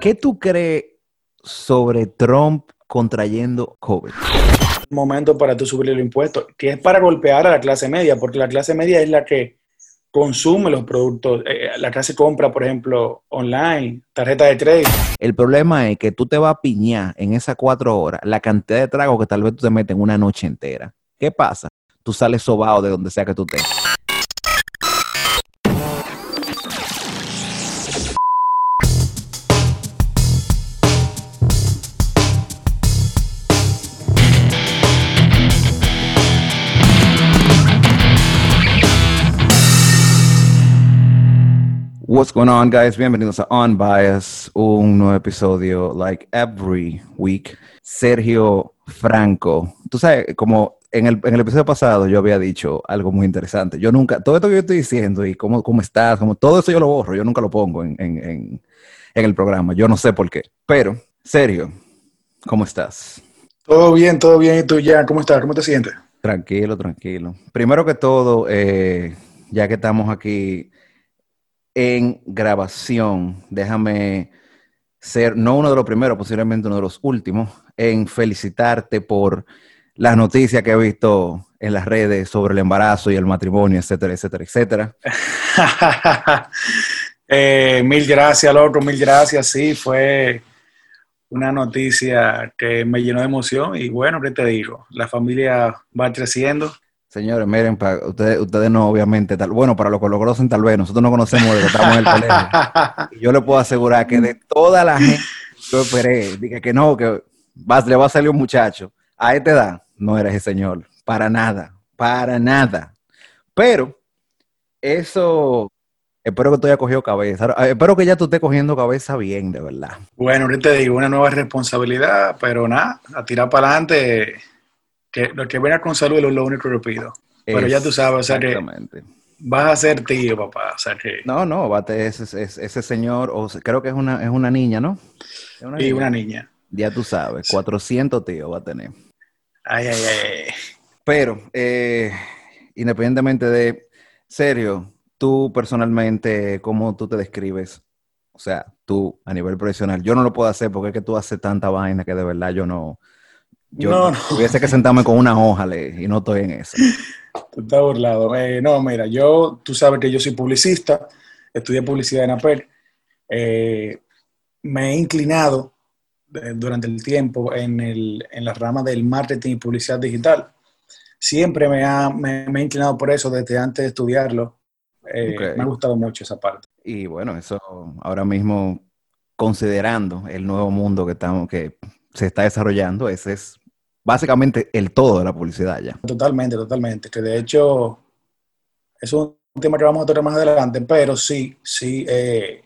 ¿Qué tú crees sobre Trump contrayendo COVID? Momento para tú subir el impuesto, que es para golpear a la clase media, porque la clase media es la que consume los productos, eh, la clase compra, por ejemplo, online, tarjeta de crédito. El problema es que tú te vas a piñar en esas cuatro horas la cantidad de tragos que tal vez tú te metes en una noche entera. ¿Qué pasa? Tú sales sobado de donde sea que tú estés. What's going on, guys? Bienvenidos a On Bias, un nuevo episodio, like every week. Sergio Franco. Tú sabes, como en el, en el episodio pasado yo había dicho algo muy interesante. Yo nunca, todo esto que yo estoy diciendo y cómo, cómo estás, como todo eso yo lo borro, yo nunca lo pongo en, en, en, en el programa. Yo no sé por qué. Pero, Sergio, ¿cómo estás? Todo bien, todo bien. ¿Y tú ya? ¿Cómo estás? ¿Cómo te sientes? Tranquilo, tranquilo. Primero que todo, eh, ya que estamos aquí en grabación, déjame ser, no uno de los primeros, posiblemente uno de los últimos, en felicitarte por las noticias que he visto en las redes sobre el embarazo y el matrimonio, etcétera, etcétera, etcétera. eh, mil gracias, loco, mil gracias. Sí, fue una noticia que me llenó de emoción y bueno, ¿qué te digo? La familia va creciendo. Señores, miren, para ustedes, ustedes no, obviamente, tal, bueno, para los que lo conocen tal vez, nosotros no conocemos de que estamos en el colegio. Y yo le puedo asegurar que de toda la gente que yo esperé, dije que no, que va, le va a salir un muchacho, a esta edad, no era ese señor, para nada, para nada. Pero eso, espero que tú hayas cogido cabeza, espero que ya tú estés cogiendo cabeza bien, de verdad. Bueno, ahorita te digo, una nueva responsabilidad, pero nada, a tirar para adelante que lo que venga con salud es lo único que pido. Pero ya tú sabes, o sea que vas a ser tío, papá. O sea que... No, no, bate ese, ese, ese señor, o creo que es una, es una niña, ¿no? Es una y niña. una niña. Ya tú sabes, 400 tíos va a tener. Ay, ay, ay. Pero, eh, independientemente de, serio, tú personalmente, ¿cómo tú te describes? O sea, tú a nivel profesional, yo no lo puedo hacer porque es que tú haces tanta vaina que de verdad yo no, yo no, no. tuviese que sentarme con una hoja y no estoy en eso. Tú estás burlado. Eh, no, mira, yo, tú sabes que yo soy publicista, estudié publicidad en APER. Eh, me he inclinado eh, durante el tiempo en, el, en, la rama del marketing y publicidad digital. Siempre me, ha, me, me he inclinado por eso desde antes de estudiarlo. Eh, okay. Me ha gustado mucho esa parte. Y bueno, eso ahora mismo, considerando el nuevo mundo que, estamos, que se está desarrollando, ese es básicamente el todo de la publicidad ya. Totalmente, totalmente. Que de hecho es un tema que vamos a tocar más adelante, pero sí, sí. Eh,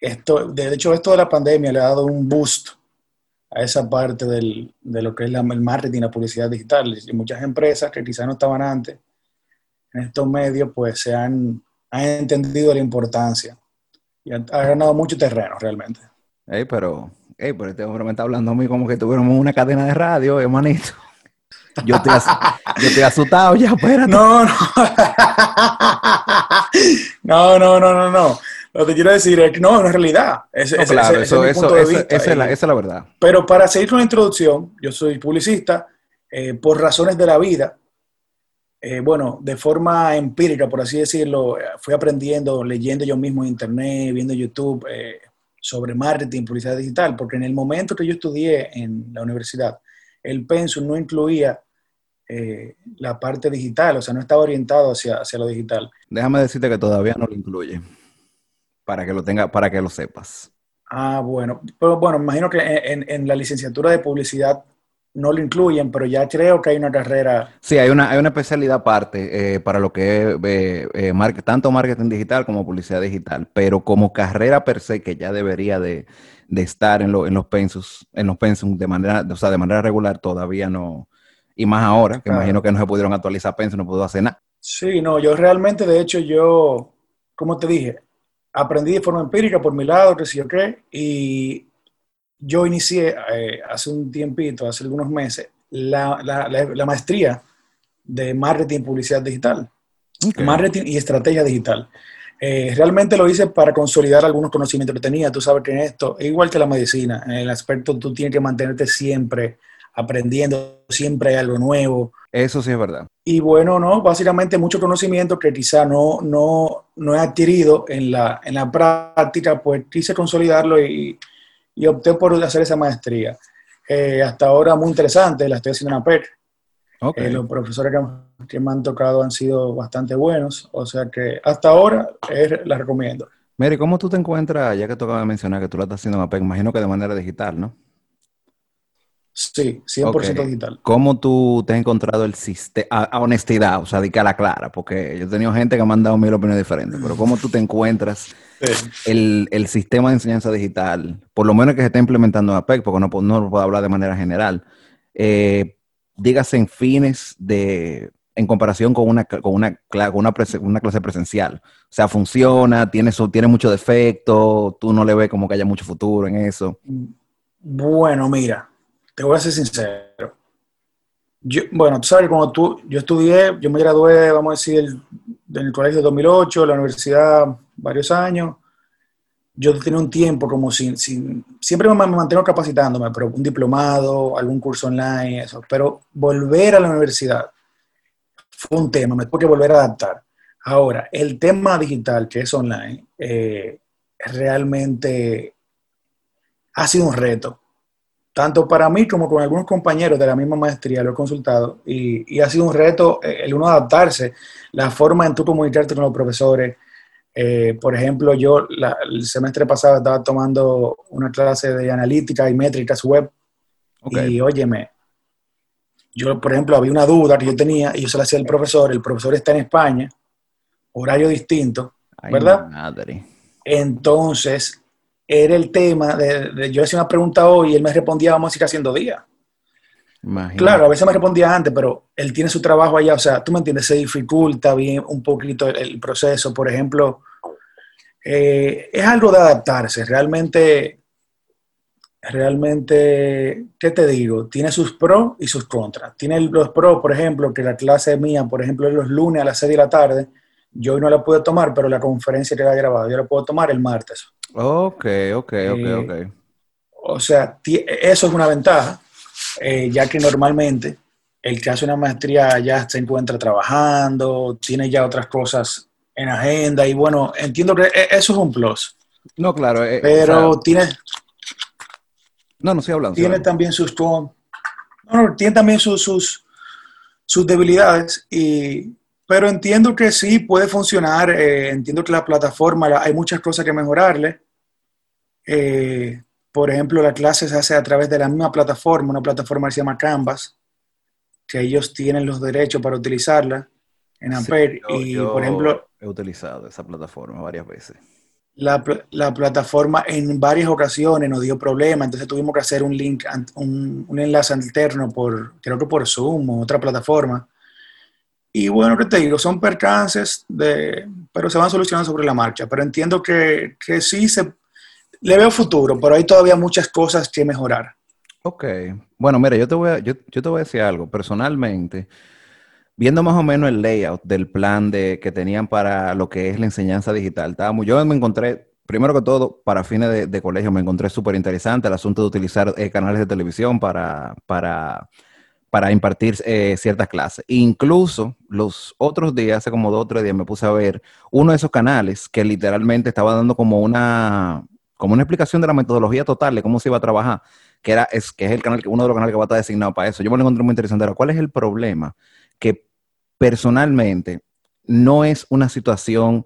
esto, de hecho, esto de la pandemia le ha dado un boost a esa parte del, de lo que es la, el marketing, la publicidad digital. Y muchas empresas que quizás no estaban antes en estos medios, pues se han, han entendido la importancia y han, han ganado mucho terreno realmente. Hey, pero hey, pero este hombre me está hablando a mí como que tuviéramos una cadena de radio, hermanito. Yo estoy, yo estoy asustado ya, espérate. No, no. no, no, no, no, no. Lo que quiero decir es que no, es una realidad. Ese, no, claro, eso, ese eso, eso esa, es la, esa es la verdad. Pero para seguir con la introducción, yo soy publicista, eh, por razones de la vida, eh, bueno, de forma empírica, por así decirlo, fui aprendiendo, leyendo yo mismo en internet, viendo YouTube, eh, sobre marketing, publicidad digital, porque en el momento que yo estudié en la universidad, el pensum no incluía eh, la parte digital, o sea, no estaba orientado hacia, hacia lo digital. Déjame decirte que todavía no lo incluye, para que lo tenga, para que lo sepas. Ah, bueno, pero bueno, imagino que en, en la licenciatura de publicidad no lo incluyen, pero ya creo que hay una carrera. Sí, hay una, hay una especialidad aparte eh, para lo que es eh, eh, tanto marketing digital como publicidad digital, pero como carrera per se que ya debería de, de estar en, lo, en los pensos, en los pensos de manera, o sea, de manera regular todavía no, y más ahora, que claro. imagino que no se pudieron actualizar pensos, no pudo hacer nada. Sí, no, yo realmente, de hecho, yo, como te dije, aprendí de forma empírica por mi lado, que sí o qué, y yo inicié eh, hace un tiempito, hace algunos meses, la, la, la, la maestría de marketing y publicidad digital. Okay. Marketing y estrategia digital. Eh, realmente lo hice para consolidar algunos conocimientos que tenía. Tú sabes que en esto, es igual que la medicina, en el aspecto tú tienes que mantenerte siempre aprendiendo, siempre hay algo nuevo. Eso sí es verdad. Y bueno, no, básicamente mucho conocimiento que quizá no, no, no he adquirido en la, en la práctica, pues quise consolidarlo y, y opté por hacer esa maestría. Eh, hasta ahora muy interesante, la estoy haciendo en APEC. Eh, los profesores que, me han tocado han sido bastante buenos, o sea que hasta ahora la recomiendo. Mary, ¿cómo tú te encuentras, ya que tú acabas de mencionar que tú la estás haciendo en APEC, imagino que de manera digital, ¿no? Sí, 100% digital. ¿Cómo tú te has encontrado el sistema, a, honestidad, o sea, di que a la clara, porque yo he tenido gente que me han dado mil opiniones diferentes, pero ¿cómo tú te encuentras el, sistema de enseñanza digital, por lo menos que se está implementando en APEC, porque no, no puedo hablar de manera general, eh, dígase en fines de, en comparación con una, con una, una, una, clase presencial. O sea, funciona, tiene, tiene mucho defecto, tú no le ves como que haya mucho futuro en eso. Bueno, mira, te voy a ser sincero. Yo, bueno, tú sabes, cuando tú, yo estudié, yo me gradué, vamos a decir, en el colegio de 2008, la universidad varios años. Yo tenía un tiempo como sin, sin siempre me mantengo capacitándome, pero un diplomado, algún curso online, eso. Pero volver a la universidad fue un tema, me tuve que volver a adaptar. Ahora, el tema digital, que es online, eh, realmente ha sido un reto tanto para mí como con algunos compañeros de la misma maestría, lo he consultado, y, ha sido un reto eh, el uno adaptarse, la forma en tú comunicarte con los profesores. Eh, por ejemplo, yo el semestre pasado estaba tomando una clase de analítica y métricas web, y óyeme, yo, por ejemplo, había una duda que yo tenía y yo se la hacía al profesor, el profesor está en España, horario distinto, ¿verdad? Madre. Entonces, era el tema de, yo hacía una pregunta hoy y él me respondía, vamos a ir haciendo Claro, a veces me respondía antes, pero él tiene su trabajo allá, o sea, tú me entiendes, se dificulta bien un poquito el, proceso. Por ejemplo, eh, es algo de adaptarse, realmente, realmente, ¿qué te digo? Tiene sus pros y sus contras. Tiene los pros, por ejemplo, que la clase mía, por ejemplo, es los lunes a las 6 de la tarde, yo hoy no la pude tomar, pero la conferencia que ha grabado, yo la puedo tomar el martes. Ok, ok, ok, eh, ok. O sea, eso es una ventaja, eh, ya que normalmente el que hace una maestría ya se encuentra trabajando, tiene ya otras cosas en agenda y bueno, entiendo que e, eso es un plus. No, claro. Eh, pero tiene... No, no estoy hablando. Tiene también sus... No, tiene también sus, sus, sus debilidades y pero entiendo que sí puede funcionar, eh, entiendo que la plataforma, hay muchas cosas que mejorarle. Eh, por ejemplo, la clase se hace a través de la misma plataforma, una plataforma que se llama Canvas, que ellos tienen los derechos para utilizarla en Ampere. y, por ejemplo, he utilizado esa plataforma varias veces. La, la, plataforma en varias ocasiones nos dio problemas, entonces tuvimos que hacer un link, un, un enlace alterno por, creo que por Zoom o otra plataforma y bueno, que te digo, son percances, de, pero se van solucionando sobre la marcha. Pero entiendo que, que sí se, le veo futuro, pero hay todavía muchas cosas que mejorar. Ok. Bueno, mira, yo te voy a, yo, te voy a decir algo. Personalmente, viendo más o menos el layout del plan de, que tenían para lo que es la enseñanza digital, estábamos, yo me encontré, primero que todo, para fines de, colegio, me encontré súper interesante el asunto de utilizar eh, canales de televisión para, para para impartir eh, ciertas clases. Incluso los otros días, hace como dos o tres días, me puse a ver uno de esos canales que literalmente estaba dando como una, como una explicación de la metodología total de cómo se iba a trabajar, que, era, es, que es el canal, uno de los canales que va a estar designado para eso. Yo me lo encontré muy interesante. Ahora, ¿cuál es el problema? Que personalmente no es una situación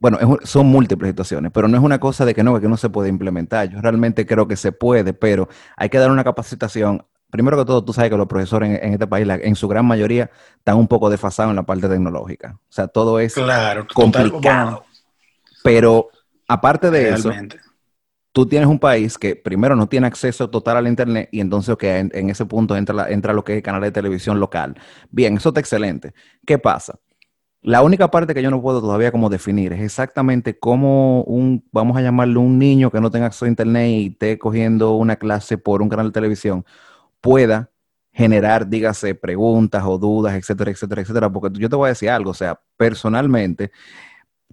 bueno, son múltiples situaciones, pero no es una cosa de que no, que no se puede implementar. Yo realmente creo que se puede, pero hay que dar una capacitación primero que todo, tú sabes que los profesores en, este país, en su gran mayoría, están un poco desfasados en la parte tecnológica. O sea, todo es complicado. Pero aparte de eso, tú tienes un país que primero no tiene acceso total al Internet y entonces en, ese punto entra, entra lo que es el canal de televisión local. Bien, eso está excelente. ¿Qué pasa? La única parte que yo no puedo todavía como definir es exactamente cómo un, vamos a llamarlo un niño que no tenga acceso a internet y esté cogiendo una clase por un canal de televisión, pueda generar, dígase, preguntas o dudas, etcétera, etcétera, etcétera. Porque yo te voy a decir algo, o sea, personalmente,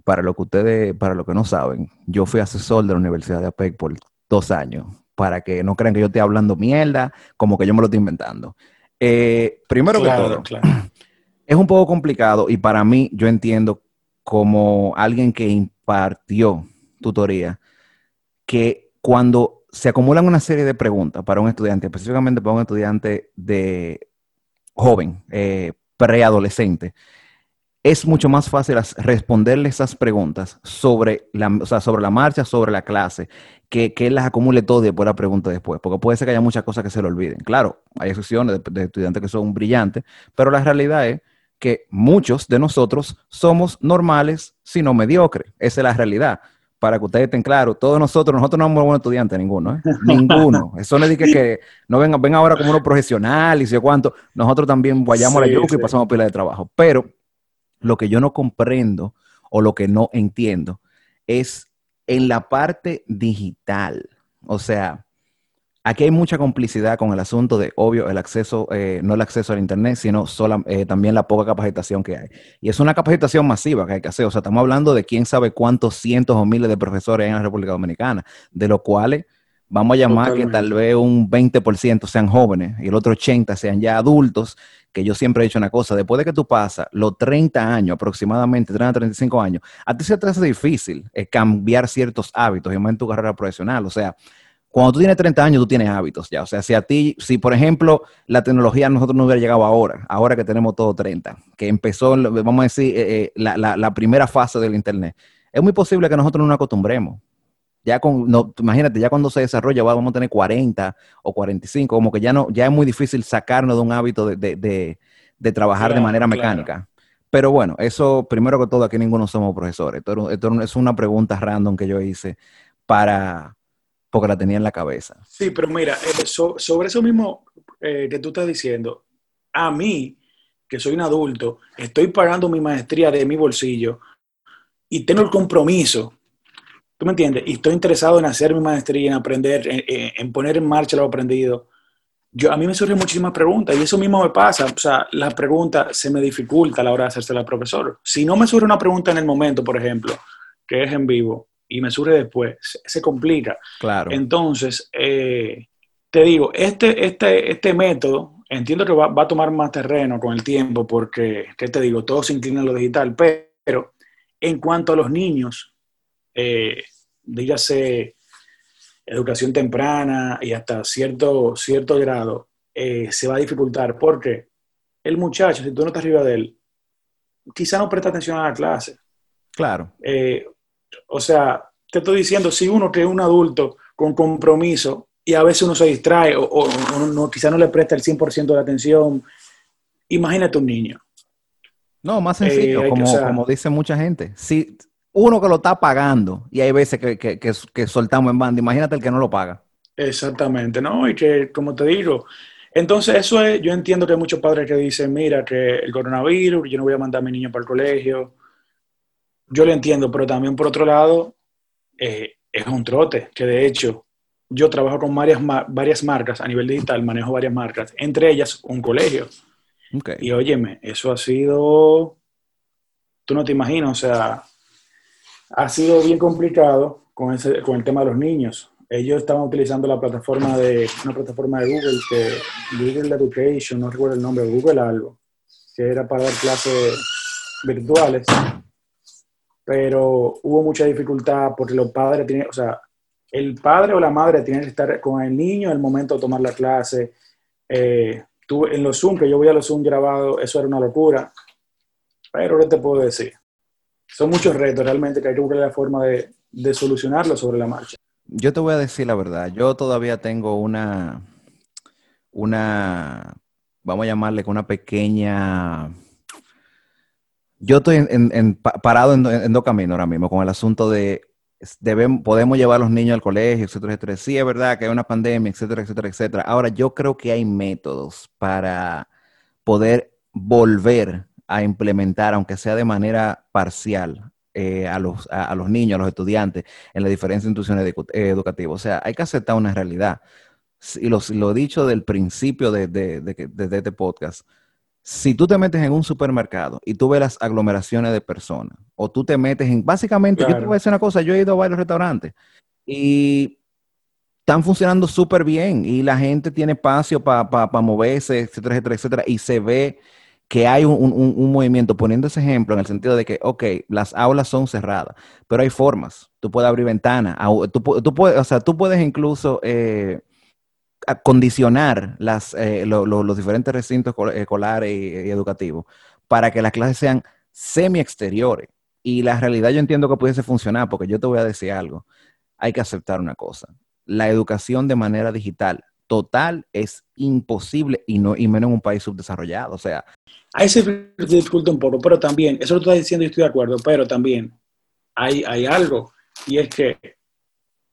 para lo que ustedes, para lo que no saben, yo fui asesor de la Universidad de APEC por dos años, para que no crean que yo esté hablando mierda, como que yo me lo estoy inventando. Eh, primero que todo, es un poco complicado y para mí yo entiendo como alguien que impartió tutoría, que cuando se acumulan una serie de preguntas para un estudiante, específicamente para un estudiante de joven, eh, preadolescente, es mucho más fácil responderle esas preguntas sobre la, sobre la marcha, sobre la clase, que, que, él las acumule todo y después la pregunta después, porque puede ser que haya muchas cosas que se le olviden. Claro, hay excepciones de, estudiantes que son brillantes, pero la realidad es que muchos de nosotros somos normales, sino mediocres. Esa es la realidad. Para que ustedes estén claros, todos nosotros, nosotros no somos buenos estudiantes, ninguno, ¿eh? Ninguno. Eso no es que, que no vengan, ven ahora como unos profesionales y sé cuánto. Nosotros también vayamos a la yuca y pasamos pila de trabajo. Pero lo que yo no comprendo o lo que no entiendo es en la parte digital. O sea, aquí hay mucha complicidad con el asunto de, obvio, el acceso, eh, no el acceso al Internet, sino eh, también la poca capacitación que hay. Y es una capacitación masiva que hay que hacer. O sea, estamos hablando de quién sabe cuántos cientos o miles de profesores hay en la República Dominicana, de los cuales vamos a llamar que tal vez un 20% sean jóvenes y el otro 80% sean ya adultos que yo siempre he dicho una cosa, después de que tú pasas los 30 años aproximadamente, 30 35 años, a ti se te hace difícil eh, cambiar ciertos hábitos y en tu carrera profesional. O sea, cuando tú tienes 30 años, tú tienes hábitos ya. O sea, si a ti, si por ejemplo la tecnología a nosotros no hubiera llegado ahora, ahora que tenemos todo 30, que empezó, vamos a decir, eh, eh, la, la primera fase del Internet, es muy posible que nosotros no nos acostumbremos. Ya con, no, imagínate, ya cuando se desarrolla vamos a tener 40 o 45, como que ya no, ya es muy difícil sacarnos de un hábito de, trabajar de manera mecánica. Pero bueno, eso, primero que todo, aquí ninguno somos profesores. Esto, es una pregunta random que yo hice para, porque la tenía en la cabeza. Sí, pero mira, eh, sobre eso mismo eh, que tú estás diciendo, a mí, que soy un adulto, estoy pagando mi maestría de mi bolsillo y tengo el compromiso ¿Tú me entiendes? Y estoy interesado en hacer mi maestría, en aprender, en, poner en marcha lo aprendido. Yo, a mí me surgen muchísimas preguntas y eso mismo me pasa. O sea, la pregunta se me dificulta a la hora de hacerse al profesor. Si no me surge una pregunta en el momento, por ejemplo, que es en vivo, y me surge después, se, complica. Claro. Entonces, eh, te digo, este, este, este método, entiendo que va, va, a tomar más terreno con el tiempo porque, ¿qué te digo? Todo se inclina a lo digital, pero en cuanto a los niños, eh, dígase, educación temprana y hasta cierto, cierto grado, eh, se va a dificultar. Porque el muchacho, si tú no estás arriba de él, quizá no presta atención a la clase. Claro. Eh, o sea, te estoy diciendo, si uno que es un adulto con compromiso y a veces uno se distrae o, no, quizá no le presta el 100% de atención, imagínate un niño. No, más sencillo, eh, como, como dice mucha gente. Si, uno que lo está pagando y hay veces que, soltamos en banda. Imagínate el que no lo paga. Exactamente, ¿no? Y que, como te digo, entonces eso es, yo entiendo que hay muchos padres que dicen, mira, que el coronavirus, yo no voy a mandar a mi niño para el colegio. Yo lo entiendo, pero también por otro lado, eh, es un trote, que de hecho yo trabajo con varias, varias marcas a nivel digital, manejo varias marcas, entre ellas un colegio. Y óyeme, eso ha sido, tú no te imaginas, o sea, ha sido bien complicado con, ese, con el tema de los niños. Ellos estaban utilizando la plataforma de, una plataforma de Google, que Google Education, no recuerdo el nombre, Google algo, que era para dar clases virtuales. Pero hubo mucha dificultad porque los padres tienen, o sea, el padre o la madre tienen que estar con el niño en el momento de tomar la clase. Eh, tú, en los Zoom, que yo voy a los Zoom grabados, eso era una locura. Pero ¿qué te puedo decir? Son muchos retos realmente que hay que buscar la forma de, de solucionarlo sobre la marcha. Yo te voy a decir la verdad, yo todavía tengo una, una, vamos a llamarle con una pequeña... Yo estoy en, parado en, dos caminos ahora mismo con el asunto de debemos, podemos llevar a los niños al colegio, etcétera, etcétera. Sí, es verdad que hay una pandemia, etcétera, etcétera, etcétera. Ahora, yo creo que hay métodos para poder volver a implementar, aunque sea de manera parcial, eh, a, los, a, los niños, a los estudiantes, en las diferentes instituciones eh, educativas. O sea, hay que aceptar una realidad. Y lo, lo dicho del principio de, de, de, este podcast, si tú te metes en un supermercado y tú ves las aglomeraciones de personas, o tú te metes en, básicamente, yo te voy a decir una cosa, yo he ido a varios restaurantes y están funcionando súper bien y la gente tiene espacio para moverse, etcétera, etcétera, etcétera, y se ve que hay un, movimiento, poniendo ese ejemplo en el sentido de que, ok, las aulas son cerradas, pero hay formas, tú puedes abrir ventanas, tú, puedes, o sea, tú puedes incluso... Eh, condicionar las, eh, los diferentes recintos escolares y, educativos para que las clases sean semi-exteriores. Y la realidad yo entiendo que pudiese funcionar, porque yo te voy a decir algo. Hay que aceptar una cosa. La educación de manera digital total es imposible y, no, y menos en un país subdesarrollado. O sea. Ahí se disculpa un poco, pero también, eso lo estás diciendo y estoy de acuerdo, pero también hay, hay algo, y es que,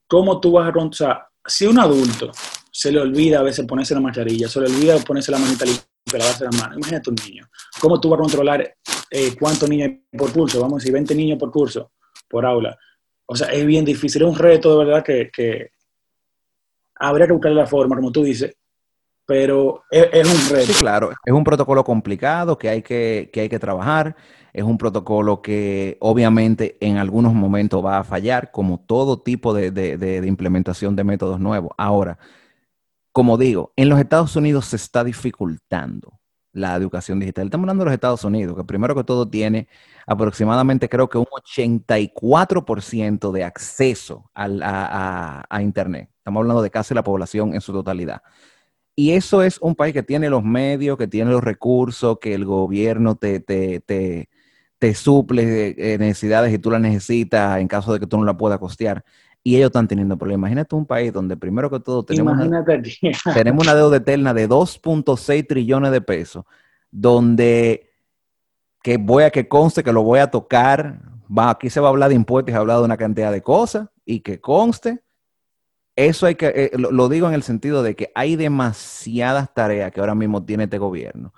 ¿cómo tú vas a contar? Si un adulto se le olvida a veces ponerse la mascarilla, se le olvida ponerse la manita limpia, lavarse las manos. Imagínate un niño. ¿Cómo tú vas a controlar eh, cuántos niños por curso? Vamos a decir, 20 niños por curso, por aula. O sea, es bien difícil, es un reto de verdad que habría que buscar la forma, como tú dices, pero es, un reto. Sí, claro, es un protocolo complicado que hay que, que hay que trabajar, es un protocolo que obviamente en algunos momentos va a fallar, como todo tipo de, de, de implementación de métodos nuevos. Ahora, como digo, en los Estados Unidos se está dificultando la educación digital. Estamos hablando de los Estados Unidos, que primero que todo tiene aproximadamente creo que un 84% de acceso a, Internet. Estamos hablando de casi la población en su totalidad. Y eso es un país que tiene los medios, que tiene los recursos, que el gobierno te, te, te, te suple eh, necesidades y tú las necesitas en caso de que tú no la puedas costear y ellos están teniendo problemas. Imagínate un país donde primero que todo tenemos, una, tenemos una deuda eterna de 2.6 trillones de pesos, donde que voy a que conste que lo voy a tocar, va, aquí se va a hablar de impuestos, se ha hablado de una cantidad de cosas y que conste. Eso hay que, eh, lo digo en el sentido de que hay demasiadas tareas que ahora mismo tiene este gobierno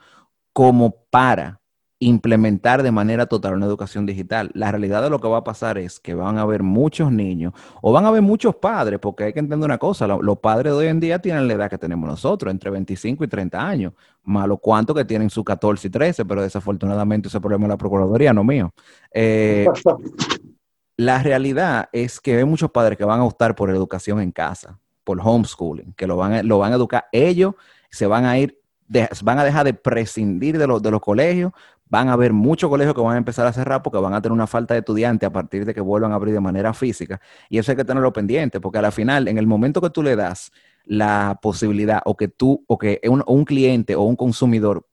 como para implementar de manera total una educación digital. La realidad de lo que va a pasar es que van a haber muchos niños o van a haber muchos padres, porque hay que entender una cosa, los padres de hoy en día tienen la edad que tenemos nosotros, entre 25 y 30 años, malo cuánto que tienen su 14 y 13, pero desafortunadamente ese problema es la Procuraduría, no mío. Eh, la realidad es que hay muchos padres que van a optar por educación en casa, por homeschooling, que lo van a, lo van a educar ellos, se van a ir van a dejar de prescindir de, los, de los colegios van a haber muchos colegios que van a empezar a cerrar porque van a tener una falta de estudiantes a partir de que vuelvan a abrir de manera física. Y eso hay que tenerlo pendiente, porque a la final, en el momento que tú le das la posibilidad o que tú, o que un, un cliente o un consumidor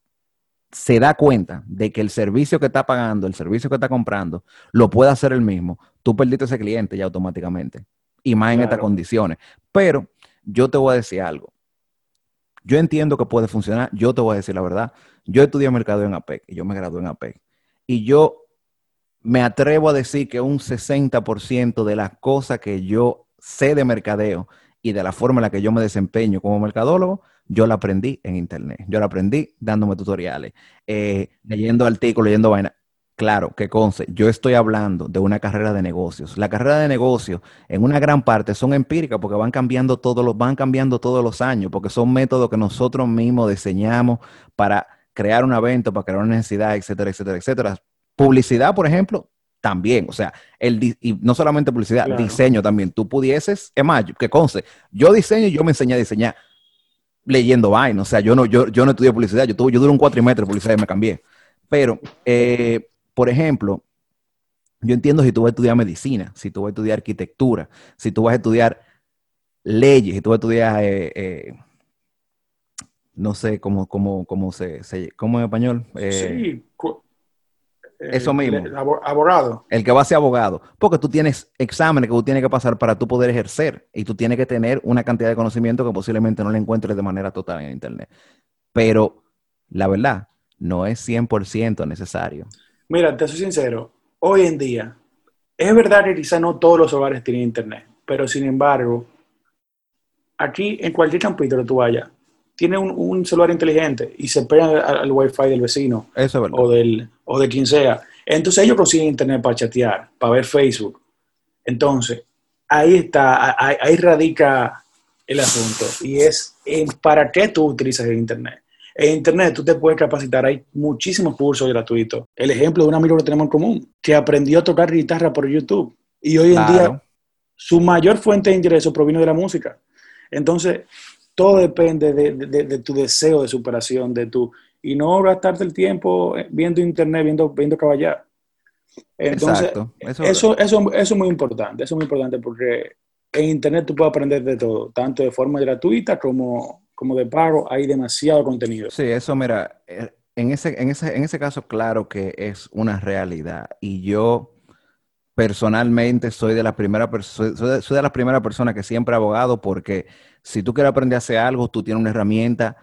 se da cuenta de que el servicio que está pagando, el servicio que está comprando, lo puede hacer el mismo, tú perdiste ese cliente ya automáticamente. Y más en estas condiciones. Pero yo te voy a decir algo. Yo entiendo que puede funcionar, yo te voy a decir la verdad. Yo estudié mercadeo en APEC y yo me gradué en APEC. Y yo me atrevo a decir que un 60% de las cosas que yo sé de mercadeo y de la forma en la que yo me desempeño como mercadólogo, yo la aprendí en internet. Yo la aprendí dándome tutoriales, eh, leyendo artículos, leyendo vainas. Claro, que conce, yo estoy hablando de una carrera de negocios. La carrera de negocios, en una gran parte, son empíricas porque van cambiando todos los, van cambiando todos los años, porque son métodos que nosotros mismos diseñamos para crear una venta, para crear una necesidad, etcétera, etcétera, etcétera. Publicidad, por ejemplo, también. O sea, el y no solamente publicidad, diseño también. Tú pudieses, es más, que conste, yo diseño y yo me enseñé a diseñar leyendo vaina. O sea, yo no, yo, yo no estudié publicidad, yo, tuve, yo duré un cuatrimestre de publicidad y me cambié. Pero, eh, por ejemplo, yo entiendo si tú vas a estudiar medicina, si tú vas a estudiar arquitectura, si tú vas a estudiar leyes, si tú vas a estudiar eh, eh, no sé cómo, cómo, cómo se, se cómo en español. Eh, sí. Eso mismo. El, abogado. El que va a ser abogado. Porque tú tienes exámenes que tú tienes que pasar para tú poder ejercer y tú tienes que tener una cantidad de conocimiento que posiblemente no le encuentres de manera total en Internet. Pero la verdad, no es 100% necesario. Mira, te soy sincero. Hoy en día, es verdad que quizá no todos los hogares tienen Internet, pero sin embargo, aquí en cualquier campito que tú vayas, tiene un, celular inteligente y se pega al, wifi del vecino o, del, o de quien sea. Entonces ellos consiguen internet para chatear, para ver Facebook. Entonces, ahí está, ahí, radica el asunto. Y es para qué tú utilizas el internet. En Internet tú te puedes capacitar, hay muchísimos cursos gratuitos. El ejemplo de un amigo que tenemos en común, que aprendió a tocar guitarra por YouTube y hoy en día su mayor fuente de ingreso proviene de la música. Entonces, todo depende de, tu deseo de superación, de tu, y no gastarte el tiempo viendo internet, viendo, viendo caballar. Entonces, eso, eso, eso, es muy importante, eso es muy importante porque en internet tú puedes aprender de todo, tanto de forma gratuita como, como de pago, hay demasiado contenido. Sí, eso mira, eh, en ese, en ese, en ese caso claro que es una realidad y yo personalmente soy de la primera soy, soy de las primeras personas que siempre he abogado porque si tú quieres aprender a hacer algo, tú tienes una herramienta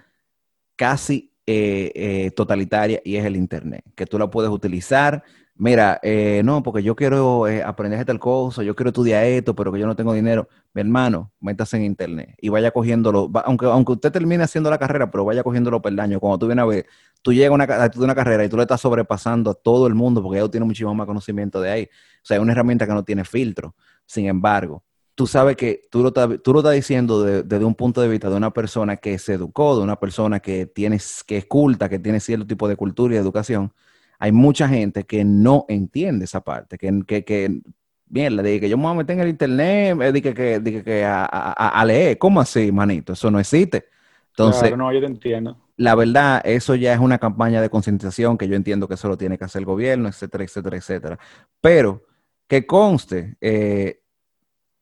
casi eh, eh, totalitaria y es el Internet, que tú la puedes utilizar. Mira, eh, no, porque yo quiero aprender tal cosa, yo quiero estudiar esto, pero que yo no tengo dinero. Mi hermano, métase en Internet y vaya cogiéndolo, aunque, aunque usted termine haciendo la carrera, pero vaya cogiéndolo peldaño. Cuando tú vienes a ver, tú llegas a una, a una carrera y tú le estás sobrepasando a todo el mundo porque ya tiene muchísimo más conocimiento de ahí. O sea, es una herramienta que no tiene filtro. Sin embargo, tú sabes que tú lo, tú lo estás diciendo desde un punto de vista de una persona que se educó, de una persona que, tienes, que es culta, que tiene cierto tipo de cultura y educación. Hay mucha gente que no entiende esa parte, que, que, que bien, le dije que yo me voy a meter en el internet, eh, dije que, dije que a, a, leer, ¿cómo así, manito? Eso no existe. Entonces, claro, no, yo te entiendo. La verdad, eso ya es una campaña de concientización que yo entiendo que eso lo tiene que hacer el gobierno, etcétera, etcétera, etcétera. Pero que conste, eh,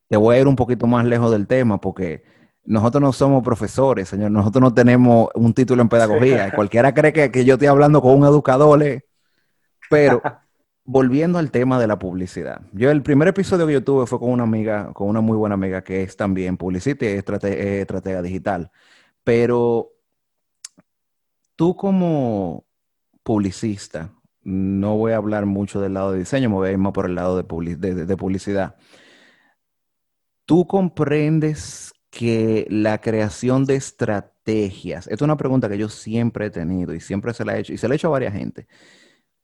te voy a ir un poquito más lejos del tema porque nosotros no somos profesores, señor. Nosotros no tenemos un título en pedagogía. Cualquiera cree que, yo estoy hablando con un educador, ¿eh? Pero volviendo al tema de la publicidad. Yo el primer episodio que yo tuve fue con una amiga, con una muy buena amiga que es también publicista y estratega digital. Pero tú como publicista, no voy a hablar mucho del lado de diseño, me voy a ir más por el lado de publicidad ¿Tú comprendes que la creación de estrategias, esta es una pregunta que yo siempre he tenido y siempre se la he hecho, y se la he hecho a varias gente.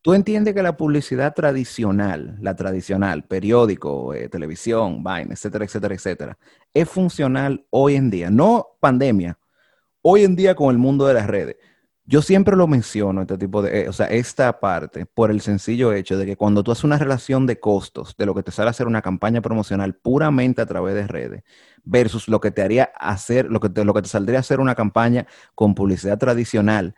¿Tú entiendes que la publicidad tradicional, la tradicional, periódico, eh, televisión, vaina, etcétera, etcétera, etcétera, es funcional hoy en día? No pandemia, hoy en día con el mundo de las redes. Yo siempre lo menciono, este tipo de, eh, o sea, esta parte, por el sencillo hecho de que cuando tú haces una relación de costos de lo que te sale hacer una campaña promocional puramente a través de redes, versus lo que te haría hacer, lo que te, lo que te saldría hacer una campaña con publicidad tradicional,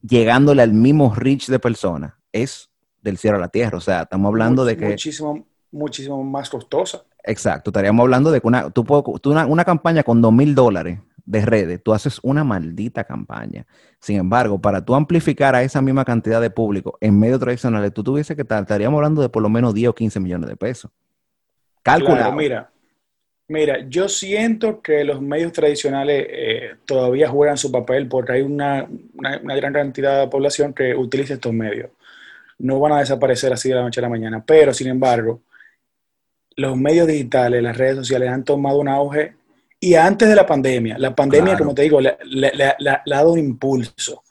llegándole al mismo reach de personas, es del cielo a la tierra. O sea, estamos hablando de que. Muchísimo, muchísimo más costosa. Exacto, estaríamos hablando de que una, tú, una, una campaña con dos mil dólares de redes, tú haces una maldita campaña. Sin embargo, para tú amplificar a esa misma cantidad de público en medios tradicionales, tú tuviese que estar, estaríamos hablando de por lo menos 10 o 15 millones de pesos. Calculado. mira, mira, yo siento que los medios tradicionales eh, todavía juegan su papel porque hay una, una, gran cantidad de población que utiliza estos medios. No van a desaparecer así de la noche a la mañana, pero sin embargo, los medios digitales, las redes sociales han tomado un auge y antes de la pandemia, la pandemia, como te digo, le, ha dado un impulso.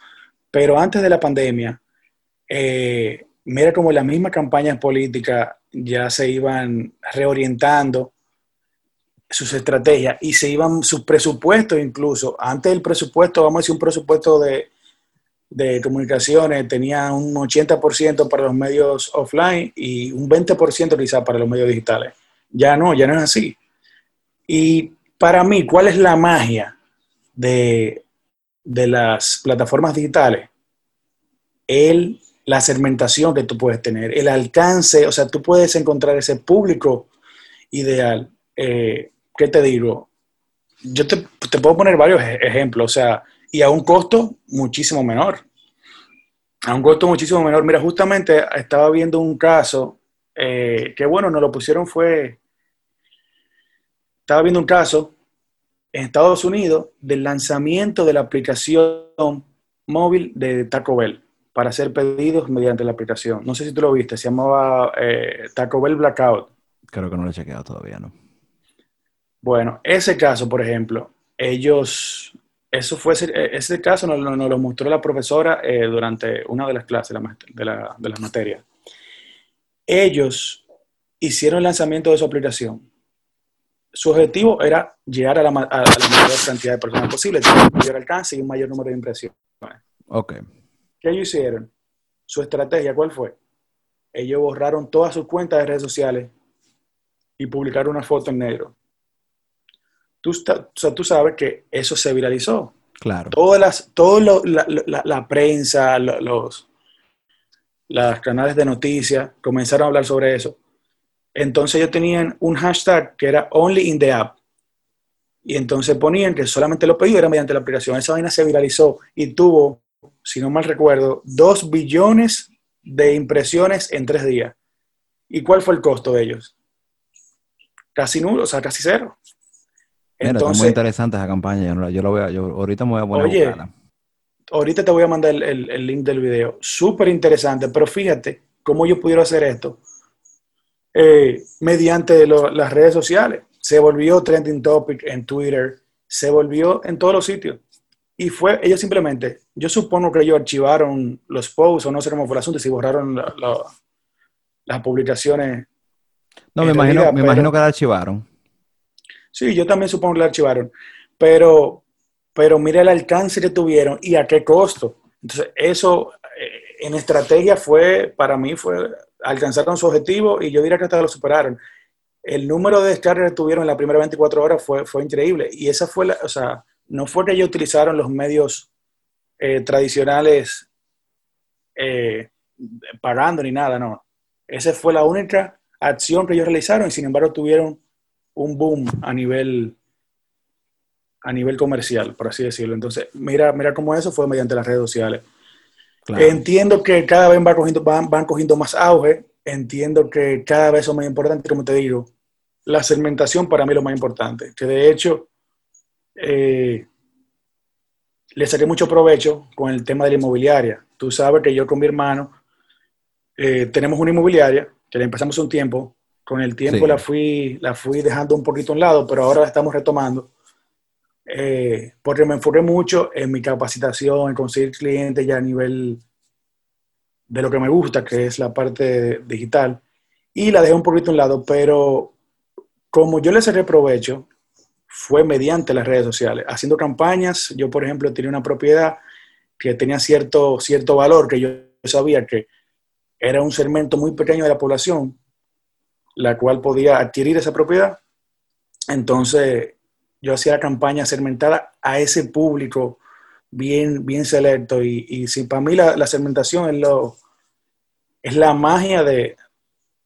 Pero antes de la pandemia, eh, mira como las mismas campañas políticas ya se iban reorientando sus estrategias y se iban sus presupuestos incluso. Antes del presupuesto, vamos a decir un presupuesto de, de comunicaciones, tenía un 80% para los medios offline y un 20% quizás para los medios digitales. Ya no, ya no es así. Y para mí, ¿cuál es la magia de, las plataformas digitales? El, la segmentación que tú puedes tener, el alcance, o sea, tú puedes encontrar ese público ideal. Eh, ¿Qué te digo? Yo te, puedo poner varios ejemplos, o sea, y a un costo muchísimo menor. A un costo muchísimo menor. Mira, justamente estaba viendo un caso eh, que, bueno, nos lo pusieron fue estaba viendo un caso en Estados Unidos del lanzamiento de la aplicación móvil de Taco Bell para hacer pedidos mediante la aplicación. No sé si tú lo viste, se llamaba eh, Taco Bell Blackout. Creo que no lo he chequeado todavía, ¿no? Bueno, ese caso, por ejemplo, ellos, eso fue, ese caso nos, lo mostró la profesora eh, durante una de las clases de, de las materias. Ellos hicieron el lanzamiento de su aplicación su objetivo era llegar a la, mayor cantidad de personas posible, tener un mayor alcance y un mayor número de impresiones. Ok. ¿Qué ellos hicieron? Su estrategia, ¿cuál fue? Ellos borraron todas sus cuentas de redes sociales y publicaron una foto en negro. Tú, o sea, tú sabes que eso se viralizó. Claro. Todas las, todo lo, la, la, la, prensa, los, los canales de noticias comenzaron a hablar sobre eso. Entonces ellos tenían un hashtag que era Only in the App. Y entonces ponían que solamente lo pedido era mediante la aplicación. Esa vaina se viralizó y tuvo, si no mal recuerdo, dos billones de impresiones en tres días. ¿Y cuál fue el costo de ellos? Casi nulo, o sea, casi cero. Entonces, muy interesante esa campaña. Yo, lo voy a, yo ahorita me voy a poner oye, ahorita te voy a mandar el, el link del video. Súper interesante, pero fíjate cómo yo pudiera hacer esto eh, mediante las redes sociales. Se volvió trending topic en Twitter, se volvió en todos los sitios. Y fue, ellos simplemente, yo supongo que ellos archivaron los posts o no sé cómo fue el asunto, si borraron las publicaciones. No, me, imagino, me imagino que la archivaron. Sí, yo también supongo que la archivaron. Pero, pero mira el alcance que tuvieron y a qué costo. Entonces, eso eh, en estrategia fue, para mí fue alcanzaron su objetivo y yo diría que hasta lo superaron. El número de descargas que tuvieron en las primeras 24 horas fue, fue increíble. Y esa fue la, o sea, no fue que ellos utilizaron los medios eh, tradicionales eh, pagando ni nada, no. Esa fue la única acción que ellos realizaron y sin embargo tuvieron un boom a nivel a nivel comercial, por así decirlo. Entonces, mira, mira cómo eso fue mediante las redes sociales. Entiendo que cada vez van cogiendo, van, van cogiendo más auge, entiendo que cada vez son más importantes, como te digo, la segmentación para mí es lo más importante, que de hecho eh, le saqué mucho provecho con el tema de la inmobiliaria. Tú sabes que yo con mi hermano eh, tenemos una inmobiliaria que la empezamos un tiempo, con el tiempo la, fui, la fui dejando un poquito a un lado, pero ahora la estamos retomando eh, porque me enfoqué mucho en mi capacitación, en conseguir clientes ya a nivel de lo que me gusta, que es la parte digital, y la dejé un poquito a un lado, pero como yo le saqué provecho, fue mediante las redes sociales, haciendo campañas. Yo, por ejemplo, tenía una propiedad que tenía cierto, cierto valor, que yo sabía que era un segmento muy pequeño de la población, la cual podía adquirir esa propiedad. Entonces, yo hacía campaña segmentada a ese público bien, bien selecto. Y, y si para mí la, segmentación es, lo, es la magia de,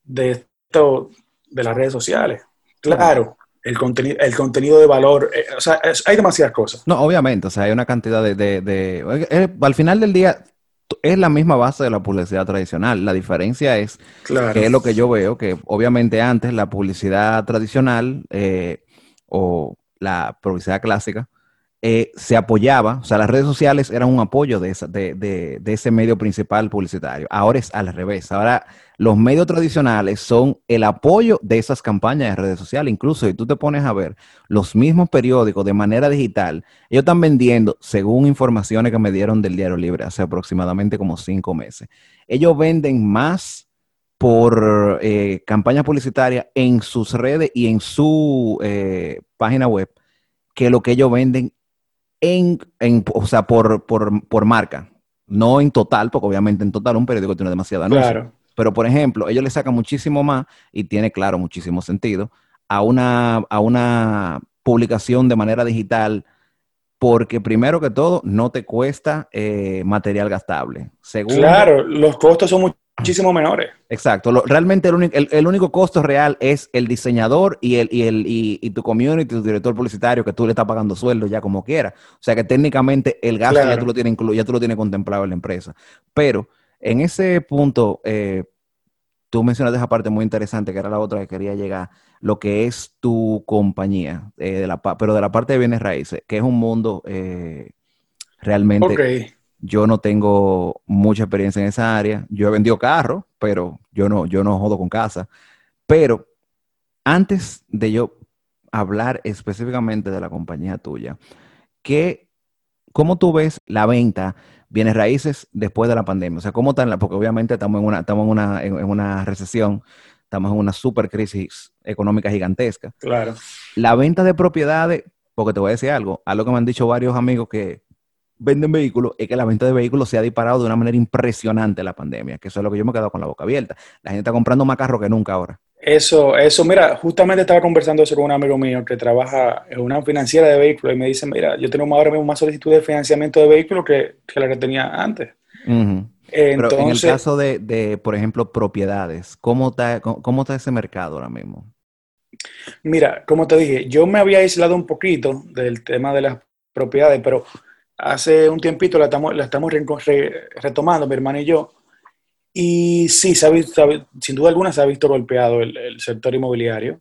de esto, de las redes sociales. Claro, el contenido, el contenido de valor, eh, o sea, hay demasiadas cosas. No, obviamente, o sea, hay una cantidad de, de, al final del día es la misma base de la publicidad tradicional. La diferencia es que es lo que yo veo, que obviamente antes la publicidad tradicional eh, o la publicidad clásica, eh, se apoyaba, o sea, las redes sociales eran un apoyo de, ese medio principal publicitario. Ahora es al revés. Ahora los medios tradicionales son el apoyo de esas campañas de redes sociales. Incluso si tú te pones a ver los mismos periódicos de manera digital, ellos están vendiendo, según informaciones que me dieron del Diario Libre hace aproximadamente como cinco meses, ellos venden más por eh, campaña publicitaria en sus redes y en su eh, página web que lo que ellos venden en, o sea, por, por, marca. No en total, porque obviamente en total un periódico tiene demasiada anuncios. Pero, por ejemplo, ellos le sacan muchísimo más y tiene, claro, muchísimo sentido a una, a una publicación de manera digital porque primero que todo no te cuesta eh, material gastable. claro, los costos son muchísimo menores. Exacto. realmente el único, el, único, costo real es el diseñador y, el, y, el, y, tu community, tu director publicitario, que tú le estás pagando sueldo ya como quiera. O sea que técnicamente el gasto ya, tú lo tienes ya tú lo tienes contemplado en la empresa. Pero en ese punto, eh, tú mencionaste esa parte muy interesante, que era la otra que quería llegar, lo que es tu compañía, eh, de la, pero de la parte de bienes raíces, que es un mundo eh, realmente yo no tengo mucha experiencia en esa área. Yo he vendido carros, pero yo no, yo no jodo con casa. Pero antes de yo hablar específicamente de la compañía tuya, ¿qué, ¿cómo tú ves la venta bienes raíces después de la pandemia? O sea, ¿cómo están? Porque obviamente estamos en una, estamos en una, en, una recesión, estamos en una super crisis económica gigantesca. Claro. La venta de propiedades, porque te voy a decir algo, algo que me han dicho varios amigos que venden vehículos es que la venta de vehículos se ha disparado de una manera impresionante en la pandemia, que eso es lo que yo me he quedado con la boca abierta. La gente está comprando más carros que nunca ahora. Eso, eso, mira, justamente estaba conversando eso con un amigo mío que trabaja en una financiera de vehículos y me dice, mira, yo tengo ahora mismo más solicitud de financiamiento de vehículos que, la que tenía antes. Pero en el caso de, por ejemplo, propiedades, ¿cómo está, ¿cómo está ese mercado ahora mismo? Mira, como te dije, yo me había aislado un poquito del tema de las propiedades, pero hace un tiempito la estamos, la estamos retomando, mi hermano y yo. Y sí, se ha visto, sin duda alguna se ha visto golpeado el, sector inmobiliario,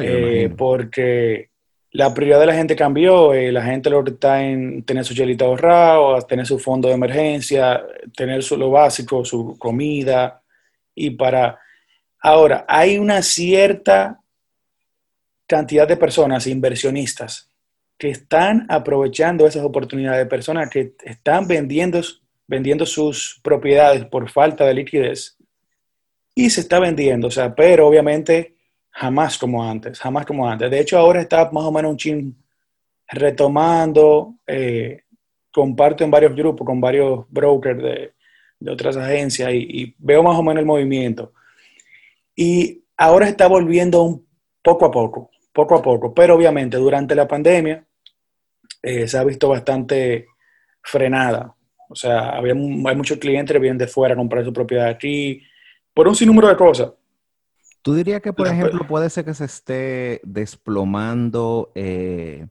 eh, porque la prioridad de la gente cambió, eh, la gente lo que está en tener su chelita ahorrado, tener su fondo de emergencia, tener su, lo básico, su comida, y para... Ahora, hay una cierta cantidad de personas, inversionistas, que están aprovechando esas oportunidades, personas que están vendiendo, vendiendo sus propiedades por falta de liquidez y se está vendiendo, o sea, pero obviamente jamás como antes, jamás como antes. De hecho, ahora está más o menos un chin retomando, eh, comparto en varios grupos con varios brokers de, otras agencias y, veo más o menos el movimiento. Y ahora está volviendo un poco a poco, poco a poco, pero obviamente durante la pandemia eh, se ha visto bastante frenada. O sea, había, hay muchos clientes que vienen de fuera a comprar su propiedad aquí por un sinnúmero de cosas. ¿Tú dirías que, por ejemplo, puede ser que se esté desplomando eh,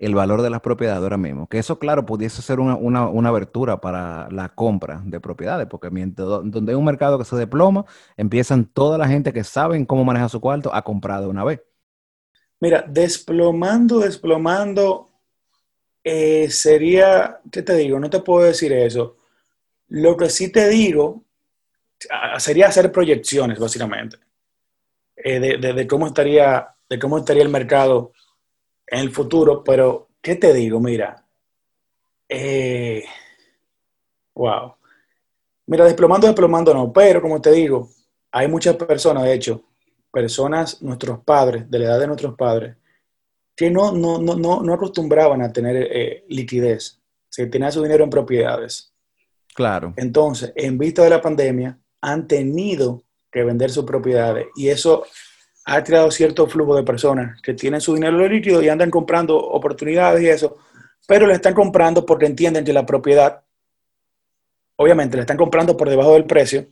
el valor de las propiedades ahora mismo? Que eso, claro, pudiese ser una, abertura para la compra de propiedades, porque mientras, donde hay un mercado que se desploma, empiezan toda la gente que saben cómo manejar su cuarto a comprar de una vez. Mira, desplomando, desplomando, eh, sería, ¿qué te digo? No te puedo decir eso. Lo que sí te digo sería hacer proyecciones, básicamente. Eh, de, cómo estaría, de cómo estaría el mercado en el futuro, pero ¿qué te digo? Mira, eh, wow. Mira, desplomando, desplomando no, pero como te digo, hay muchas personas, de hecho, personas, nuestros padres, de la edad de nuestros padres, que no, no, no, no, acostumbraban a tener eh, liquidez, se tenían su dinero en propiedades. Claro. Entonces, en vista de la pandemia, han tenido que vender sus propiedades. Y eso ha creado cierto flujo de personas que tienen su dinero líquido y andan comprando oportunidades y eso, pero le están comprando porque entienden que la propiedad, obviamente, le están comprando por debajo del precio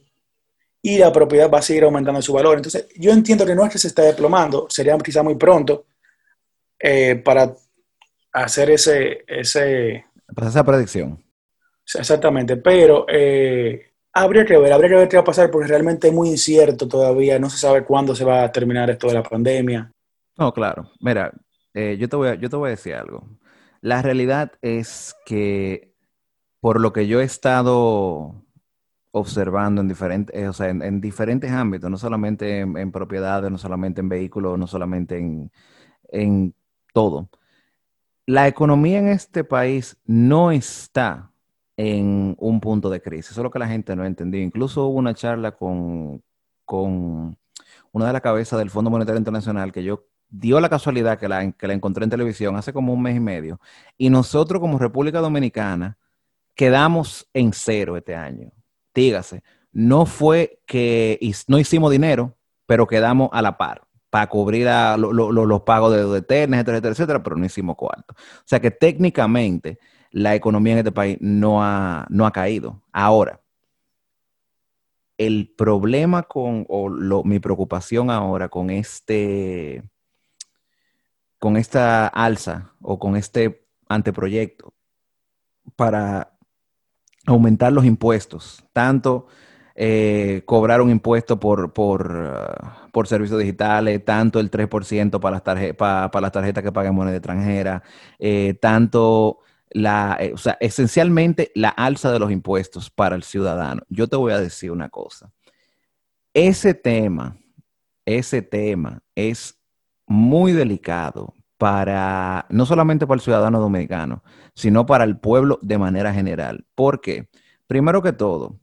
y la propiedad va a seguir aumentando su valor. Entonces, yo entiendo que no es que se está desplomando, sería quizá muy pronto eh, para hacer ese, ese... Para esa predicción. Exactamente, pero eh, Habría que ver, habría que ver qué va a pasar porque realmente es muy incierto todavía, no se sabe cuándo se va a terminar esto de la pandemia. No, claro. Mira, eh, yo, te voy a, yo te voy a decir algo. La realidad es que por lo que yo he estado observando en diferentes, eh, o sea, en, diferentes ámbitos, no solamente en, propiedades, no solamente en vehículos, no solamente en, en todo. La economía en este país no está en un punto de crisis. Eso es lo que la gente no ha entendido. Incluso hubo una charla con, con una de las cabezas del Fondo Monetario Internacional que yo dio la casualidad que la, que la encontré en televisión hace como un mes y medio. Y nosotros como República Dominicana quedamos en cero este año. Dígase, no fue que no hicimos dinero, pero quedamos a la par para cubrir los pagos de, etcétera, etcétera, etcétera, pero no hicimos cuarto. O sea que técnicamente la economía en este país no ha, no ha caído. Ahora, el problema con, o mi preocupación ahora con este, con esta alza o con este anteproyecto para aumentar los impuestos, tanto eh, cobrar un impuesto por, por, uh, por, servicios digitales, tanto el 3% para las, tarjetas para las tarjetas que pagan moneda extranjera, eh, tanto la, eh, o sea, esencialmente la alza de los impuestos para el ciudadano. Yo te voy a decir una cosa. Ese tema, ese tema es muy delicado para, no solamente para el ciudadano dominicano, sino para el pueblo de manera general. ¿Por qué? Primero que todo,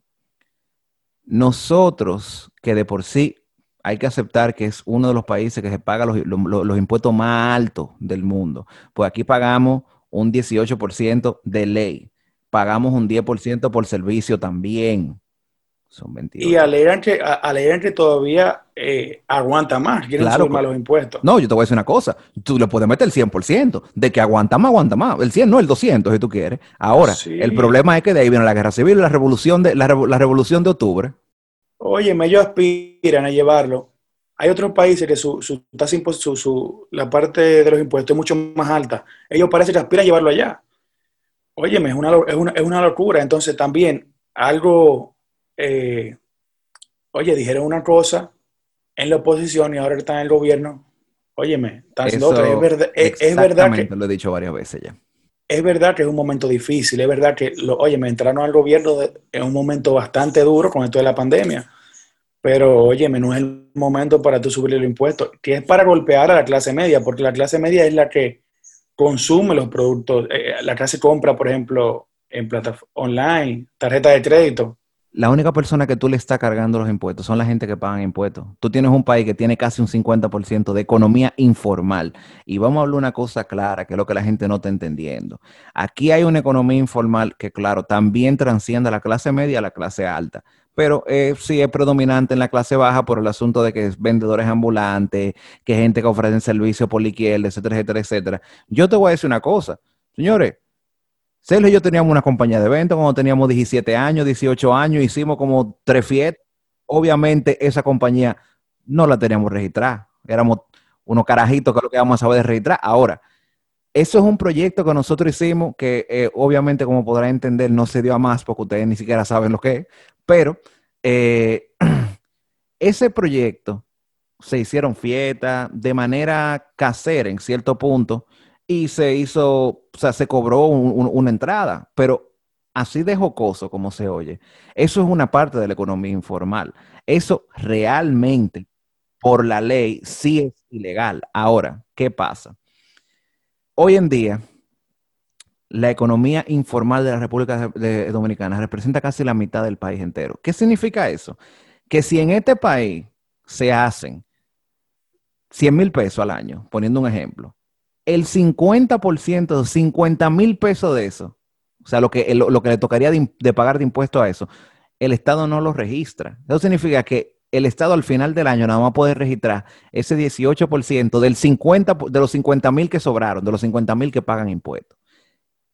nosotros que de por sí hay que aceptar que es uno de los países que se paga los, los impuestos más altos del mundo, pues aquí pagamos un 18% de ley. pagamos un 10% por servicio también. Son 22. Y alegan que todavía eh, aguanta más, quieren claro, subir más los impuestos. No, yo te voy a decir una cosa, tú le puedes meter el 100%, de que aguanta más, aguanta más, el 100 no, el 200 si tú quieres. Ahora, el problema es que de ahí viene la guerra civil, la revolución de, la, revolución de octubre. Oye, ellos aspiran a llevarlo. Hay otros países que su, su tasa su, su, la parte de los impuestos es mucho más alta. Ellos parece que aspiran a llevarlo allá. Óyeme, es una, es una, es una locura. Entonces también algo eh, oye, dijeron una cosa en la oposición y ahora están en el gobierno. Óyeme, están haciendo otra. Es verdad, es, verdad que. Lo he dicho varias veces ya. Es verdad que es un momento difícil, es verdad que, lo, oye, me entraron al gobierno en un momento bastante duro con esto de la pandemia. Pero, oye, no es el momento para tú subir el impuesto, que es para golpear a la clase media, porque la clase media es la que consume los productos. Eh, la clase compra, por ejemplo, en plataforma online, tarjeta de crédito la única persona que tú le estás cargando los impuestos son la gente que pagan impuestos. Tú tienes un país que tiene casi un 50% de economía informal. Y vamos a hablar una cosa clara, que es lo que la gente no está entendiendo. Aquí hay una economía informal que, claro, también transciende a la clase media a la clase alta. Pero eh, sí es predominante en la clase baja por el asunto de que es vendedores ambulantes, que gente que ofrece servicios por la izquierda, etcétera, etcétera, etcétera. Yo te voy a decir una cosa. Señores, Sergio y yo teníamos una compañía de eventos cuando teníamos 17 años, 18 años, hicimos como tres fiestas. Obviamente esa compañía no la teníamos registrada. Éramos unos carajitos que lo que vamos a saber de registrar. Ahora, eso es un proyecto que nosotros hicimos que eh, obviamente, como podrán entender, no se dio a más porque ustedes ni siquiera saben lo que es. Pero eh, ese proyecto se hicieron fiestas de manera casera en cierto punto y se hizo, o sea, se cobró una entrada, pero así de jocoso como se oye, eso es una parte de la economía informal. Eso realmente, por la ley, sí es ilegal. Ahora, ¿qué pasa? Hoy en día, la economía informal de la República Dominicana representa casi la mitad del país entero. ¿Qué significa eso? Que si en este país se hacen 100 mil pesos al año, poniendo un ejemplo, el 50%, 50 mil pesos de eso, o sea, lo que, lo, que le tocaría de, pagar de impuesto a eso, el Estado no lo registra. Eso significa que el Estado al final del año nada más puede registrar ese 18% del 50, de los 50 mil que sobraron, de los 50 mil que pagan impuestos.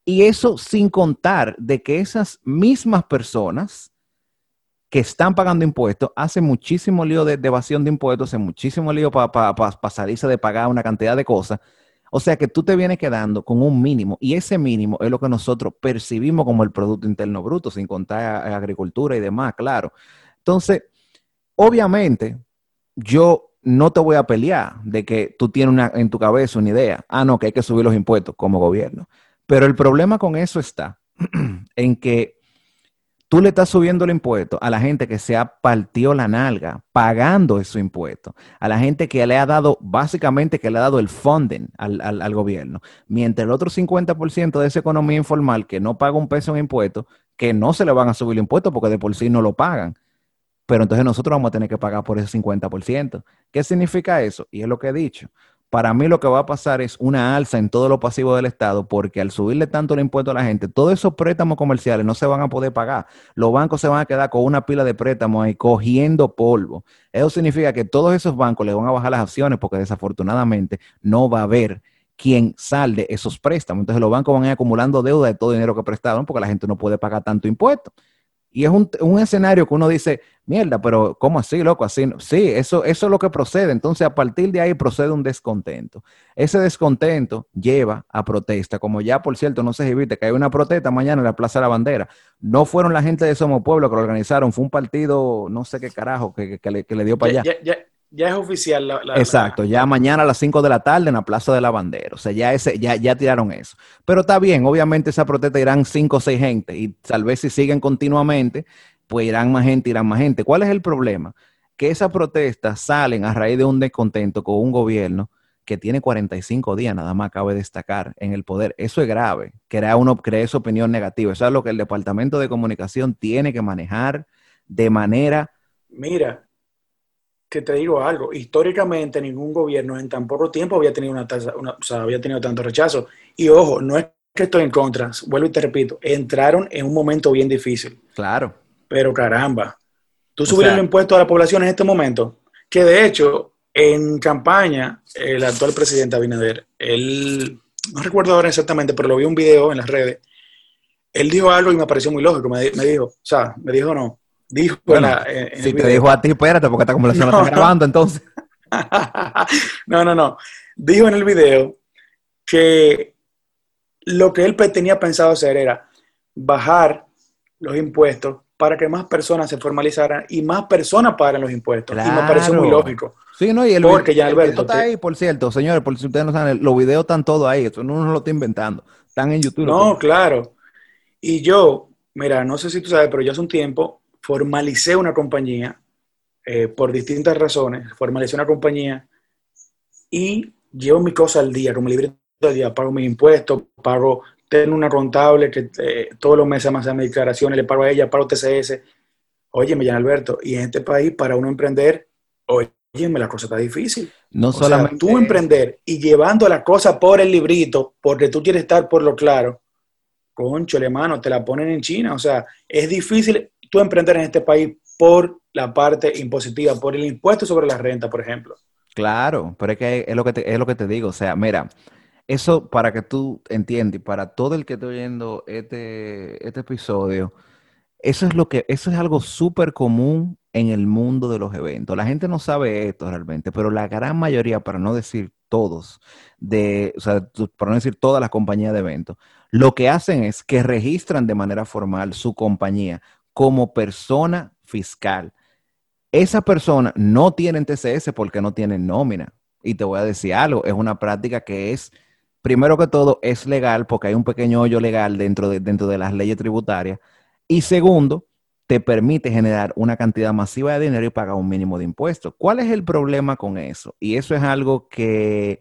Y eso sin contar de que esas mismas personas que están pagando impuestos hacen muchísimo lío de, evasión de impuestos, hacen muchísimo lío para pa, salirse de pagar una cantidad de cosas o sea que tú te vienes quedando con un mínimo y ese mínimo es lo que nosotros percibimos como el Producto Interno Bruto, sin contar agricultura y demás, claro. Entonces, obviamente, yo no te voy a pelear de que tú tienes una, en tu cabeza una idea, ah, no, que hay que subir los impuestos como gobierno. Pero el problema con eso está en que tú le estás subiendo el impuesto a la gente que se ha partido la nalga pagando esos impuestos, a la gente que le ha dado, básicamente que le ha dado el funding al, gobierno, mientras el otro 50% de esa economía informal que no paga un peso en impuestos, que no se le van a subir el impuesto porque de por sí no lo pagan. Pero entonces nosotros vamos a tener que pagar por ese 50%. ¿Qué significa eso? Y es lo que he dicho para mí lo que va a pasar es una alza en todo lo pasivo del Estado, porque al subirle tanto el impuesto a la gente, todos esos préstamos comerciales no se van a poder pagar. Los bancos se van a quedar con una pila de préstamos ahí cogiendo polvo. Eso significa que todos esos bancos le van a bajar las acciones porque desafortunadamente no va a haber quien salde esos préstamos. Entonces los bancos van a ir acumulando deuda de todo el dinero que prestaron porque la gente no puede pagar tanto impuesto. Y es un, escenario que uno dice, mierda, pero ¿cómo así, loco? Así, sí, eso, eso es lo que procede. Entonces, a partir de ahí procede un descontento. Ese descontento lleva a protesta, como ya, por cierto, no sé si viste que hay una protesta mañana en la Plaza de la Bandera. No fueron la gente de Somos Pueblo que lo organizaron, fue un partido, no sé qué carajo, que, le, dio para allá ya es oficial. La, Exacto, ya mañana a las 5 de la tarde en la Plaza de la Bandera. O sea, ya, ese, ya, ya tiraron eso. Pero está bien, obviamente esa protesta irán 5 o 6 gente y tal vez si siguen continuamente, pues irán más gente, irán más gente. ¿Cuál es el problema? Que esas protestas salen a raíz de un descontento con un gobierno que tiene 45 días, nada más cabe destacar, en el poder. Eso es grave, crea uno cree esa opinión negativa. Eso es lo que el Departamento de Comunicación tiene que manejar de manera... Mira, que te digo algo, históricamente ningún gobierno en tan poco tiempo había tenido una tasa, o sea, había tenido tanto rechazo. Y ojo, no es que estoy en contra, vuelvo y te repito, entraron en un momento bien difícil. Claro. Pero caramba, tú subir el impuesto a la población en este momento, que de hecho, en campaña, el actual presidente Abinader, él, no recuerdo ahora exactamente, pero lo vi un video en las redes, él dijo algo y me pareció muy lógico, me, dijo, o sea, me dijo no, dijo si te dijo a ti, espérate, porque esta conversación no, está grabando entonces. no, no, no. Dijo en el video que lo que él tenía pensado hacer era bajar los impuestos para que más personas se formalizaran y más personas paguen los impuestos. Y me pareció muy lógico. Sí, no, y el, Porque ya Alberto, está ahí, por cierto, señores, por si ustedes no saben, los videos están todos ahí, eso no lo está inventando, están en YouTube. No, claro. Y yo, mira, no sé si tú sabes, pero yo hace un tiempo formalicé una compañía eh, por distintas razones, formalicé una compañía y llevo mi cosa al día, como libre al día, pago mis impuestos, pago, tengo una contable que eh, todos los meses me hace mis declaraciones, le pago a ella, pago TCS. Oye, me llama Alberto, y en este país, para uno emprender, oye, la cosa está difícil. No solamente. tú emprender y llevando la cosa por el librito, porque tú quieres estar por lo claro, concho, hermano, te la ponen en China. O sea, es difícil tú emprender en este país por la parte impositiva, por el impuesto sobre la renta, por ejemplo. Claro, pero es que es lo que te, es lo que te digo. O sea, mira, eso para que tú entiendas, para todo el que esté oyendo este, este episodio, eso es lo que, eso es algo súper común en el mundo de los eventos. La gente no sabe esto realmente, pero la gran mayoría, para no decir todos, de, o sea, para no decir todas las compañías de eventos, lo que hacen es que registran de manera formal su compañía como persona fiscal. Esa persona no tiene TCS porque no tiene nómina. Y te voy a decir algo, es una práctica que es, primero que todo, es legal porque hay un pequeño hoyo legal dentro de, dentro de las leyes tributarias. Y segundo, te permite generar una cantidad masiva de dinero y pagar un mínimo de impuestos. ¿Cuál es el problema con eso? Y eso es algo que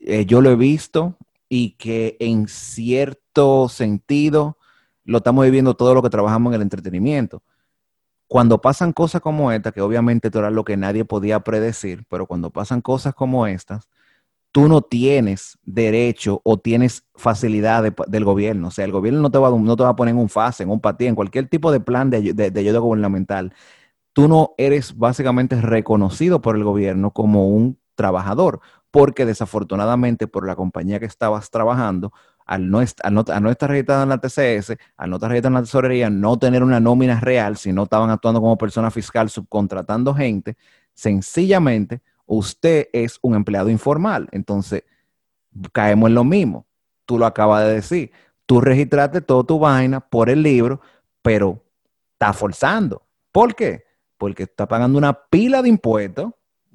eh, yo lo he visto y que en cierto sentido lo estamos viviendo todo lo que trabajamos en el entretenimiento. Cuando pasan cosas como esta, que obviamente esto era lo que nadie podía predecir, pero cuando pasan cosas como estas, tú no tienes derecho o tienes facilidad del gobierno. O sea, el gobierno no te va, no te va a poner en un fase, en un patí, en cualquier tipo de plan de, de ayuda gubernamental. Tú no eres básicamente reconocido por el gobierno como un trabajador, porque desafortunadamente por la compañía que estabas trabajando, al no, estar registrado en la TCS, al no estar registrado en la tesorería, no tener una nómina real, si no estaban actuando como persona fiscal subcontratando gente, sencillamente usted es un empleado informal. Entonces, caemos en lo mismo. Tú lo acabas de decir. Tú registraste toda tu vaina por el libro, pero está forzando. ¿Por qué? Porque está pagando una pila de impuestos,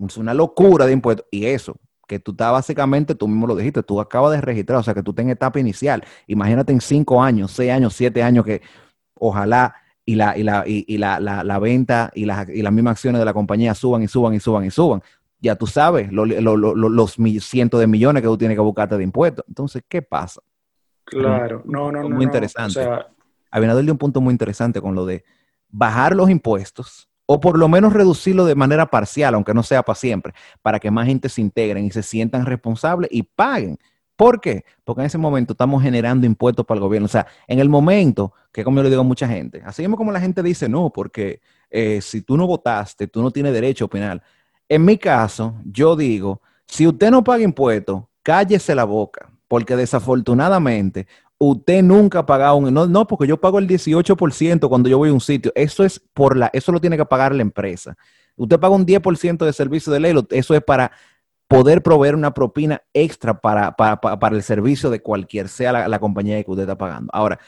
es una locura de impuestos, y eso, que tú estás básicamente, tú mismo lo dijiste, tú acabas de registrar, o sea, que tú estás en etapa inicial. Imagínate en cinco años, seis años, siete años que ojalá y la, y la, y, la, la, venta y, las, y las mismas acciones de la compañía suban y suban y suban y suban. Ya tú sabes los cientos de millones que tú tienes que buscarte de impuestos. Entonces, ¿qué pasa? Claro, no, no, no. Muy interesante. No, o dio un punto muy interesante con lo de bajar los impuestos o por lo menos reducirlo de manera parcial, aunque no sea para siempre, para que más gente se integren y se sientan responsables y paguen. ¿Por qué? Porque en ese momento estamos generando impuestos para el gobierno. O sea, en el momento, que como yo le digo a mucha gente, así mismo como la gente dice, no, porque eh, si tú no votaste, tú no tienes derecho a opinar. En mi caso, yo digo, si usted no paga impuestos, cállese la boca, porque desafortunadamente usted nunca ha pagado un, no, no, porque yo pago el 18% cuando yo voy a un sitio. Eso es por la, eso lo tiene que pagar la empresa. Usted paga un 10% de servicio de ley, eso es para poder proveer una propina extra para, para, el servicio de cualquier sea la, compañía que usted está pagando. Ahora,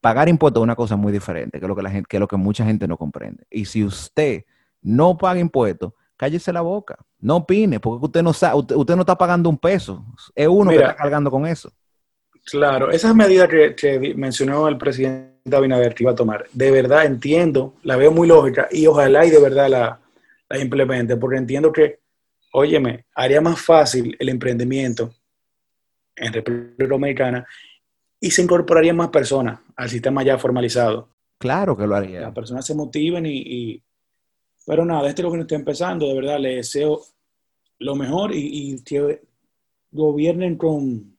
pagar impuestos es una cosa muy diferente, que es lo que, la gente, que, es lo que mucha gente no comprende. Y si usted no paga impuestos, cállese la boca, no opine, porque usted no, sabe, usted, no está pagando un peso, es uno que está cargando con eso. Claro, esas medidas que, mencionó el presidente Abinader que iba a tomar, de verdad entiendo, la veo muy lógica y ojalá y de verdad la, la implemente, porque entiendo que, óyeme, haría más fácil el emprendimiento en República Dominicana y se incorporarían más personas al sistema ya formalizado. Claro que lo haría. Las personas se motiven y, y... Pero nada, este es lo que nos está empezando, de verdad, le deseo lo mejor y, y que gobiernen con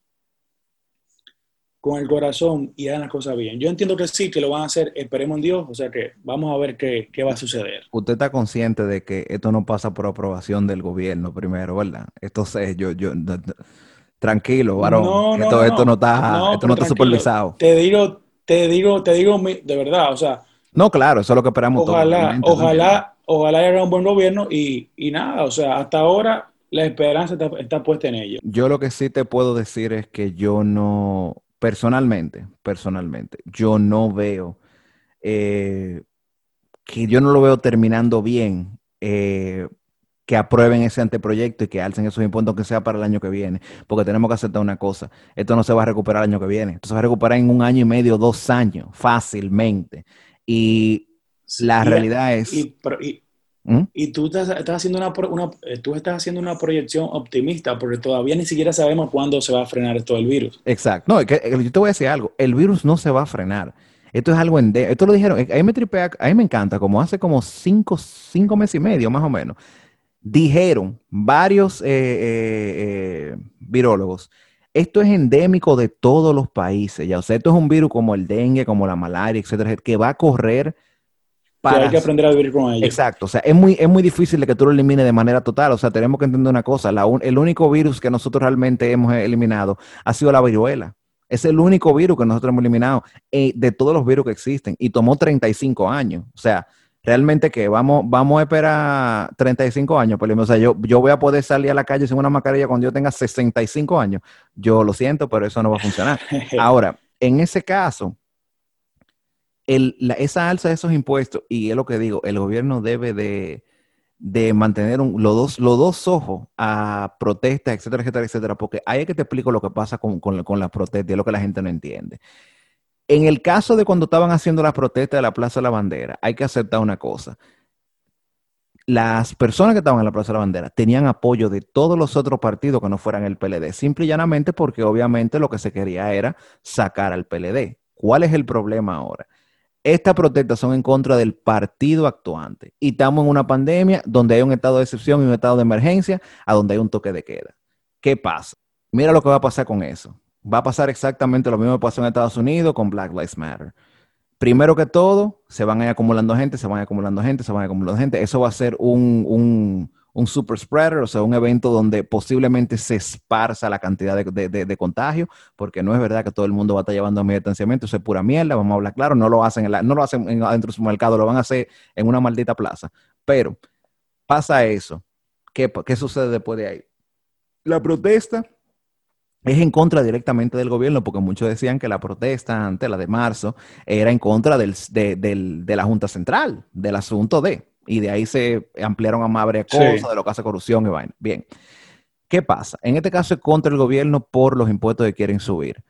con el corazón y hagan las cosas bien. Yo entiendo que sí, que lo van a hacer, esperemos en Dios, o sea que vamos a ver qué, qué va a suceder. Usted está consciente de que esto no pasa por aprobación del gobierno primero, ¿verdad? Esto es, yo, yo, tranquilo, varón, no, no, esto, no, esto no está, esto no está supervisado. Te digo, te digo, te digo de verdad, o sea. No, claro, eso es lo que esperamos ojalá, todos. Ojalá, ojalá haya un buen gobierno y, y nada, o sea, hasta ahora la esperanza está, puesta en ello. Yo lo que sí te puedo decir es que yo no, personalmente, personalmente, yo no veo eh, que yo no lo veo terminando bien. Eh, que aprueben ese anteproyecto y que alcen esos impuestos, que sea para el año que viene. Porque tenemos que aceptar una cosa, esto no se va a recuperar el año que viene, esto se va a recuperar en un año y medio, dos años, fácilmente. Y la realidad es... ¿Mm? Y tú estás, haciendo una, eh, tú estás haciendo una proyección optimista porque todavía ni siquiera sabemos cuándo se va a frenar todo el virus. Exacto. No, que, yo te voy a decir algo. El virus no se va a frenar. Esto es algo en... Esto lo dijeron. A mí me tripea, a mí me encanta, como hace como cinco, cinco meses y medio más o menos, dijeron varios eh, eh, virólogos, esto es endémico de todos los países. Ya, o sea, esto es un virus como el dengue, como la malaria, etcétera, que va a correr para... hay que aprender a vivir con ellos. Exacto, o sea, es muy, es muy difícil de que tú lo elimines de manera total, o sea, tenemos que entender una cosa, el único virus que nosotros realmente hemos eliminado ha sido la viruela. Es el único virus que nosotros hemos eliminado eh, de todos los virus que existen y tomó 35 años. O sea, realmente que vamos, vamos a esperar 35 años, pues, o sea, yo, yo voy a poder salir a la calle sin una mascarilla cuando yo tenga 65 años. Yo lo siento, pero eso no va a funcionar. Ahora, en ese caso, esa alza de esos impuestos, y es lo que digo, el gobierno debe de, mantener los, dos, los dos ojos a protestas, etcétera, etcétera, etcétera, porque ahí es que te explico lo que pasa con, con, con las protestas, es lo que la gente no entiende. En el caso de cuando estaban haciendo las protestas de la Plaza de la Bandera, hay que aceptar una cosa. Las personas que estaban en la Plaza de la Bandera tenían apoyo de todos los otros partidos que no fueran el PLD, simple y llanamente porque obviamente lo que se quería era sacar al PLD. ¿Cuál es el problema ahora? Estas protestas son en contra del partido actuante y estamos en una pandemia donde hay un estado de excepción y un estado de emergencia a donde hay un toque de queda. ¿Qué pasa? Mira lo que va a pasar con eso. Va a pasar exactamente lo mismo que pasó en Estados Unidos con Black Lives Matter. Primero que todo, se van a acumulando gente, se van a acumulando gente, se van a acumulando gente. Eso va a ser un, un super spreader, o sea, un evento donde posiblemente se esparza la cantidad de, de, contagio, porque no es verdad que todo el mundo va a estar llevando medio distanciamiento, eso es pura mierda, vamos a hablar claro, no lo hacen, en no lo hacen dentro de su mercado, lo van a hacer en una maldita plaza. Pero pasa eso, ¿qué, qué sucede después de ahí? La protesta es en contra directamente del gobierno, porque muchos decían que la protesta ante la de marzo era en contra del, de la Junta Central, del asunto de y de ahí se ampliaron a más varias cosas de lo que hace corrupción y vaina. Bien, ¿qué pasa? En este caso es contra el gobierno por los impuestos que quieren subir.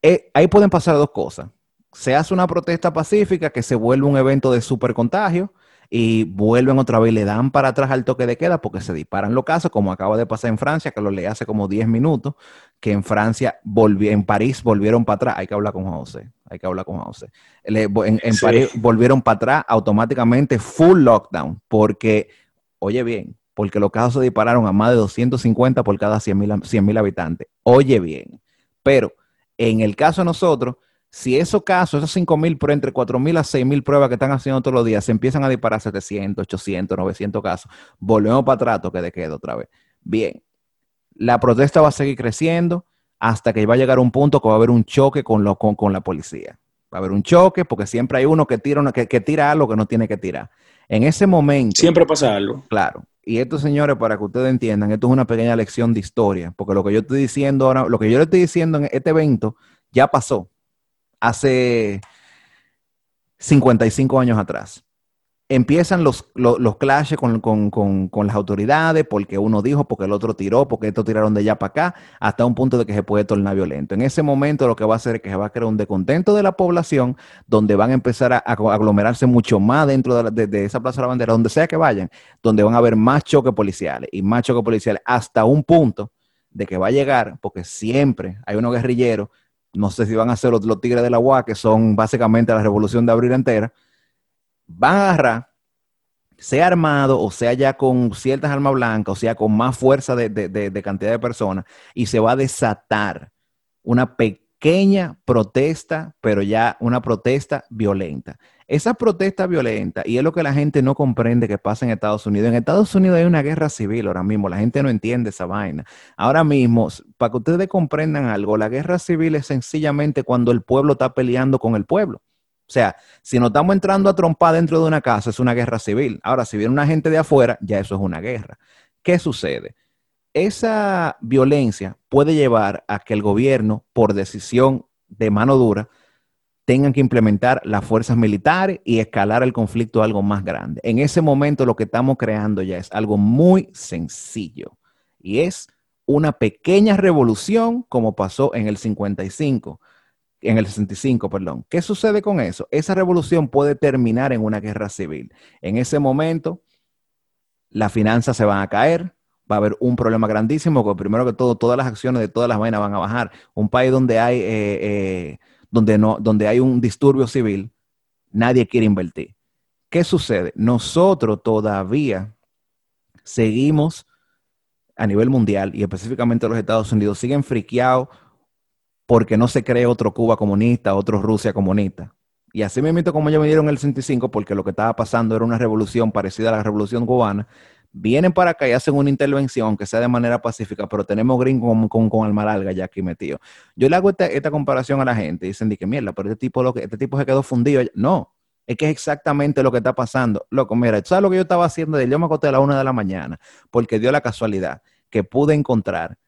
Eh, ahí pueden pasar dos cosas. Se hace una protesta pacífica que se vuelve un evento de super contagio y vuelven otra vez, le dan para atrás al toque de queda porque se disparan los casos, como acaba de pasar en Francia, que lo leí hace como 10 minutos, que en Francia, en París volvieron para atrás. Hay que hablar con José, hay que hablar con José. En, París volvieron para atrás automáticamente full lockdown, porque, oye bien, porque los casos se dispararon a más de 250 por cada 100 mil habitantes. Oye bien, pero en el caso de nosotros, si esos casos, esos 5 mil, pero entre 4 mil a 6 mil pruebas que están haciendo todos los días, se empiezan a disparar 700, 800, 900 casos, volvemos para atrás, que de queda otra vez. Bien, la protesta va a seguir creciendo hasta que va a llegar un punto que va a haber un choque con, lo, con, la policía. Va a haber un choque porque siempre hay uno que tira, que, que tira algo que no tiene que tirar. En ese momento. Siempre pasa algo. Claro. Y esto, señores, para que ustedes entiendan, esto es una pequeña lección de historia, porque lo que yo estoy diciendo ahora, lo que yo le estoy diciendo en este evento, ya pasó hace 55 años atrás. Empiezan los, los, clashes con, las autoridades, porque uno dijo, porque el otro tiró, porque estos tiraron de allá para acá, hasta un punto de que se puede tornar violento. En ese momento lo que va a hacer es que se va a crear un descontento de la población, donde van a empezar a, aglomerarse mucho más dentro de, de, esa Plaza de la Bandera, donde sea que vayan, donde van a haber más choques policiales y más choques policiales, hasta un punto de que va a llegar, porque siempre hay unos guerrilleros no sé si van a ser los, Tigres de la UA, que son básicamente la revolución de abril entera, van a agarrar, sea armado o sea ya con ciertas armas blancas, o sea con más fuerza de, cantidad de personas, y se va a desatar una pequeña protesta, pero ya una protesta violenta. Esa protesta violenta, y es lo que la gente no comprende que pasa en Estados Unidos. En Estados Unidos hay una guerra civil ahora mismo, la gente no entiende esa vaina. Ahora mismo, para que ustedes comprendan algo, la guerra civil es sencillamente cuando el pueblo está peleando con el pueblo. O sea, si nos estamos entrando a trompar dentro de una casa, es una guerra civil. Ahora, si viene una gente de afuera, ya eso es una guerra. ¿Qué sucede? Esa violencia puede llevar a que el gobierno, por decisión de mano dura, tengan que implementar las fuerzas militares y escalar el conflicto a algo más grande. En ese momento lo que estamos creando ya es algo muy sencillo y es una pequeña revolución como pasó en el 55, en el 65, perdón. ¿Qué sucede con eso? Esa revolución puede terminar en una guerra civil. En ese momento las finanzas se van a caer, va a haber un problema grandísimo, porque primero que todo, todas las acciones de todas las vainas van a bajar. Un país donde hay, eh, eh, donde no, donde hay un disturbio civil, nadie quiere invertir. ¿Qué sucede? Nosotros todavía seguimos a nivel mundial y específicamente los Estados Unidos, siguen friqueados porque no se cree otro Cuba comunista, otro Rusia comunista. Y así me invito como ellos vinieron en el 65, porque lo que estaba pasando era una revolución parecida a la revolución cubana, vienen para acá y hacen una intervención, aunque sea de manera pacífica, pero tenemos gringos con, con, con almalalga ya aquí metido. Yo le hago esta, comparación a la gente y dicen, que mierda, pero este tipo, lo que, este tipo se quedó fundido. No, es que es exactamente lo que está pasando. Loco, mira, ¿sabes lo que yo estaba haciendo? Yo me acosté a la una de la mañana porque dio la casualidad que pude encontrar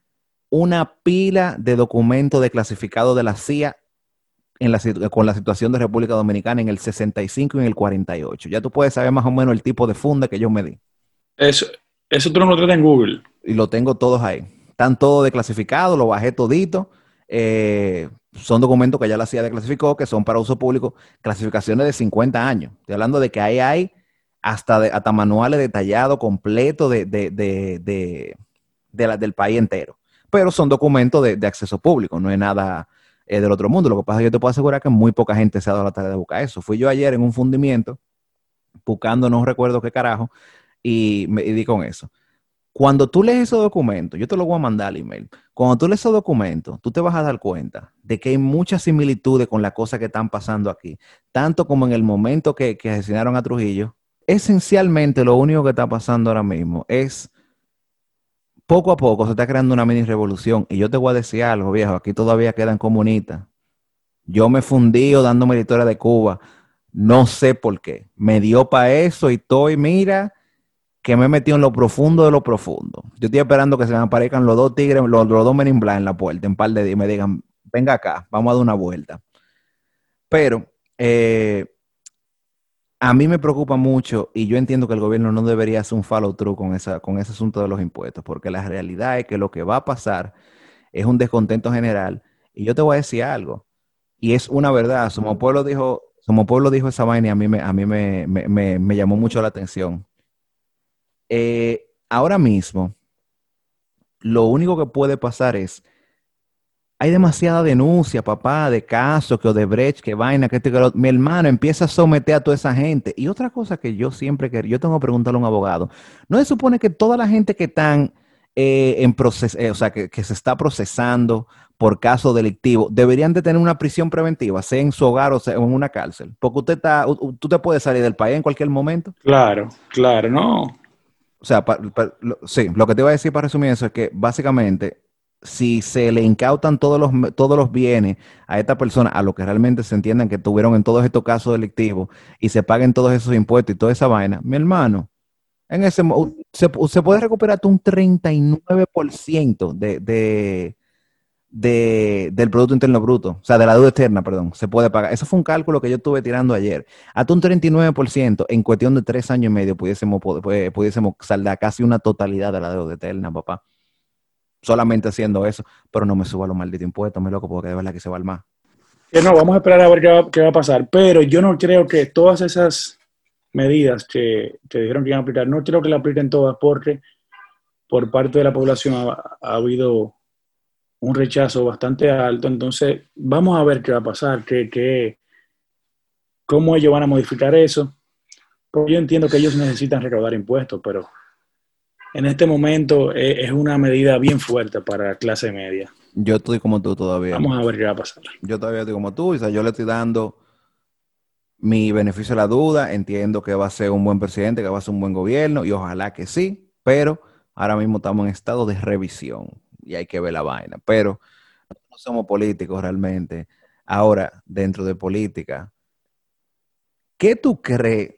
una pila de documentos de clasificado de la CIA con la situación de República Dominicana en el 65 y en el 48. Ya tú puedes saber más o menos el tipo de funda que yo me di. Eso, eso tú no lo traes en Google. Y lo tengo todos ahí. Están todos declasificados, lo bajé todito. Eh, son documentos que ya la CIA declasificó, que son para uso público, clasificaciones de 50 años. Estoy hablando de que ahí hay hasta, de, hasta manuales detallados, completos de, de, de, del país entero. Pero son documentos de, acceso público, no es nada eh, del otro mundo. Lo que pasa es que yo te puedo asegurar que muy poca gente se ha dado la tarea de buscar eso. Fui yo ayer en un fundimiento, buscando, no recuerdo qué carajo, y me di con eso. Cuando tú lees esos documentos, yo te lo voy a mandar al email. Cuando tú lees esos documentos, tú te vas a dar cuenta de que hay muchas similitudes con las cosas que están pasando aquí, tanto como en el momento que, que asesinaron a Trujillo. Esencialmente, lo único que está pasando ahora mismo es poco a poco se está creando una mini revolución. Y yo te voy a decir algo, viejo, aquí todavía quedan comunistas. Yo me fundí dándome la historia de Cuba. No sé por qué. Me dio para eso y estoy, mira, que me he metido en lo profundo de lo profundo. Yo estoy esperando que se me aparezcan los dos tigres, los, dos men in black en la puerta, en par de días, y me digan, venga acá, vamos a dar una vuelta. Pero eh, a mí me preocupa mucho y yo entiendo que el gobierno no debería hacer un follow through con, esa, con ese asunto de los impuestos, porque la realidad es que lo que va a pasar es un descontento general. Y yo te voy a decir algo, y es una verdad, Somos Pueblo dijo, Somos Pueblo dijo esa vaina y a mí, me, a mí me, me llamó mucho la atención eh, ahora mismo, lo único que puede pasar es, hay demasiada denuncia, papá, de casos, que Odebrecht, que vaina, que, este, que mi hermano empieza a someter a toda esa gente. Y otra cosa que yo siempre quiero, yo tengo que preguntarle a un abogado, ¿no se supone que toda la gente que están eh, en proceso, eh, o sea, que, se está procesando por caso delictivo, deberían de tener una prisión preventiva, sea en su hogar o sea en una cárcel? Porque usted está, tú te puedes salir del país en cualquier momento. Claro, claro, no. O sea, sí, lo que te iba a decir para resumir eso es que básicamente, si se le incautan todos los, todos los bienes a esta persona, a lo que realmente se entiendan que tuvieron en todos estos casos delictivos y se paguen todos esos impuestos y toda esa vaina, mi hermano, en ese se, se puede recuperar hasta un 39% de, de, de, del Producto Interno Bruto, o sea, de la deuda externa, perdón, se puede pagar. Eso fue un cálculo que yo estuve tirando ayer. Hasta un 39% en cuestión de tres años y medio pudiésemos, pudiésemos saldar casi una totalidad de la deuda externa, papá. Solamente haciendo eso, pero no me suba los malditos impuestos, me loco, porque de verdad que se va al más. No, vamos a esperar a ver qué va, a pasar, pero yo no creo que todas esas medidas que, que dijeron que iban a aplicar, no creo que la apliquen todas porque por parte de la población ha habido un rechazo bastante alto. Entonces, vamos a ver qué va a pasar, qué, cómo ellos van a modificar eso. Porque yo entiendo que ellos necesitan recaudar impuestos, pero en este momento es, una medida bien fuerte para la clase media. Yo estoy como tú todavía. Vamos a ver qué va a pasar. Yo todavía estoy como tú, o sea, yo le estoy dando mi beneficio a la duda, entiendo que va a ser un buen presidente, que va a ser un buen gobierno, y ojalá que sí, pero ahora mismo estamos en estado de revisión y hay que ver la vaina. Pero no somos políticos realmente. Ahora, dentro de política, ¿qué tú crees?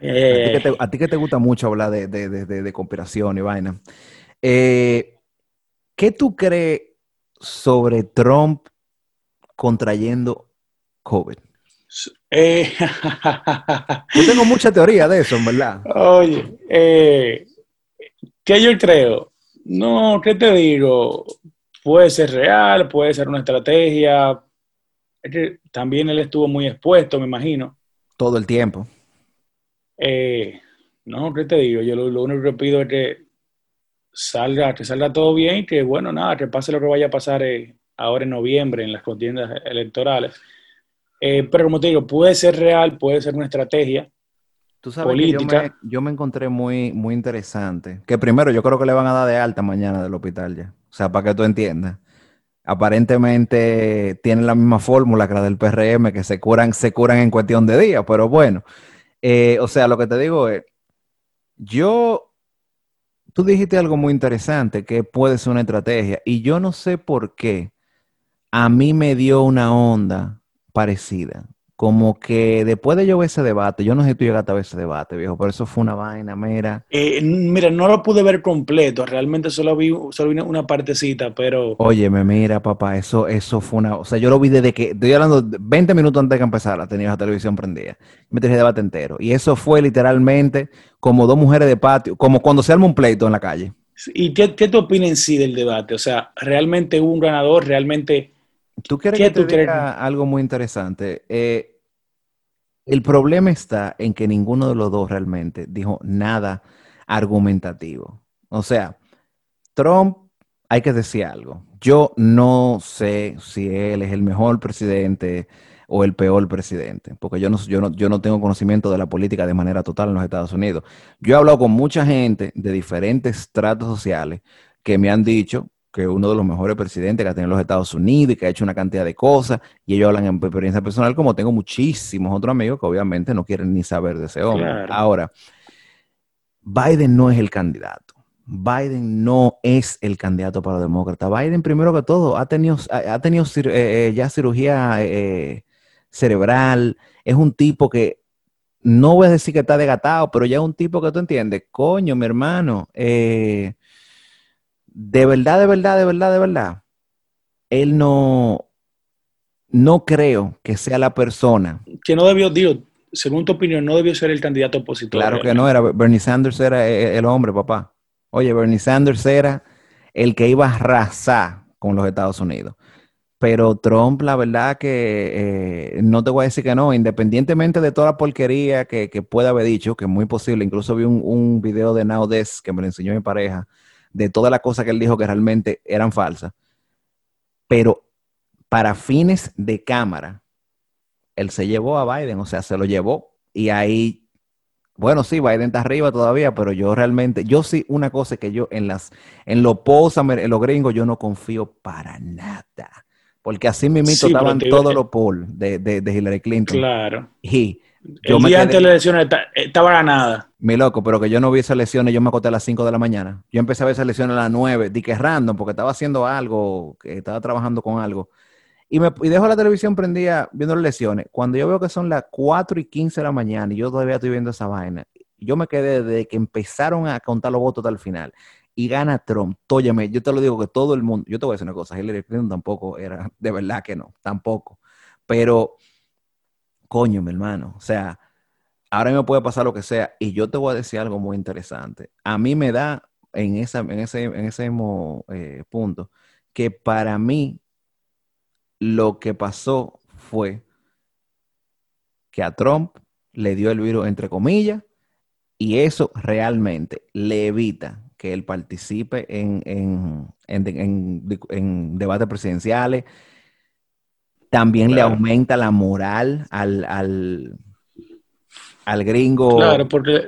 Eh, a, ti que te, gusta mucho hablar de, de, conspiración y vaina. Eh, ¿Qué tú crees sobre Trump contrayendo COVID? Eh, yo tengo mucha teoría de eso, en verdad. Oye, eh, ¿qué yo creo? No, ¿qué te digo? Puede ser real, puede ser una estrategia. también él estuvo muy expuesto, me imagino. Todo el tiempo. Eh, no, ¿qué te digo? Yo lo, único que pido es que salga, que salga todo bien y que, bueno, nada, que pase lo que vaya a pasar eh, ahora en noviembre en las contiendas electorales. Eh, pero como te digo, puede ser real, puede ser una estrategia. Tú sabes política. Que yo, me, encontré muy, muy interesante. Que primero yo creo que le van a dar de alta mañana del hospital ya. O sea, para que tú entiendas. Aparentemente tienen la misma fórmula que la del PRM, que se curan, se curan en cuestión de días, pero bueno. Eh, o sea, lo que te digo es, yo, tú dijiste algo muy interesante, que puede ser una estrategia, y yo no sé por qué a mí me dio una onda parecida. Como que después de yo ver ese debate, yo no sé si tú llegaste a ver ese debate, viejo, pero eso fue una vaina, mira. Eh, mira, no lo pude ver completo, realmente solo vi, solo vi una partecita, pero... Óyeme, mira, papá, eso, eso fue una... O sea, yo lo vi desde que... Estoy hablando 20 minutos antes de que empezara, tenía la televisión prendida. Me traje el debate entero. Y eso fue literalmente como dos mujeres de patio, como cuando se arma un pleito en la calle. ¿Y qué, qué te opinas en sí del debate? O sea, ¿realmente hubo un ganador? ¿Realmente ¿Tú quieres que te diga algo muy interesante? Eh, el problema está en que ninguno de los dos realmente dijo nada argumentativo. O sea, Trump, hay que decir algo. Yo no sé si él es el mejor presidente o el peor presidente, porque yo no, yo no, yo no tengo conocimiento de la política de manera total en los Estados Unidos. Yo he hablado con mucha gente de diferentes estratos sociales que me han dicho que uno de los mejores presidentes que ha tenido los Estados Unidos y que ha hecho una cantidad de cosas, y ellos hablan en experiencia personal, como tengo muchísimos otros amigos que obviamente no quieren ni saber de ese hombre. Ahora, Biden no es el candidato. Biden no es el candidato para demócrata. Biden, primero que todo, ha tenido, ha tenido eh, eh, ya cirugía eh, cerebral. Es un tipo que, no voy a decir que está degatado, pero ya es un tipo que tú entiendes. Coño, mi hermano. Eh, de verdad, de verdad, de verdad, de verdad, él no, no creo que sea la persona. Que no debió, digo, según tu opinión, no debió ser el candidato opositor. Claro que no, era Bernie Sanders era e, e, el hombre, papá. Oye, Bernie Sanders era el que iba a arrasar con los Estados Unidos. Pero Trump, la verdad que eh, no te voy a decir que no, independientemente de toda la porquería que, que pueda haber dicho, que es muy posible, incluso vi un, un video de Now que me lo enseñó mi pareja, de todas las cosas que él dijo que realmente eran falsas. Pero para fines de cámara, él se llevó a Biden, o sea, se lo llevó. Y ahí, bueno, sí, Biden está arriba todavía, pero yo realmente, yo sí, una cosa que yo en las, en los en los gringos, yo no confío para nada. Porque así mismo estaban todos los polls de, de, Hillary Clinton. Claro. Y el día antes de la elección estaba ganada. Mi loco, pero que yo no vi esas lesiones, yo me acosté a las 5 de la mañana. Yo empecé a ver esas lesiones a las 9, di que random, porque estaba haciendo algo, que estaba trabajando con algo. Y, me, y dejo la televisión prendida viendo las lesiones. Cuando yo veo que son las 4 y 15 de la mañana y yo todavía estoy viendo esa vaina, yo me quedé desde que empezaron a contar los votos hasta el final. Y gana Trump. Yo te lo digo que todo el mundo, yo te voy a decir una cosa, Hillary Clinton tampoco era, de verdad que no, tampoco. Pero, coño, mi hermano, o sea, ahora me puede pasar lo que sea. Y yo te voy a decir algo muy interesante. A mí me da en, en ese, en ese mismo eh, punto que para mí lo que pasó fue que a Trump le dio el virus entre comillas y eso realmente le evita que él participe en, en, en, debates presidenciales. También le aumenta la moral al, al gringo. Claro, porque.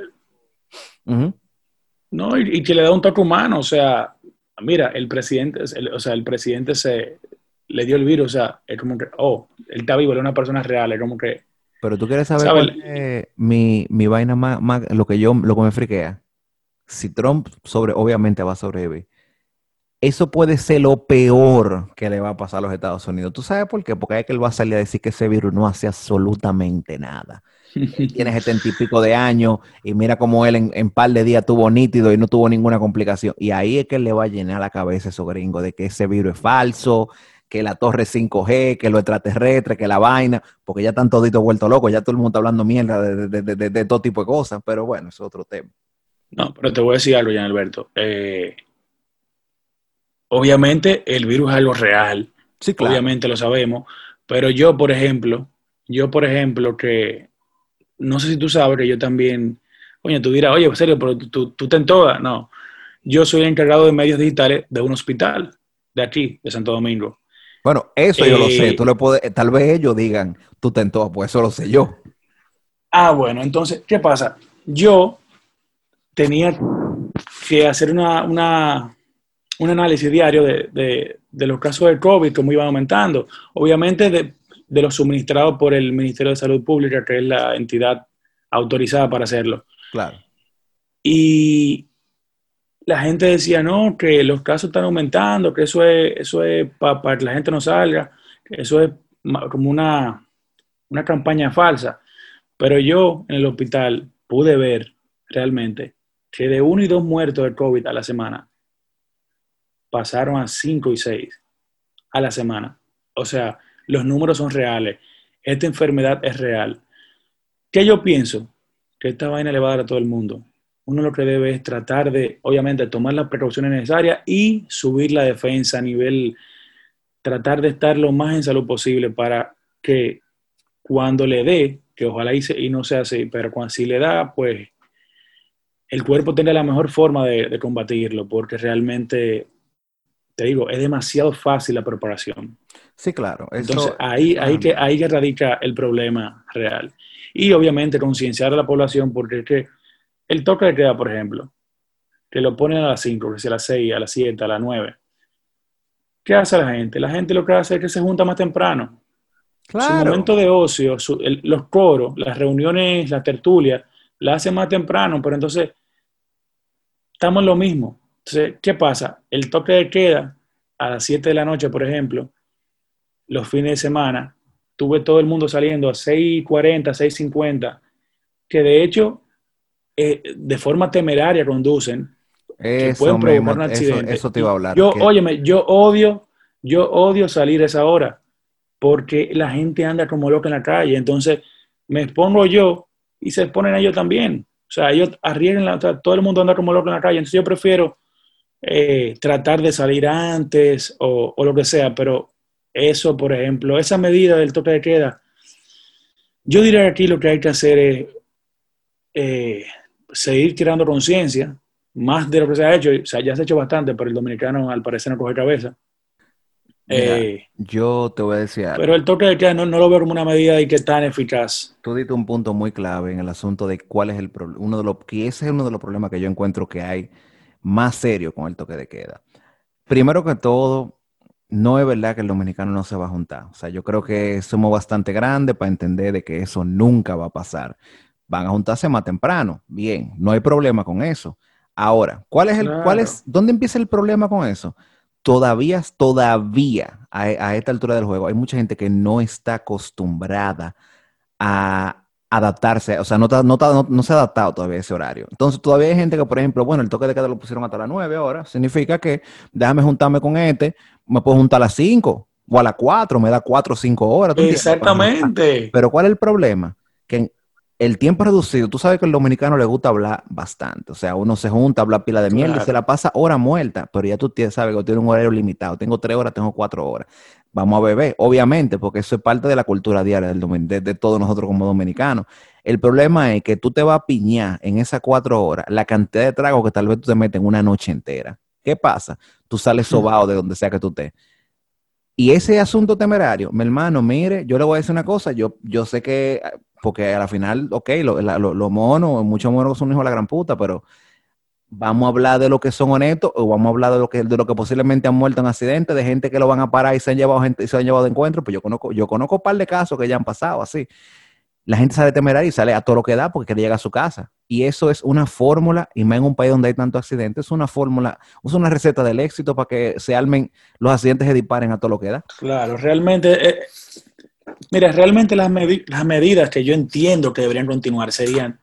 No, y, que le da un toque humano, o sea, mira, el presidente, o sea, el presidente se le dio el virus, o sea, es como que, oh, él está vivo, él es una persona real, es como que... Pero tú quieres saber mi, mi, vaina más, más, lo que yo, lo que me friquea. Si Trump sobre, obviamente va a sobrevivir eso puede ser lo peor que le va a pasar a los Estados Unidos. ¿Tú sabes por qué? Porque es que él va a salir a decir que ese virus no hace absolutamente nada. Él tiene setenta y pico de años y mira cómo él en, un par de días tuvo nítido y no tuvo ninguna complicación. Y ahí es que él le va a llenar la cabeza a esos gringos de que ese virus es falso, que la torre 5G, que lo extraterrestre, que la vaina, porque ya están toditos vueltos locos, ya todo el mundo está hablando mierda de, todo tipo de cosas, pero bueno, es otro tema. No, pero te voy a decir algo, Jan Alberto. Eh, Obviamente el virus es algo real, sí, obviamente lo sabemos, pero yo, por ejemplo, yo, por ejemplo, que no sé si tú sabes que yo también, oye, tú dirás, oye, en serio, pero tú, tú, te en todas. No, yo soy encargado de medios digitales de un hospital de aquí, de Santo Domingo. Bueno, eso yo lo sé. Eh, tú le puedes, tal vez ellos digan, tú te en todas, pues eso lo sé yo. Ah, bueno, entonces, ¿qué pasa? Yo tenía que hacer una, una, un análisis diario de, los casos de COVID, cómo iban aumentando. Obviamente de, los suministrados por el Ministerio de Salud Pública, que es la entidad autorizada para hacerlo. Claro. Y la gente decía, no, que los casos están aumentando, que eso es, eso es para que la gente no salga, que eso es como una, una campaña falsa. Pero yo en el hospital pude ver realmente que de uno y dos muertos de COVID a la semana pasaron a 5 y 6 a la semana. O sea, los números son reales. Esta enfermedad es real. ¿Qué yo pienso? Que esta vaina le va a dar a todo el mundo. Uno lo que debe es tratar de, obviamente, tomar las precauciones necesarias y subir la defensa a nivel, tratar de estar lo más en salud posible para que cuando le dé, que ojalá y, y no sea así, pero cuando sí le da, pues el cuerpo tenga la mejor forma de combatirlo, porque realmente te digo, es demasiado fácil la preparación. Sí, claro. Entonces, ahí, ahí, que, ahí que radica el problema real. Y obviamente concienciar a la población, porque es que el toque de queda, por ejemplo, que lo ponen a las 5, que sea a las 6, a las 7, a las 9. ¿Qué hace la gente? La gente lo que hace es que se junta más temprano. Claro. Su momento de ocio, los coros, las reuniones, las tertulias, la hacen más temprano, pero entonces estamos en lo mismo. Entonces, ¿qué pasa? El toque de queda a las 7 de la noche, por ejemplo, los fines de semana, tuve todo el mundo saliendo a 6.40, 6.50, que de hecho, eh, de forma temeraria conducen, que pueden provocar un accidente. Eso, te iba a hablar. Yo, óyeme, yo odio, yo odio salir a esa hora, porque la gente anda como loca en la calle, entonces me expongo yo y se exponen ellos también. O sea, ellos arriesgan, la, todo el mundo anda como loco en la calle, entonces yo prefiero eh, tratar de salir antes o, lo que sea, pero eso, por ejemplo, esa medida del toque de queda, yo diría que aquí lo que hay que hacer es eh, seguir creando conciencia, más de lo que se ha hecho, o sea, ya se ha hecho bastante, pero el dominicano al parecer no coge cabeza. Eh, yo te voy a decir Pero el toque de queda no, lo veo como una medida y que tan eficaz. Tú diste un punto muy clave en el asunto de cuál es el problema, uno de los, que ese es uno de los problemas que yo encuentro que hay más serio con el toque de queda. Primero que todo, no es verdad que el dominicano no se va a juntar. O sea, yo creo que somos bastante grandes para entender de que eso nunca va a pasar. Van a juntarse más temprano. Bien, no hay problema con eso. Ahora, ¿cuál es el, cuál es, dónde empieza el problema con eso? Todavía, todavía, a, a esta altura del juego, hay mucha gente que no está acostumbrada a, adaptarse, o sea, no, no, se ha adaptado todavía ese horario. Entonces, todavía hay gente que, por ejemplo, bueno, el toque de queda lo pusieron hasta las 9 horas, significa que déjame juntarme con este, me puedo juntar a las 5 o a las 4, me da 4 o 5 horas. Exactamente. Pero ¿cuál es el problema? Que el tiempo reducido, tú sabes que al dominicano le gusta hablar bastante, o sea, uno se junta, habla pila de mierda y se la pasa hora muerta, pero ya tú sabes que tiene un horario limitado, tengo 3 horas, tengo 4 horas vamos a beber, obviamente, porque eso es parte de la cultura diaria de, de, todos nosotros como dominicanos. El problema es que tú te vas a piñar en esas cuatro horas la cantidad de tragos que tal vez tú te metes en una noche entera. ¿Qué pasa? Tú sales sobado de donde sea que tú estés. Y ese asunto temerario, mi hermano, mire, yo le voy a decir una cosa, yo, yo sé que, porque a la final, ok, los lo, lo, monos, muchos monos son hijos de la gran puta, pero vamos a hablar de lo que son honestos o vamos a hablar de lo que, de lo que posiblemente han muerto en accidentes, de gente que lo van a parar y se han llevado gente y se han llevado de encuentro. Pues yo conozco, yo conozco un par de casos que ya han pasado así. La gente sale temeraria y sale a todo lo que da porque quiere llegar a su casa. Y eso es una fórmula, y más en un país donde hay tantos accidentes, es una fórmula, es una receta del éxito para que se armen los accidentes y disparen a todo lo que da. Claro, realmente, eh, mira, realmente las, las medidas que yo entiendo que deberían continuar serían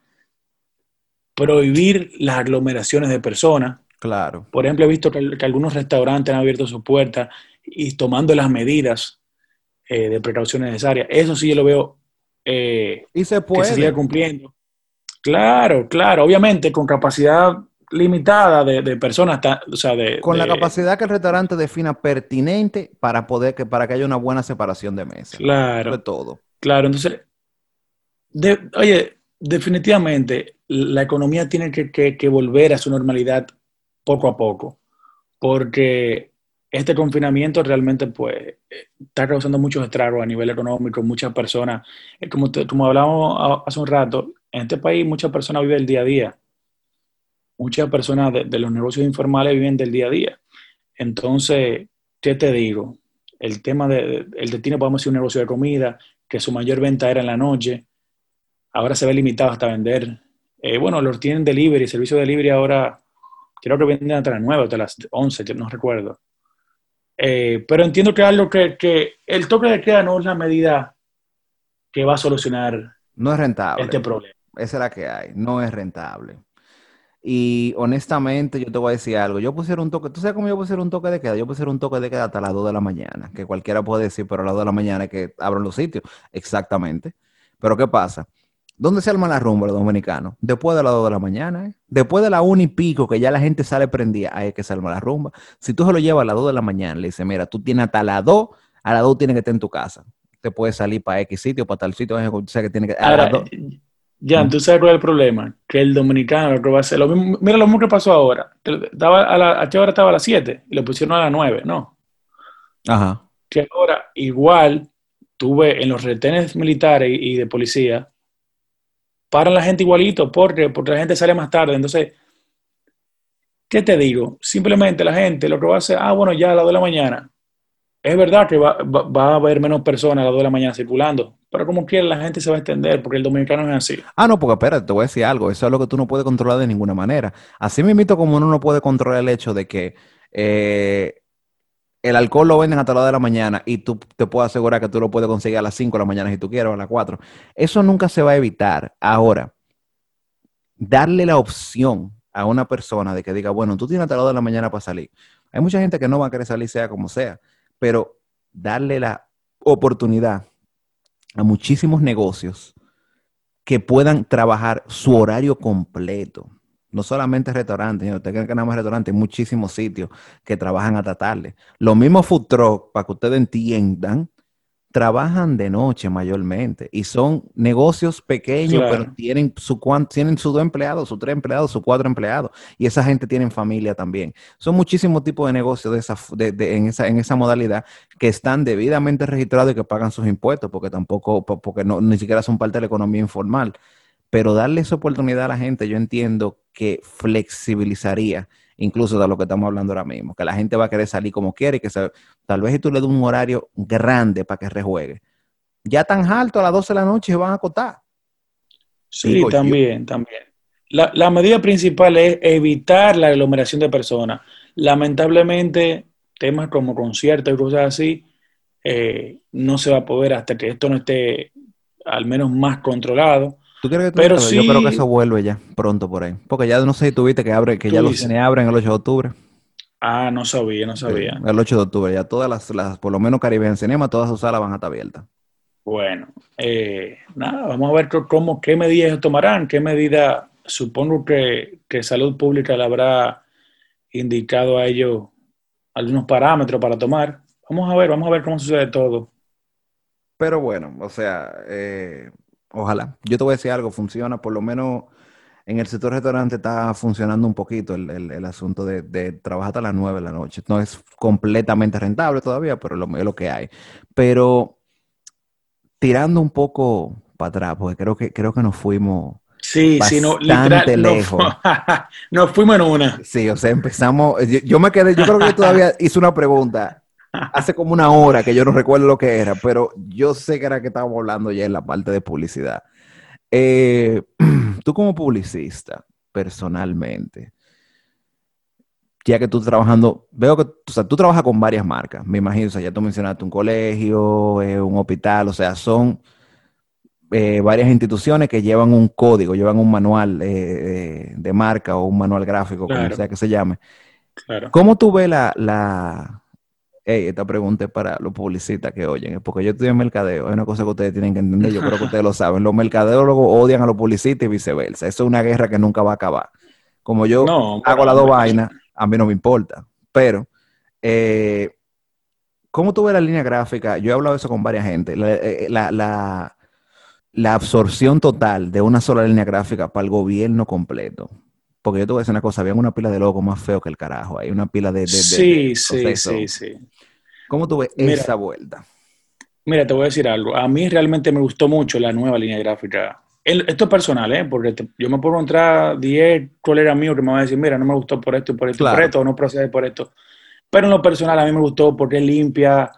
prohibir las aglomeraciones de personas. Claro. Por ejemplo, he visto que, algunos restaurantes han abierto sus puertas y tomando las medidas eh, de precaución necesarias. Eso sí yo lo veo eh, y se puede. que se siga cumpliendo. Claro, claro, obviamente con capacidad limitada de, personas, o sea, de, con la capacidad que el restaurante defina pertinente para poder que para que haya una buena separación de mesas. Claro. De todo. Claro, entonces, oye, definitivamente la economía tiene que, volver a su normalidad poco a poco, porque este confinamiento realmente pues está causando muchos estragos a nivel económico, muchas personas, eh, como, como hablábamos hace un rato, en este país muchas personas viven el día a día, muchas personas de, los negocios informales viven del día a día. Entonces, ¿qué te digo? El tema del de, destino, podemos decir, un negocio de comida, que su mayor venta era en la noche, ahora se ve limitado hasta vender. Eh, bueno, los tienen delivery, servicio de delivery ahora, creo que venden hasta las 9, hasta las 11, no recuerdo. Eh, pero entiendo que algo que, que, el toque de queda no es la medida que va a solucionar no es rentable. este problema. Esa es la que hay, no es rentable. Y honestamente, yo te voy a decir algo. Yo pusiera un toque, ¿tú sabes cómo yo pusiera un toque de queda? Yo pusiera un toque de queda hasta las 2 de la mañana, que cualquiera puede decir, pero a las 2 de la mañana es que abran los sitios. Exactamente. Pero ¿qué pasa? ¿Dónde se arma la rumba los dominicanos? Después de las 2 de la mañana, ¿eh? Después de la 1 y pico, que ya la gente sale prendida, ahí es que se arma la rumba. Si tú se lo llevas a las 2 de la mañana, le dices, mira, tú tienes hasta las 2, a las 2 tienes que estar en tu casa. Te puedes salir para X sitio, para tal sitio, sea que tiene que... A Ya, tú sabes cuál es el problema, que el dominicano lo que va a hacer, lo mismo, mira lo mismo que pasó ahora, estaba a, la, a qué hora estaba a las 7 y lo pusieron a las 9, ¿no? Ajá. Que ahora igual tuve en los retenes militares y de policía, paran la gente igualito porque, porque la gente sale más tarde, entonces, ¿qué te digo? Simplemente la gente lo que va a hacer, ah, bueno, ya a las 2 de la mañana, es verdad que va, a haber menos personas a las 2 de la mañana circulando, pero como quiera la gente se va a extender porque el dominicano es así. Ah, no, porque espérate, te voy a decir algo, eso es lo que tú no puedes controlar de ninguna manera. Así me invito como uno no puede controlar el hecho de que eh, el alcohol lo venden hasta las 2 de la mañana y tú te puedo asegurar que tú lo puedes conseguir a las 5 de la mañana si tú quieres o a las 4. Eso nunca se va a evitar. Ahora, darle la opción a una persona de que diga, bueno, tú tienes hasta las 2 de la mañana para salir. Hay mucha gente que no va a querer salir sea como sea pero darle la oportunidad a muchísimos negocios que puedan trabajar su horario completo. No solamente restaurantes, usted cree que nada más restaurantes, hay muchísimos sitios que trabajan hasta tarde. Lo mismo food truck, para que ustedes entiendan, trabajan de noche mayormente y son negocios pequeños, pero tienen su tienen sus dos empleados, sus tres empleados, sus cuatro empleados y esa gente tiene familia también. Son muchísimos tipos de negocios de esa, en, esa, en esa modalidad que están debidamente registrados y que pagan sus impuestos porque tampoco, porque no, ni siquiera son parte de la economía informal. Pero darle esa oportunidad a la gente, yo entiendo que flexibilizaría incluso de lo que estamos hablando ahora mismo, que la gente va a querer salir como quiere y que tal vez si tú le das un horario grande para que rejuegue, ya tan alto a las 12 de la noche se van a acotar. Sí, también, también. La, medida principal es evitar la aglomeración de personas. Lamentablemente, temas como conciertos y cosas así, eh, no se va a poder hasta que esto no esté al menos más controlado. ¿Tú crees que Pero sí, Yo creo que eso vuelve ya pronto por ahí. Porque ya no sé si tuviste que abre, que ya los cines abren el 8 de octubre. Ah, no sabía, no sabía. el 8 de octubre, ya todas las, las por lo menos Caribbean Cinema, todas sus salas van a estar abiertas. Bueno, eh, nada, vamos a ver cómo, qué medidas tomarán, qué medida, supongo que, que Salud Pública le habrá indicado a ellos algunos parámetros para tomar. Vamos a ver, vamos a ver cómo sucede todo. Pero bueno, o sea, eh, Ojalá. Yo te voy a decir algo, funciona, por lo menos en el sector restaurante está funcionando un poquito el, asunto de, trabajar hasta las 9 de la noche. No es completamente rentable todavía, pero es lo que hay. Pero tirando un poco para atrás, porque creo que, creo que nos fuimos Sí, sí, no, literal, lejos. nos fuimos en una. Sí, o sea, empezamos. Yo, me quedé, yo creo que yo todavía hice una pregunta hace como una hora que yo no recuerdo lo que era, pero yo sé que era que estábamos hablando ya en la parte de publicidad. Eh, tú como publicista, personalmente, ya que tú trabajando, veo que o sea, tú trabajas con varias marcas, me imagino, o sea, ya tú mencionaste un colegio, eh, un hospital, o sea, son eh, varias instituciones que llevan un código, llevan un manual eh, de marca o un manual gráfico, como sea que se llame. Claro. ¿Cómo tú ves la, la... esta pregunta es para los publicistas que oyen, porque yo estoy en mercadeo, es una cosa que ustedes tienen que entender, yo creo que ustedes lo saben, los mercadeólogos odian a los publicistas y viceversa, eso es una guerra que nunca va a acabar. Como yo hago las dos vainas, a mí no me importa, pero... Eh, ¿Cómo tú ves la línea gráfica? Yo he hablado de eso con varias gente. la, la absorción total de una sola línea gráfica para el gobierno completo. Porque yo te voy a decir una cosa, había una pila de logos más feo que el carajo. Hay una pila de... sí, sí, sí, sí. ¿Cómo tú ves esa vuelta? Mira, te voy a decir algo. A mí realmente me gustó mucho la nueva línea gráfica. esto es personal, ¿eh? Porque yo me puedo encontrar 10 colegas míos que me van a decir, mira, no me gustó por esto y por esto por esto, o no procede por esto. Pero en lo personal a mí me gustó porque es limpia.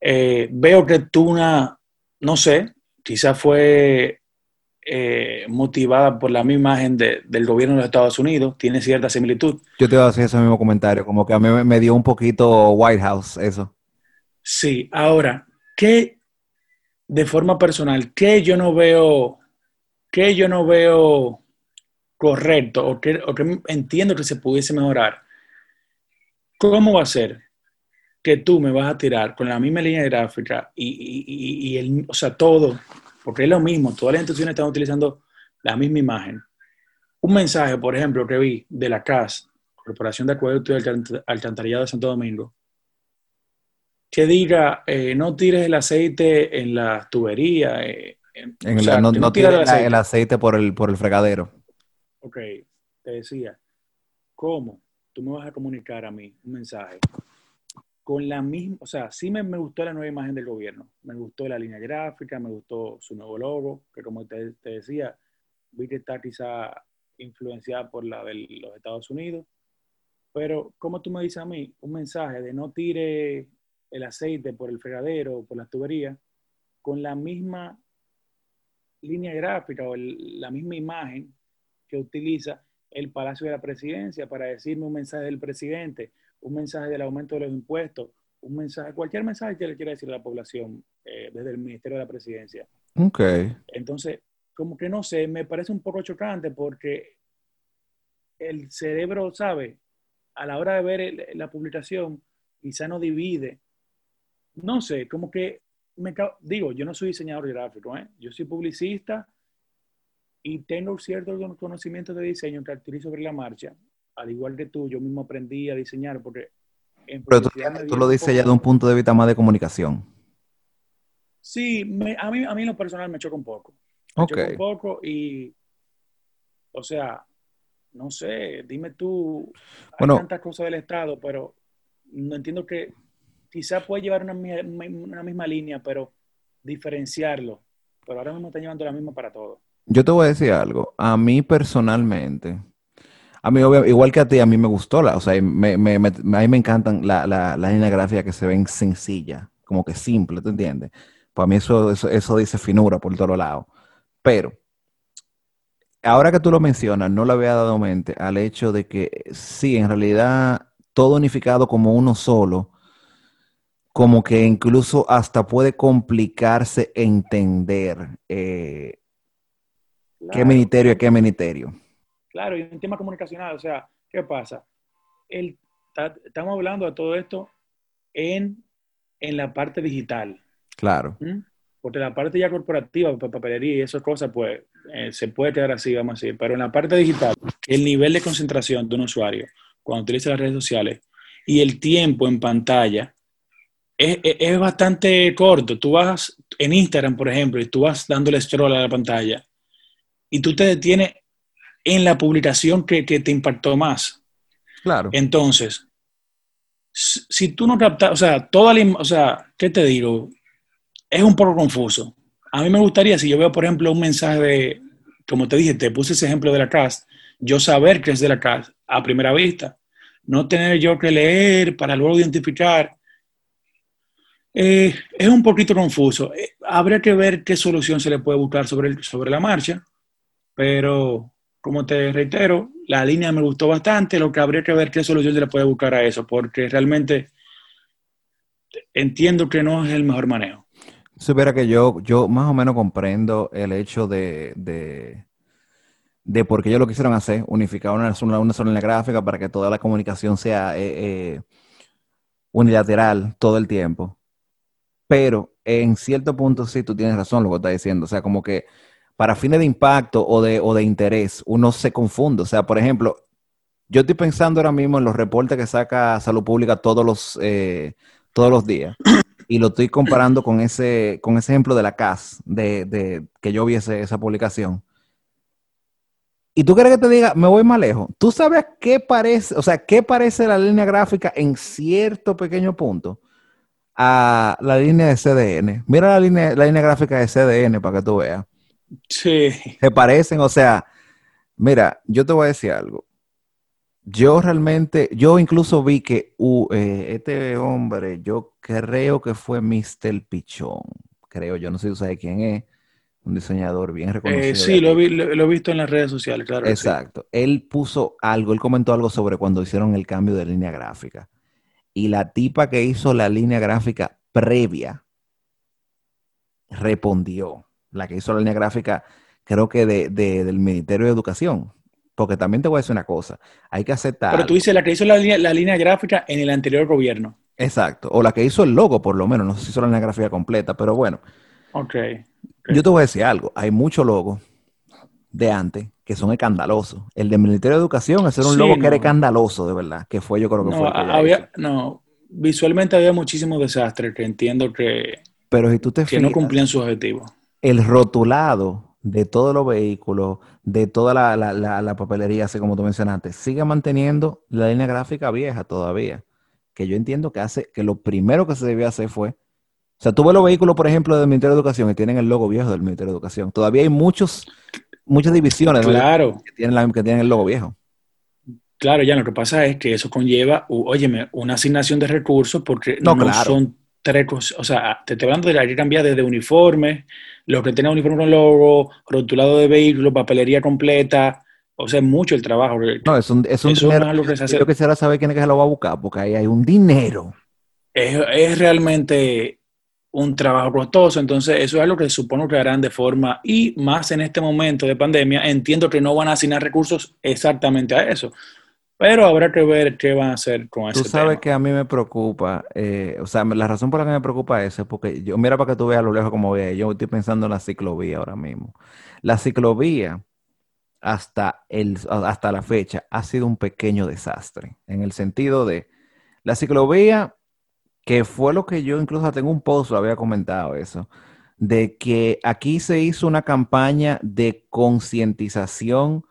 Eh, veo que tú una, no sé, quizás fue eh, motivada por la misma imagen del gobierno de los Estados Unidos, tiene cierta similitud. Yo te voy a hacer ese mismo comentario, como que a mí me dio un poquito White House eso. Sí, ahora, ¿qué de forma personal, qué yo no veo, qué yo no veo correcto o que, o que entiendo que se pudiese mejorar? ¿Cómo va a ser que tú me vas a tirar con la misma línea gráfica y, y, y, el, o sea, todo, porque es lo mismo, todas las instituciones están utilizando la misma imagen. Un mensaje, por ejemplo, que vi de la CAS, Corporación de Acueducto y Alcantarillado de Santo Domingo, que diga, eh, no tires el aceite en la tubería. Eh, no, tires el, aceite. por el, por el fregadero. Ok, te decía, ¿cómo tú me vas a comunicar a mí un mensaje con la misma, o sea, sí me, gustó la nueva imagen del gobierno, me gustó la línea gráfica, me gustó su nuevo logo, que como te, te decía, vi que está quizá influenciada por la de los Estados Unidos, pero como tú me dices a mí, un mensaje de no tire el aceite por el fregadero o por las tuberías, con la misma línea gráfica o la misma imagen que utiliza el Palacio de la Presidencia para decirme un mensaje del presidente un mensaje del aumento de los impuestos, un mensaje, cualquier mensaje que le quiera decir a la población eh, desde el Ministerio de la Presidencia. Ok. Entonces, como que no sé, me parece un poco chocante porque el cerebro, ¿sabe? A la hora de ver la publicación, quizá no divide. No sé, como que me digo, yo no soy diseñador gráfico, ¿eh? yo soy publicista y tengo cierto conocimiento de diseño que utilizo sobre la marcha al igual que tú, yo mismo aprendí a diseñar porque... Pero tú, lo dices ya de un punto de vista más de comunicación. Sí, a, mí, a mí en lo personal me choca un poco. Me choca un poco y, o sea, no sé, dime tú, hay tantas cosas del Estado, pero no entiendo que quizás puede llevar una, una misma línea, pero diferenciarlo. Pero ahora mismo está llevando la misma para todos. Yo te voy a decir algo. A mí personalmente, a mí, igual que a ti, a mí me gustó la, o sea, me, me, a mí me encantan la, la, la línea gráfica que se ven sencilla, como que simple, ¿tú entiendes? Para mí eso, eso, dice finura por todos lados. Pero, ahora que tú lo mencionas, no le había dado mente al hecho de que sí, en realidad, todo unificado como uno solo, como que incluso hasta puede complicarse entender eh, qué ministerio es qué ministerio. Claro, y un tema comunicacional, o sea, ¿qué pasa? El, estamos hablando de todo esto en, la parte digital. Claro. ¿Mm? Porque la parte ya corporativa, papelería y esas cosas, pues eh, se puede quedar así, vamos a decir. Pero en la parte digital, el nivel de concentración de un usuario cuando utiliza las redes sociales y el tiempo en pantalla es, es, bastante corto. Tú vas en Instagram, por ejemplo, y tú vas dándole scroll a la pantalla y tú te detienes en la publicación que, te impactó más. Claro. Entonces, si tú no captas, o sea, toda la, o sea, ¿qué te digo? Es un poco confuso. A mí me gustaría, si yo veo, por ejemplo, un mensaje de, como te dije, te puse ese ejemplo de la CAS, yo saber que es de la CAS a primera vista, no tener yo que leer para luego identificar, eh, es un poquito confuso. Eh, habría que ver qué solución se le puede buscar sobre, sobre la marcha, pero como te reitero, la línea me gustó bastante, lo que habría que ver qué solución se le puede buscar a eso, porque realmente entiendo que no es el mejor manejo. Supiera que yo, yo más o menos comprendo el hecho de, de, por qué ellos lo quisieron hacer, unificar una sola, una sola línea gráfica para que toda la comunicación sea eh, eh, unilateral todo el tiempo. Pero en cierto punto sí, tú tienes razón lo que estás diciendo. O sea, como que para fines de impacto o de, o de interés, uno se confunde. O sea, por ejemplo, yo estoy pensando ahora mismo en los reportes que saca Salud Pública todos los, eh, todos los días y lo estoy comparando con ese, con ese ejemplo de la CAS, de, que yo viese esa publicación. Y tú quieres que te diga, me voy más lejos. ¿Tú sabes qué parece, o sea, qué parece la línea gráfica en cierto pequeño punto a la línea de CDN? Mira la línea, la línea gráfica de CDN para que tú veas. Sí. Se parecen, o sea, mira, yo te voy a decir algo. Yo realmente, yo incluso vi que uh, eh, este hombre, yo creo que fue Mr. Pichón, creo, yo no sé si sabes quién es, un diseñador bien reconocido. Eh, sí, lo, he visto en las redes sociales, claro. Exacto. Él puso algo, él comentó algo sobre cuando hicieron el cambio de línea gráfica. Y la tipa que hizo la línea gráfica previa respondió. La que hizo la línea gráfica, creo que de, del Ministerio de Educación porque también te voy a decir una cosa, hay que aceptar... Pero tú dices la que hizo la línea, gráfica en el anterior gobierno. Exacto, o la que hizo el logo por lo menos, no sé si hizo la línea gráfica completa, pero bueno. Ok. Yo te voy a decir algo, hay muchos logos de antes que son escandalosos. El del Ministerio de Educación, ese era un logo que era escandaloso, de verdad, que fue yo creo que fue. había, no, visualmente había muchísimos desastres que entiendo que, pero si tú te que no cumplían su objetivo. El rotulado de todos los vehículos, de toda la, papelería, así como tú mencionaste, sigue manteniendo la línea gráfica vieja todavía. Que yo entiendo que hace, que lo primero que se debió hacer fue, o sea, tú ves los vehículos, por ejemplo, del Ministerio de Educación y tienen el logo viejo del Ministerio de Educación. Todavía hay muchos, muchas divisiones claro. que, tienen que tienen el logo viejo. Claro, ya lo que pasa es que eso conlleva, óyeme, una asignación de recursos porque no, son tres cosas, o sea, te estoy hablando de cambiar desde uniformes, los que tienen uniforme con logo, rotulado de vehículo, papelería completa, o sea, es mucho el trabajo. No, es un, es un dinero. que Yo quisiera saber quién es que se lo va a buscar, porque ahí hay un dinero. Es, realmente un trabajo costoso, entonces eso es algo que supongo que harán de forma, y más en este momento de pandemia, entiendo que no van a asignar recursos exactamente a eso. Pero habrá que ver qué van a hacer con eso. Tú sabes que a mí me preocupa, eh, o sea, la razón por la que me preocupa eso es porque yo, mira para que tú veas lo lejos como ve, yo estoy pensando en la ciclovía ahora mismo. La ciclovía hasta, el, hasta la fecha ha sido un pequeño desastre, en el sentido de la ciclovía, que fue lo que yo incluso tengo un post, lo había comentado eso, de que aquí se hizo una campaña de concientización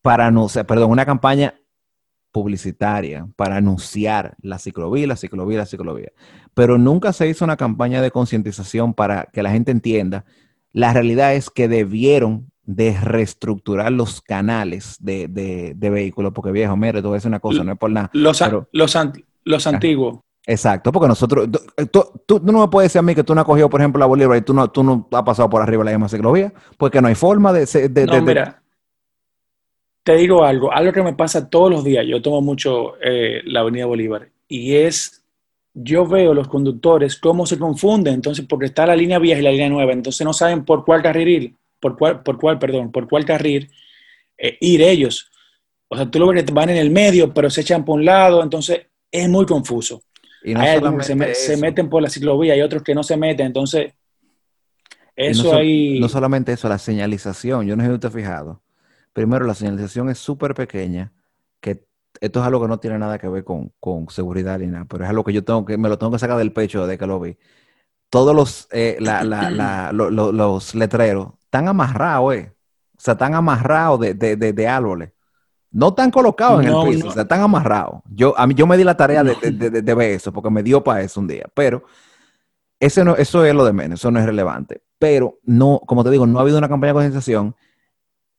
para no, o sea, perdón, una campaña publicitaria para anunciar la ciclovía, la ciclovía, la ciclovía. Pero nunca se hizo una campaña de concientización para que la gente entienda. La realidad es que debieron de reestructurar los canales de, vehículos, porque viejo, mire, todo es una cosa, no es por nada. Los, los, los antiguos. Exacto, porque nosotros, tú, no me puedes decir a mí que tú no has cogido, por ejemplo, la Bolívar y tú no, tú no has pasado por arriba de la misma ciclovía, porque no hay forma de... de, no, mira, te digo algo, algo que me pasa todos los días, yo tomo mucho eh, la Avenida Bolívar, y es, yo veo los conductores cómo se confunden, entonces, porque está la línea vieja y la línea nueva, entonces no saben por cuál carril ir, por cuál, por cuál perdón, por cuál carril eh, ir ellos. O sea, tú lo ves que van en el medio, pero se echan por un lado, entonces es muy confuso. Y no Hay algunos que se, meten por la ciclovía y otros que no se meten, entonces eso no ahí... No solamente eso, la señalización, yo no sé si usted ha fijado Primero, la señalización es súper pequeña, que esto es algo que no tiene nada que ver con, seguridad ni nada, pero es algo que yo tengo que, me lo tengo que sacar del pecho de que lo vi. Todos los, eh, los letreros están amarrados, eh. O sea, están amarrados de, árboles. No están colocados en el piso, o sea, están amarrados. Yo, a mí, yo me di la tarea de, ver eso, porque me dio para eso un día. Pero ese no, eso es lo de menos, eso no es relevante. Pero no, como te digo, no ha habido una campaña de concienciación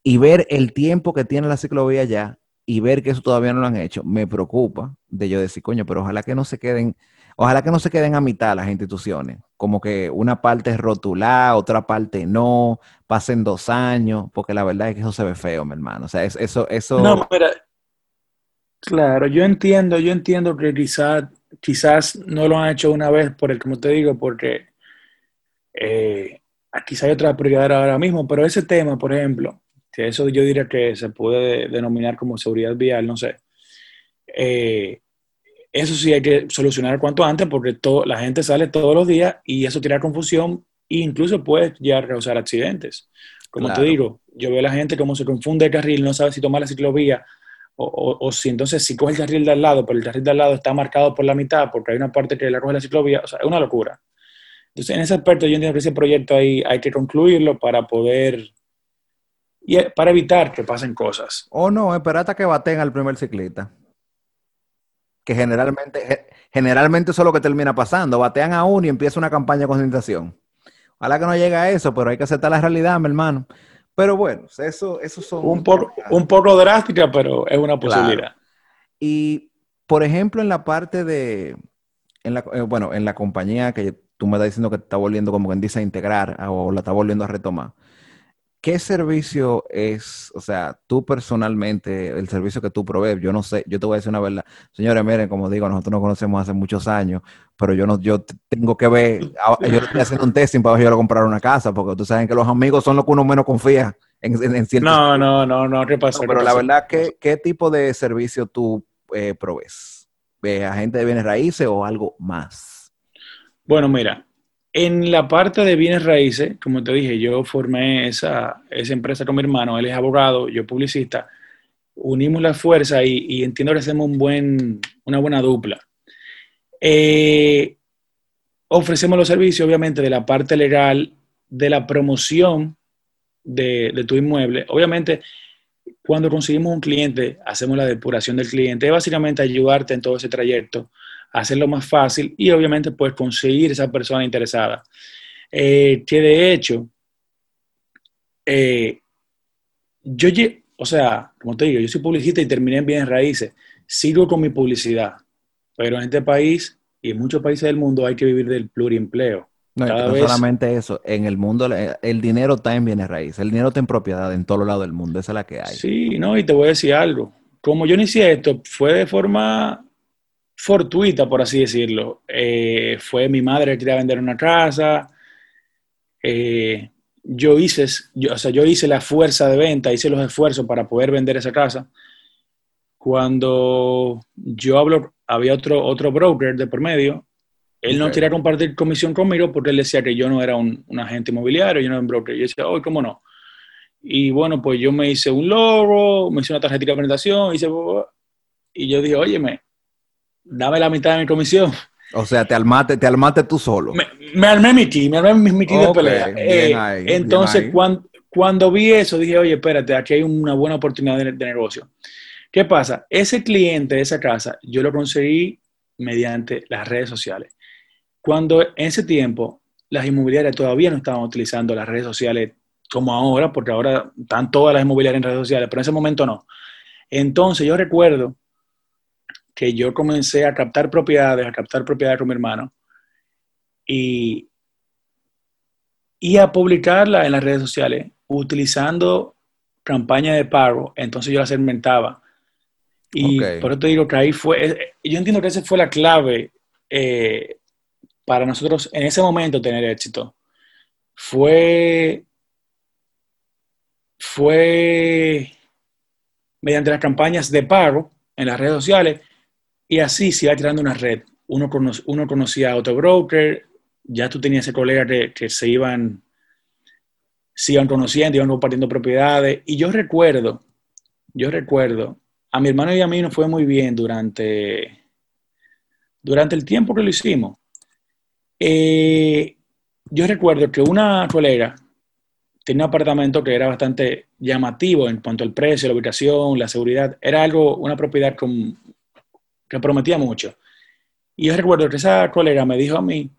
y ver el tiempo que tiene la ciclovía ya y ver que eso todavía no lo han hecho, me preocupa de yo decir, coño, pero ojalá que no se queden, ojalá que no se queden a mitad las instituciones, como que una parte es rotulada, otra parte no, pasen dos años, porque la verdad es que eso se ve feo, mi hermano. O sea, eso, eso... No, mira, claro, yo entiendo, yo entiendo que quizás, quizás no lo han hecho una vez por el, como te digo, porque eh, quizás hay otra prioridad ahora mismo, pero ese tema, por ejemplo, que eso yo diría que se puede denominar como seguridad vial, no sé. Eh, eso sí hay que solucionar cuanto antes porque todo, la gente sale todos los días y eso tira confusión e incluso puede llegar a causar accidentes. Como te digo, yo veo a la gente como se confunde el carril, no sabe si tomar la ciclovía o, o, si entonces si coge el carril de al lado, pero el carril de al lado está marcado por la mitad porque hay una parte que la coge la ciclovía, o sea, es una locura. Entonces, en ese aspecto yo entiendo que ese proyecto ahí hay que concluirlo para poder, y para evitar que pasen cosas. O no, esperar hasta que baten al primer ciclista que generalmente, generalmente eso es lo que termina pasando. Batean a uno y empieza una campaña de concentración. Ojalá que no llegue a eso, pero hay que aceptar la realidad, mi hermano. Pero bueno, eso, eso son... Un, poco, un poco drástica, pero es una posibilidad. Y, por ejemplo, en la parte de, en la, eh, bueno, en la compañía que tú me estás diciendo que te está volviendo, como quien dice, a integrar o la está volviendo a retomar. ¿Qué servicio es, o sea, tú personalmente, el servicio que tú provees? Yo no sé, yo te voy a decir una verdad. Señores, miren, como digo, nosotros nos conocemos hace muchos años, pero yo no, yo tengo que ver, yo estoy haciendo un testing para yo comprar una casa, porque tú sabes que los amigos son los que uno menos confía en, en, ciertos... No, no, no, no, ¿qué pasa? pero la verdad, ¿qué, ¿qué tipo de servicio tú eh, provees? ¿Agente de bienes raíces o algo más? Bueno, mira, en la parte de bienes raíces, como te dije, yo formé esa, esa empresa con mi hermano, él es abogado, yo publicista, unimos la fuerza y, entiendo que hacemos un buen, una buena dupla. Eh, ofrecemos los servicios, obviamente, de la parte legal, de la promoción de, de, tu inmueble. Obviamente, cuando conseguimos un cliente, hacemos la depuración del cliente, es básicamente ayudarte en todo ese trayecto hacerlo más fácil y obviamente pues conseguir esa persona interesada. Eh, que de hecho, eh, yo, o sea, como te digo, yo soy publicista y terminé en bienes raíces, sigo con mi publicidad, pero en este país y en muchos países del mundo hay que vivir del pluriempleo. No, no solamente eso, en el mundo el dinero está en bienes raíces, el dinero está en propiedad en todos lados del mundo, esa es la que hay. Sí, no, y te voy a decir algo. Como yo inicié esto, fue de forma fortuita, por así decirlo. Eh, fue mi madre que quería vender una casa. Eh, yo hice, yo, o sea, yo hice la fuerza de venta, hice los esfuerzos para poder vender esa casa. Cuando yo hablo, había otro, otro broker de por medio, él no quería compartir comisión conmigo porque él decía que yo no era un, agente inmobiliario, yo no era un broker. Yo decía, oh, ¿cómo no? Y bueno, pues yo me hice un logo, me hice una tarjetita de presentación, hice, y yo dije, óyeme, dame la mitad de mi comisión. O sea, te armaste, te armaste tú solo. Me, armé mi kit, me armé mi, kit de pelea. Eh, entonces, cuando, cuando, vi eso, dije, oye, espérate, aquí hay una buena oportunidad de, negocio. ¿Qué pasa? Ese cliente de esa casa, yo lo conseguí mediante las redes sociales. Cuando en ese tiempo las inmobiliarias todavía no estaban utilizando las redes sociales como ahora, porque ahora están todas las inmobiliarias en redes sociales, pero en ese momento no. Entonces yo recuerdo que yo comencé a captar propiedades, a captar propiedades con mi hermano y, y a publicarla en las redes sociales utilizando campañas de pago. Entonces yo las segmentaba. Y por eso te digo que ahí fue, eh, yo entiendo que esa fue la clave eh, para nosotros en ese momento tener éxito. Fue, fue mediante las campañas de pago en las redes sociales y así se iba tirando una red. Uno, uno conocía a otro broker, ya tú tenías ese colega que, se iban se iban conociendo, iban compartiendo propiedades. Y yo recuerdo, yo recuerdo, a mi hermano y a mí nos fue muy bien durante, durante el tiempo que lo hicimos. Eh, yo recuerdo que una colega tenía un apartamento que era bastante llamativo en cuanto al precio, la ubicación, la seguridad. Era algo, una propiedad con que prometía mucho. Y yo recuerdo que esa colega me dijo a mí,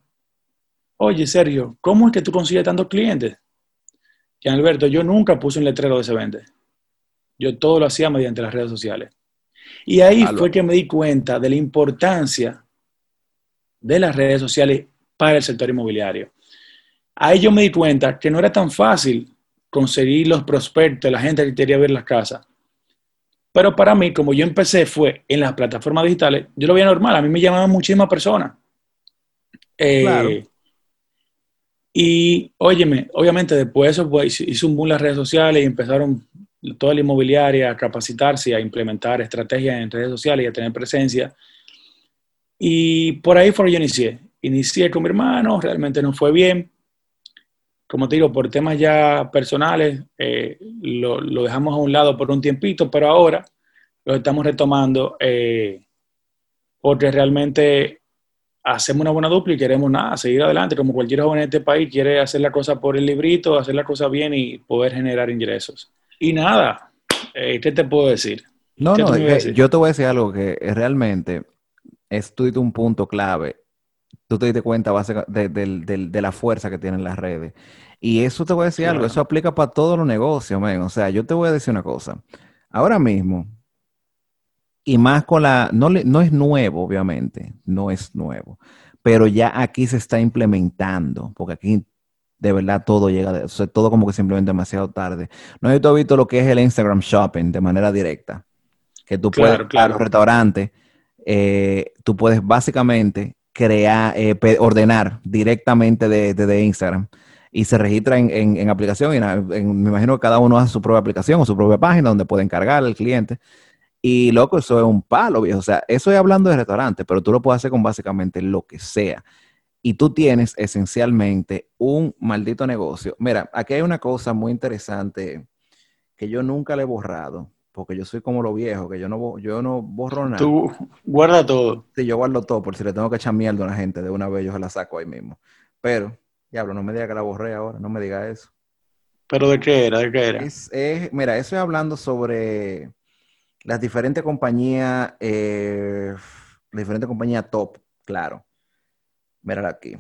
oye Sergio, ¿cómo es que tú consigues tantos clientes? Y Alberto, yo nunca puse un letrero de se vende. Yo todo lo hacía mediante las redes sociales. Y ahí fue que me di cuenta de la importancia de las redes sociales para el sector inmobiliario. Ahí yo me di cuenta que no era tan fácil conseguir los prospectos, la gente que quería ver las casas. Pero para mí, como yo empecé fue en las plataformas digitales, yo lo veía normal, a mí me llamaban muchísimas personas. Eh, y óyeme, obviamente después de eso pues, hizo un boom las redes sociales y empezaron toda la inmobiliaria a capacitarse y a implementar estrategias en redes sociales y a tener presencia. Y por ahí fue que yo inicié. Inicié con mi hermano, realmente no fue bien. Como te digo, por temas ya personales, eh, lo, lo, dejamos a un lado por un tiempito, pero ahora lo estamos retomando eh, porque realmente hacemos una buena dupla y queremos nada, seguir adelante, como cualquier joven en este país quiere hacer la cosa por el librito, hacer la cosa bien y poder generar ingresos. Y nada, eh, ¿qué te puedo decir? No, no, yo te voy a decir algo que realmente es un punto clave. Tú te diste cuenta de, de, la fuerza que tienen las redes. Y eso te voy a decir algo, eso aplica para todos los negocios, men. O sea, yo te voy a decir una cosa. Ahora mismo, y más con la, no, no es nuevo, obviamente, no es nuevo, pero ya aquí se está implementando, porque aquí de verdad todo llega, de, todo como que simplemente demasiado tarde. No he visto lo que es el Instagram Shopping de manera directa, que tú puedes, claro, los restaurantes, eh, tú puedes básicamente crear, eh, ordenar directamente de, Instagram y se registra en, aplicación. Y me imagino que cada uno hace su propia aplicación o su propia página donde puede encargar al cliente. Y loco, eso es un palo, viejo. O sea, eso es hablando de restaurante, pero tú lo puedes hacer con básicamente lo que sea. Y tú tienes esencialmente un maldito negocio. Mira, aquí hay una cosa muy interesante que yo nunca le he borrado, porque yo soy como lo viejo, que yo no, yo no borro nada. Tú guarda todo. Sí, yo guardo todo, por si le tengo que echar mierda a una gente de una vez, yo se la saco ahí mismo. Pero, diablo, no me diga que la borré ahora, no me diga eso. ¿Pero de qué era? ¿De qué era? Es, mira, eso es hablando sobre las diferentes compañías, eh, las diferentes compañías top, claro. Mírala aquí.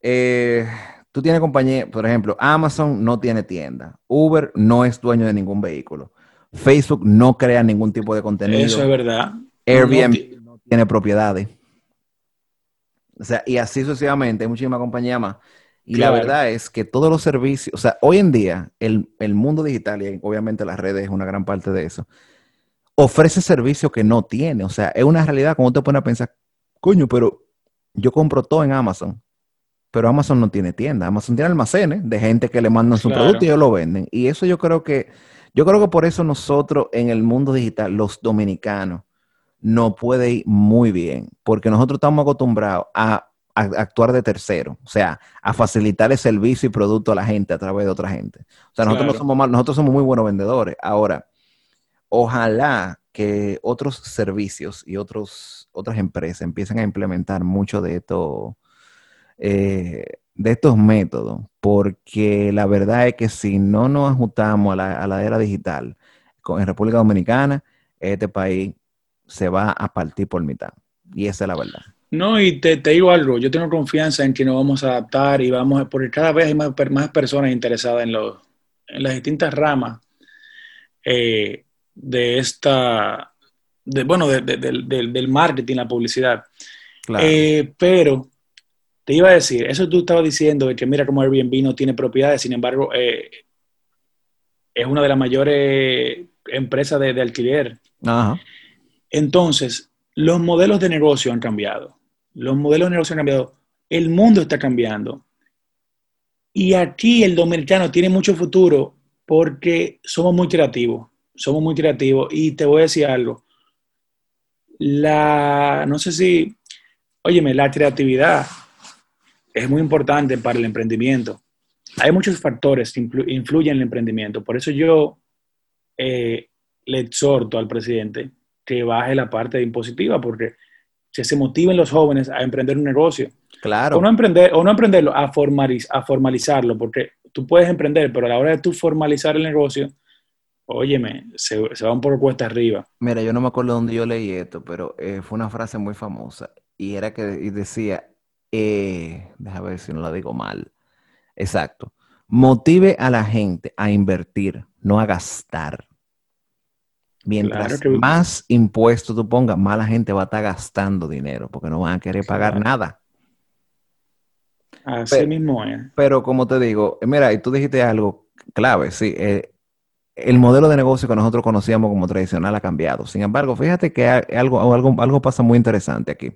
Eh, tú tienes compañía, por ejemplo, Amazon no tiene tienda. Uber no es dueño de ningún vehículo. Facebook no crea ningún tipo de contenido. Eso es verdad. Airbnb no, tiene propiedades. O sea, y así sucesivamente, hay muchísimas compañías más. Y la verdad es que todos los servicios, o sea, hoy en día el, el, mundo digital, y obviamente las redes es una gran parte de eso, ofrece servicios que no tiene. O sea, es una realidad como te pones a pensar, coño, pero yo compro todo en Amazon. Pero Amazon no tiene tienda. Amazon tiene almacenes de gente que le mandan su producto y ellos lo venden. Y eso yo creo que, yo creo que por eso nosotros en el mundo digital, los dominicanos, no puede ir muy bien. Porque nosotros estamos acostumbrados a, a actuar de tercero. O sea, a facilitar el servicio y producto a la gente a través de otra gente. O sea, nosotros no somos mal, nosotros somos muy buenos vendedores. Ahora, ojalá que otros servicios y otros, otras empresas empiecen a implementar mucho de esto, eh, de estos métodos, porque la verdad es que si no nos ajustamos a la, era digital con, en República Dominicana, este país se va a partir por mitad. Y esa es la verdad. No, y te, digo algo, yo tengo confianza en que nos vamos a adaptar y vamos, porque cada vez hay más, más personas interesadas en, los, en las distintas ramas. Eh, de esta, de, bueno, del marketing, la publicidad. Eh, pero te iba a decir, eso tú estabas diciendo de que mira cómo Airbnb no tiene propiedades, sin embargo, eh, es una de las mayores empresas de, alquiler. Entonces, los modelos de negocio han cambiado. Los modelos de negocio han cambiado. El mundo está cambiando. Y aquí el dominicano tiene mucho futuro porque somos muy creativos somos muy creativos y te voy a decir algo. La, no sé si, óyeme, la creatividad es muy importante para el emprendimiento. Hay muchos factores que influyen en el emprendimiento. Por eso yo eh, le exhorto al presidente que baje la parte impositiva, porque si se motiven los jóvenes a emprender un negocio. Claro. O no, emprender, o no emprenderlo, a, a formalizarlo, porque tú puedes emprender, pero a la hora de tú formalizar el negocio, óyeme, se, se va un poco cuesta arriba. Mira, yo no me acuerdo dónde yo leí esto, pero eh, fue una frase muy famosa y era que decía, eh, déjame ver si no la digo mal, exacto, motive a la gente a invertir, no a gastar. Mientras más impuestos tú pongas, más la gente va a estar gastando dinero porque no van a querer pagar nada. Así mismo es. Pero como te digo, mira, y tú dijiste algo clave, sí. Eh, el modelo de negocio que nosotros conocíamos como tradicional ha cambiado. Sin embargo, fíjate que algo, algo, algo pasa muy interesante aquí.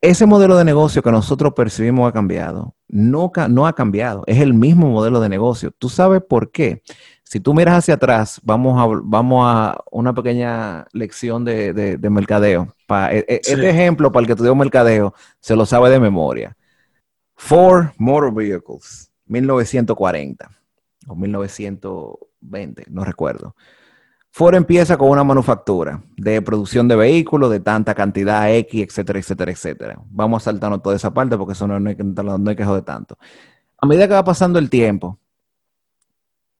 Ese modelo de negocio que nosotros percibimos ha cambiado. No, no ha cambiado. Es el mismo modelo de negocio. ¿Tú sabes por qué? Si tú miras hacia atrás, vamos a, vamos a una pequeña lección de, mercadeo. E, e, este ejemplo, para el que estudió mercadeo, se lo sabe de memoria. Ford Motor Vehicles, 1940 o 1920, no recuerdo. Ford empieza con una manufactura de producción de vehículos de tanta cantidad X, etcétera, etcétera, etcétera. Vamos a saltarnos toda esa parte porque eso no, hay, que, no hay que joder tanto. A medida que va pasando el tiempo,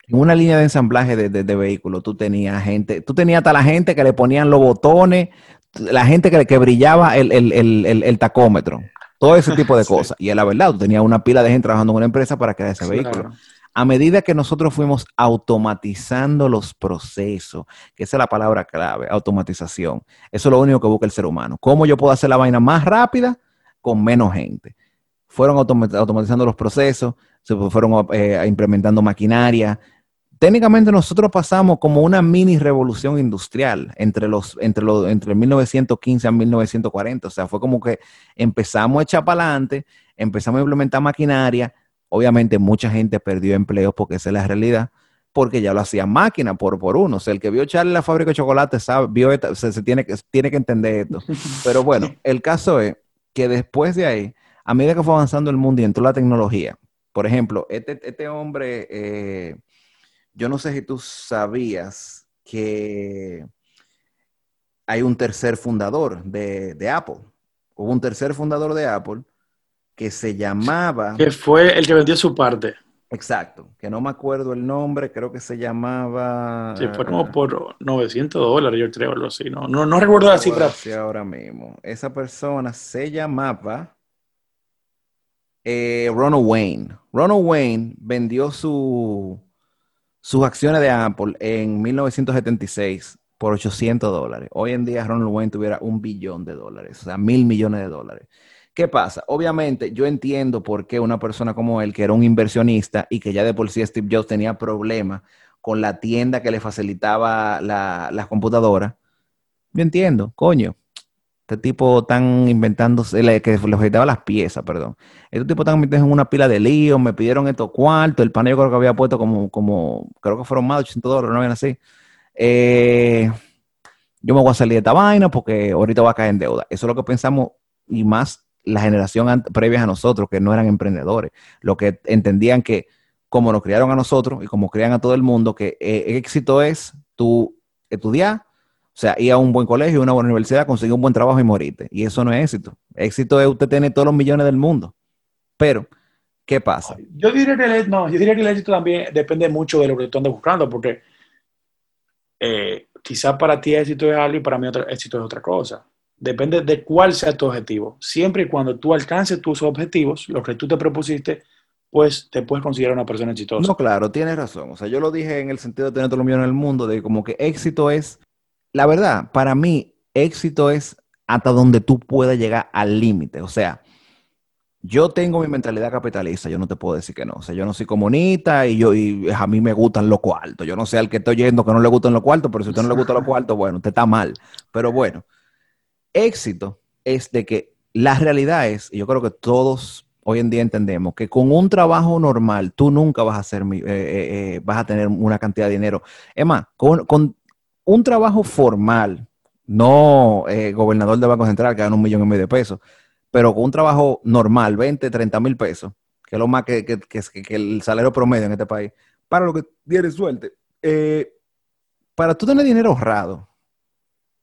en una línea de ensamblaje de, vehículos, tú tenías gente, tú tenías hasta la gente que le ponían los botones, la gente que, que brillaba el, tacómetro, todo ese tipo de cosas. Y es la verdad, tú tenías una pila de gente trabajando en una empresa para crear ese vehículo a medida que nosotros fuimos automatizando los procesos, que esa es la palabra clave, automatización, eso es lo único que busca el ser humano. ¿Cómo yo puedo hacer la vaina más rápida con menos gente? Fueron automatizando los procesos, se fueron eh, implementando maquinaria. Técnicamente nosotros pasamos como una mini revolución industrial entre los entre los entre 1915 a 1940, o sea, fue como que empezamos a echar para adelante, empezamos a implementar maquinaria, Obviamente mucha gente perdió empleos porque esa es la realidad, porque ya lo hacían máquina por, por uno. O sea, el que vio Charlie la fábrica de chocolate sabe, vio se, tiene, que, tiene que entender esto. Pero bueno, el caso es que después de ahí, a medida que fue avanzando el mundo y entró la tecnología, por ejemplo, este, este hombre, eh, yo no sé si tú sabías que hay un tercer fundador de, de Apple. Hubo un tercer fundador de Apple que se llamaba... Que fue el que vendió su parte. Exacto, que no me acuerdo el nombre, creo que se llamaba... Sí, fue como por 900 dólares, yo creo, algo así, ¿no? No, no recuerdo la cifra. Sí, ahora mismo. Esa persona se llamaba eh, Ronald Wayne. Ronald Wayne vendió su, sus acciones de Apple en 1976 por 800 dólares. Hoy en día Ronald Wayne tuviera un billón de dólares, o sea, mil millones de dólares. ¿Qué pasa? Obviamente, yo entiendo por qué una persona como él, que era un inversionista y que ya de por sí Steve Jobs tenía problemas con la tienda que le facilitaba las la computadoras, yo entiendo, coño. Este tipo tan inventándose, que le facilitaba las piezas, perdón. Este tipo tan metido en una pila de líos, me pidieron estos cuartos, el panel yo creo que había puesto como, como creo que fueron más de 800 dólares, no ven así. Eh, yo me voy a salir de esta vaina porque ahorita va a caer en deuda. Eso es lo que pensamos y más la generación previa a nosotros, que no eran emprendedores, lo que entendían que como nos criaron a nosotros y como crian a todo el mundo, que eh, éxito es tú estudiar, o sea, ir a un buen colegio, una buena universidad, conseguir un buen trabajo y morirte. Y eso no es éxito. Éxito es usted tener todos los millones del mundo. Pero, ¿qué pasa? Yo diría que el, no, yo diría que el éxito también depende mucho de lo que tú andas buscando, porque eh, quizás para ti éxito es algo y para mí otro, éxito es otra cosa. Depende de cuál sea tu objetivo. Siempre y cuando tú alcances tus objetivos, lo que tú te propusiste, pues te puedes considerar una persona exitosa. No, claro, tienes razón. O sea, yo lo dije en el sentido de tener todos los millones en el mundo, de como que éxito es, la verdad, para mí, éxito es hasta donde tú puedas llegar al límite. O sea, yo tengo mi mentalidad capitalista, yo no te puedo decir que no. O sea, yo no soy comunista y yo y a mí me gustan los cuartos. Yo no sé al que estoy yendo que no le gustan los cuartos, pero si a usted no le gustan los cuartos, bueno, usted está mal. Pero bueno, éxito es de que la realidad es, y yo creo que todos hoy en día entendemos, que con un trabajo normal tú nunca vas a, hacer, eh, eh, eh, vas a tener una cantidad de dinero. Es más, con, un trabajo formal, no gobernador de Banco Central que gana un millón y medio de pesos, pero con un trabajo normal, 20, 30 mil pesos, que es lo más que, que, que, el salario promedio en este país, para lo que tienes suerte, para tú tener dinero ahorrado,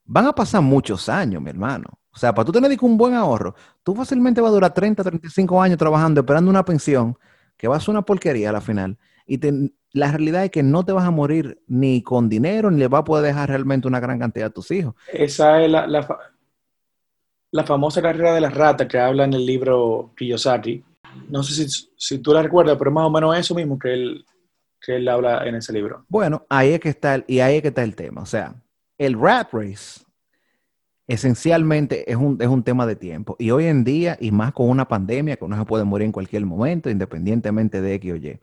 van a pasar muchos años, mi hermano. O sea, para tú tener un buen ahorro, tú fácilmente vas a durar 30, 35 años trabajando, esperando una pensión, que va a ser una porquería a la final. Y la realidad es que no te vas a morir ni con dinero, ni le vas a poder dejar realmente una gran cantidad a tus hijos. Esa es la, la, famosa carrera de las ratas que habla en el libro Kiyosaki. No sé si, si tú la recuerdas, pero es más o menos eso mismo que él, que él habla en ese libro. Bueno, ahí es que está, y ahí es que está el tema. O sea, el rat race esencialmente es un, es un tema de tiempo. Y hoy en día, y más con una pandemia que uno se puede morir en cualquier momento, independientemente de X o Y,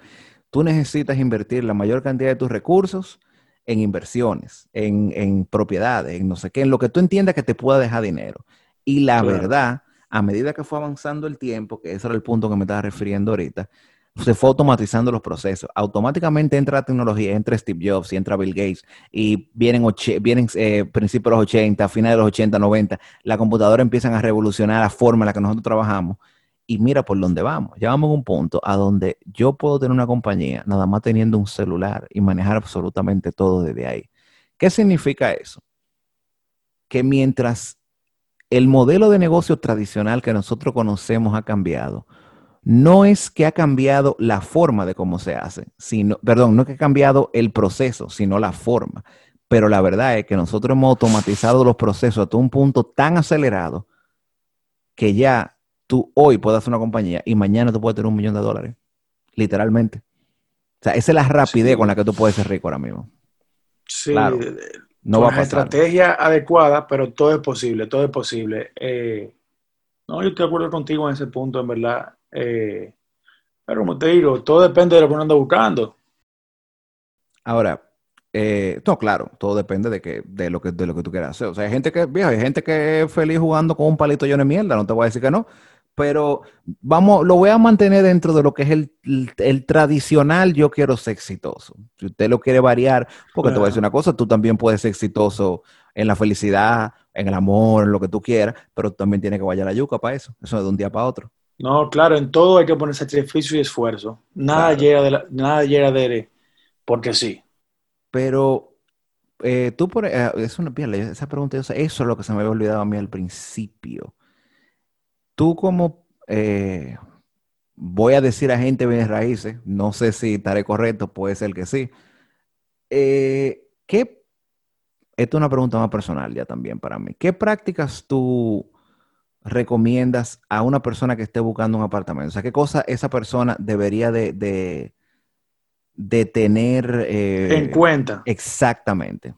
tú necesitas invertir la mayor cantidad de tus recursos en inversiones, en, en propiedades, en no sé qué, en lo que tú entiendas que te pueda dejar dinero. Y la verdad, a medida que fue avanzando el tiempo, que ese era el punto que me estaba refiriendo ahorita, se fue automatizando los procesos. Automáticamente entra la tecnología, entra Steve Jobs y entra Bill Gates y vienen, vienen eh, principios de los 80, finales de los 80, 90, la computadora empiezan a revolucionar la forma en la que nosotros trabajamos y mira por dónde vamos. Llegamos a un punto a donde yo puedo tener una compañía nada más teniendo un celular y manejar absolutamente todo desde ahí. ¿Qué significa eso? Que mientras el modelo de negocio tradicional que nosotros conocemos ha cambiado, no es que ha cambiado la forma de cómo se hace, sino, perdón, no es que ha cambiado el proceso, sino la forma. Pero la verdad es que nosotros hemos automatizado los procesos hasta un punto tan acelerado que ya tú hoy puedes hacer una compañía y mañana tú puedes tener un millón de dólares. Literalmente. O sea, esa es la rapidez con la que tú puedes ser rico ahora mismo. Sí, claro, no va a pasar. estrategia adecuada, pero todo es posible, todo es posible. Eh, no, yo estoy de acuerdo contigo en ese punto, en verdad. Eh, pero como te digo, todo depende de lo que uno anda buscando. Ahora, eh, no, claro, todo depende de que, de lo que, de lo que tú quieras hacer. O sea, hay gente que, viejo, hay gente que es feliz jugando con un palito lleno de mierda, no te voy a decir que no, pero vamos, lo voy a mantener dentro de lo que es el, tradicional yo quiero ser exitoso. Si usted lo quiere variar, porque te voy a decir una cosa, tú también puedes ser exitoso en la felicidad, en el amor, en lo que tú quieras, pero también tiene que vaya la yuca para eso. Eso es de un día para otro. No, claro, en todo hay que poner sacrificio y esfuerzo. Nada llega de nada llega de porque sí. Pero eh, tú por eh, es una esa pregunta, eso es lo que se me había olvidado a mí al principio. Tú como eh, voy a decir a gente bienes raíces, no sé si estaré correcto, puede ser que sí. ¿Qué? Esta es una pregunta más personal ya también para mí. ¿Qué prácticas tú recomiendas a una persona que esté buscando un apartamento? O sea, ¿qué cosa esa persona debería de, de, tener eh, en cuenta? Exactamente.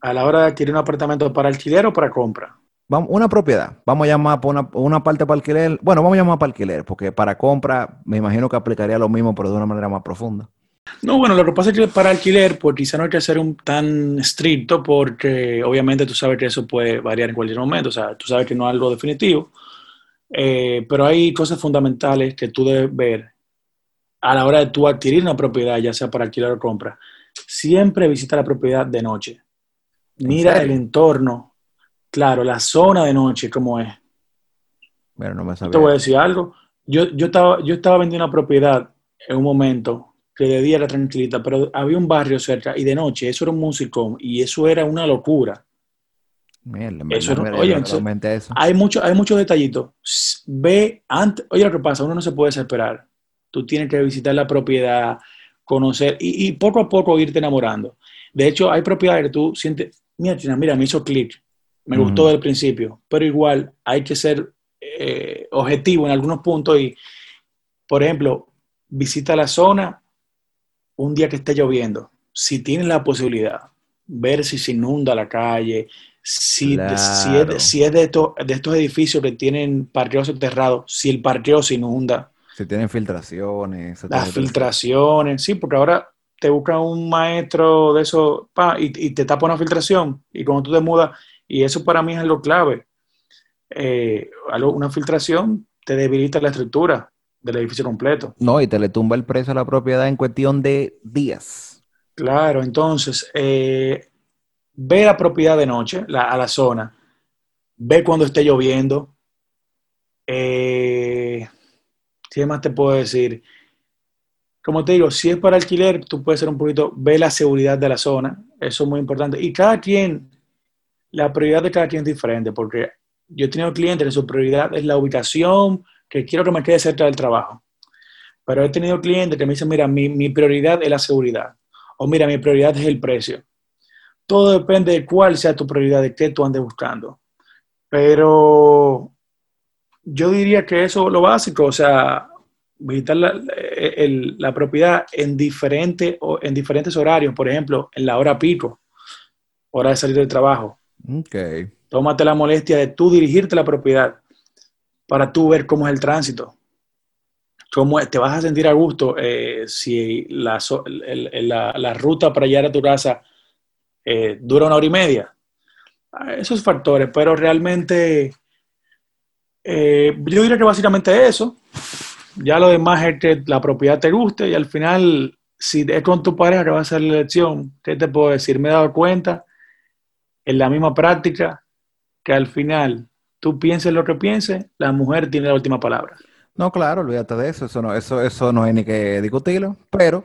A la hora de adquirir un apartamento para alquiler o para compra. Vamos, una propiedad. Vamos a llamar por una, una, parte para alquiler. Bueno, vamos a llamar para alquiler, porque para compra me imagino que aplicaría lo mismo, pero de una manera más profunda. No, bueno, lo que pasa es que para alquiler, pues quizá no hay que ser un tan estricto porque obviamente tú sabes que eso puede variar en cualquier momento, o sea, tú sabes que no es algo definitivo, eh, pero hay cosas fundamentales que tú debes ver a la hora de tú adquirir una propiedad, ya sea para alquiler o compra. Siempre visita la propiedad de noche. Mira el entorno, claro, la zona de noche, cómo es. Bueno, no me Te voy a decir algo. Yo, yo, estaba, yo estaba vendiendo una propiedad en un momento que de día era tranquilita, pero había un barrio cerca y de noche eso era un musicón y eso era una locura. eso oye, eso. hay muchos hay muchos detallitos. Ve antes, oye lo que pasa, uno no se puede desesperar. Tú tienes que visitar la propiedad, conocer y, poco a poco irte enamorando. De hecho, hay propiedades que tú sientes, mira, mira, me hizo clic, me gustó desde el principio, pero igual hay que ser eh, objetivo en algunos puntos y, por ejemplo, visita la zona un día que esté lloviendo, si tienes la posibilidad, ver si se inunda la calle, si, si, es, de, estos, de estos edificios que tienen parqueos cerrados, si el parqueo se inunda. Si tienen filtraciones. Las filtraciones, sí, porque ahora te busca un maestro de eso y, te tapa una filtración y cuando tú te mudas, y eso para mí es algo clave. Eh, una filtración te debilita la estructura del edificio completo. No, y te le tumba el precio a la propiedad en cuestión de días. Claro, entonces, eh, ve la propiedad de noche, a la zona, ve cuando esté lloviendo. Eh, ¿Qué más te puedo decir? Como te digo, si es para alquiler, tú puedes ser un poquito, ve la seguridad de la zona, eso es muy importante. Y cada quien, la prioridad de cada quien es diferente, porque yo he tenido clientes que su prioridad es la ubicación, que quiero que me quede cerca del trabajo. Pero he tenido clientes que me dicen, mira, mi, prioridad es la seguridad. O mira, mi prioridad es el precio. Todo depende de cuál sea tu prioridad, de qué tú andes buscando. Pero yo diría que eso es lo básico, o sea, visitar la, propiedad en, diferente, en diferentes horarios, por ejemplo, en la hora pico. hora de salir del trabajo. Ok. Tómate la molestia de tú dirigirte a la propiedad para tú ver cómo es el tránsito. Cómo te vas a sentir a gusto eh, si la, la, ruta para llegar a tu casa eh, dura una hora y media. Ah, esos factores, pero realmente eh, yo diría que básicamente eso. Ya lo demás es que la propiedad te guste y al final, si es con tu pareja que va a hacer la elección, ¿qué te puedo decir? Me he dado cuenta en la misma práctica que al final tú pienses lo que pienses, la mujer tiene la última palabra. No, claro, olvídate de eso, eso no, eso, eso no hay ni que discutirlo, pero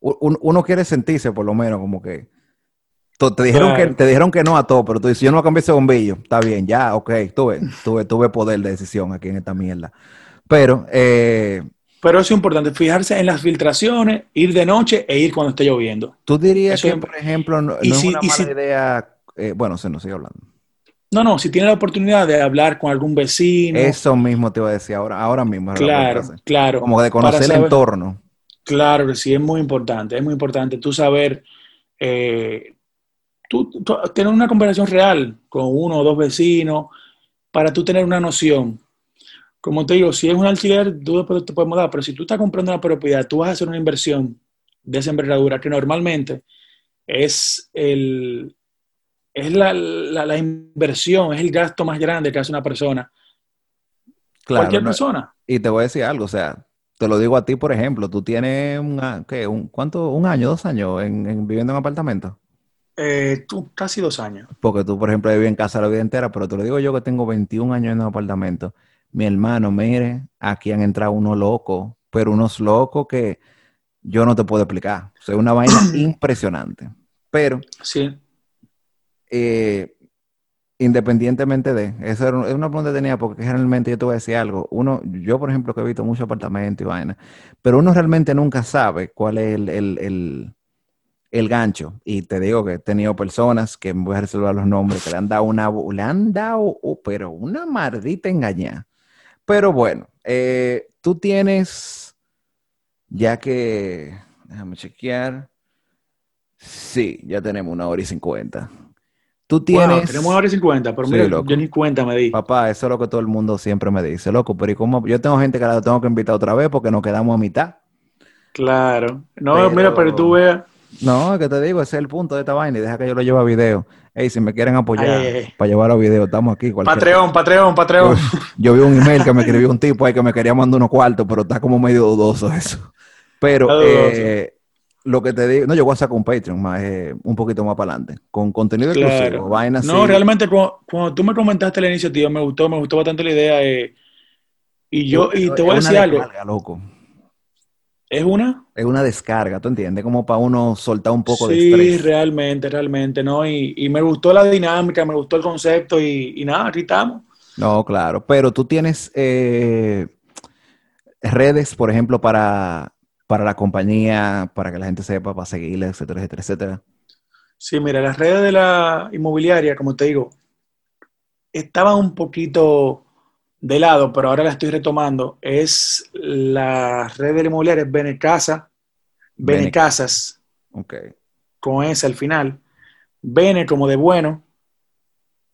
uno quiere sentirse por lo menos como que te dijeron, que, te dijeron que no a todo, pero tú dices, yo no voy a cambiar ese bombillo, está bien, ya, ok, tuve, tuve, tuve poder de decisión aquí en esta mierda. Pero... Eh, pero es importante, fijarse en las filtraciones, ir de noche e ir cuando esté lloviendo. Tú dirías que, por ejemplo, no, es una mala idea... Eh, bueno, se nos sigue hablando. No, no, si tiene la oportunidad de hablar con algún vecino. Eso mismo te iba a decir ahora, ahora mismo. Claro, claro. Como de conocer el entorno. Claro que sí, es muy importante, es muy importante tú saber, eh, tú, tener una conversación real con uno o dos vecinos para tú tener una noción. Como te digo, si es un alquiler, tú después te puedes mudar, pero si tú estás comprando una propiedad, tú vas a hacer una inversión de esa envergadura que normalmente es el, es la, la, inversión, es el gasto más grande que hace una persona. Cualquier persona. Y te voy a decir algo, o sea, te lo digo a ti, por ejemplo, tú tienes un, ¿qué? Un, ¿cuánto? ¿Un año, dos años en, viviendo en apartamento? Eh, tú, casi dos años. Porque tú, por ejemplo, vives en casa la vida entera, pero te lo digo yo que tengo 21 años en un apartamento. Mi hermano, mire, aquí han entrado unos locos, pero unos locos que yo no te puedo explicar. O sea, una vaina impresionante. Pero sí. Eh, independientemente de, eso es una pregunta que tenía porque generalmente yo te voy a decir algo, uno, yo por ejemplo que he visto muchos apartamentos y vainas, pero uno realmente nunca sabe cuál es el, el, gancho. Y te digo que he tenido personas que me voy a resolver los nombres, que le han dado una, le han dado, uh, pero una maldita engañada. Pero bueno, eh, tú tienes, ya que, déjame chequear, sí, ya tenemos una hora y cincuenta. Tú tienes. tenemos una hora y cincuenta, pero mira, yo ni cuenta me di. Papá, eso es lo que todo el mundo siempre me dice, loco. Pero ¿y cómo? Yo tengo gente que la tengo que invitar otra vez porque nos quedamos a mitad. Claro. No, mira, pero tú veas. No, que te digo, ese es el punto de esta vaina y deja que yo lo lleve a video. Ey, si me quieren apoyar para llevarlo a video, estamos aquí. Patreon, Patreon, Patreon. Yo, vi un email que me escribió un tipo ahí que me quería mandar unos cuartos, pero está como medio dudoso eso. Pero eh, lo que te digo, no, yo voy a sacar un Patreon más, eh, un poquito más para adelante, con contenido exclusivo, vainas No, realmente cuando, tú me comentaste la iniciativa, me gustó, me gustó bastante la idea. Eh, y yo, y te voy a decir algo. loco. ¿Es una? Es una descarga, ¿tú entiendes? Como para uno soltar un poco de estrés. Sí, realmente, realmente, ¿no? Y, y, me gustó la dinámica, me gustó el concepto y, y nada, aquí estamos. No, claro, pero tú tienes eh, redes, por ejemplo, para para la compañía, para que la gente sepa, para seguirle, etcétera, etcétera, etcétera? Sí, mira, las redes de la inmobiliaria, como te digo, estaban un poquito de lado, pero ahora la estoy retomando. Es la red de la inmobiliaria, Benecasa, Benecasas. Ok. Con esa al final. Bene como de bueno.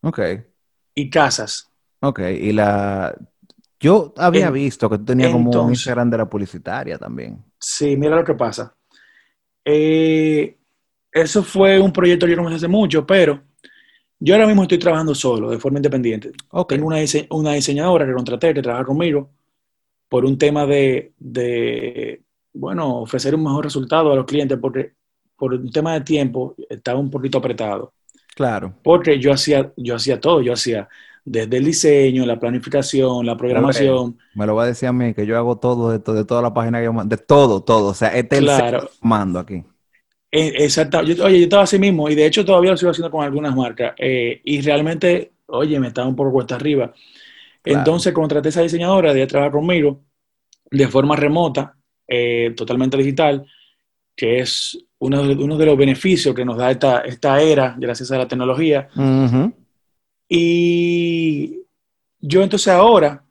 Ok. Y casas. Ok, y la... Yo había visto que tú tenías como un Instagram de la publicitaria también. Sí, mira lo que pasa. Eh, eso fue un proyecto que yo no hace mucho, pero yo ahora mismo estoy trabajando solo, de forma independiente. Tengo una, una, diseñadora que contraté, que trabaja conmigo, por un tema de, de, bueno, ofrecer un mejor resultado a los clientes, porque por un tema de tiempo estaba un poquito apretado. Claro. Porque yo hacía, yo hacía todo, yo hacía desde el diseño, la planificación, la programación. Me lo va a decir a mí, que yo hago todo de, de toda la página que yo mando, de todo, todo. O sea, este es el mando aquí. E, exacto. oye, yo estaba así mismo y de hecho todavía lo sigo haciendo con algunas marcas. Eh, y realmente, oye, me estaba un poco cuesta arriba. Entonces contraté a esa diseñadora de trabajar conmigo de forma remota, eh, totalmente digital, que es uno de, uno de, los beneficios que nos da esta, esta era gracias a la tecnología. Y yo entonces ahora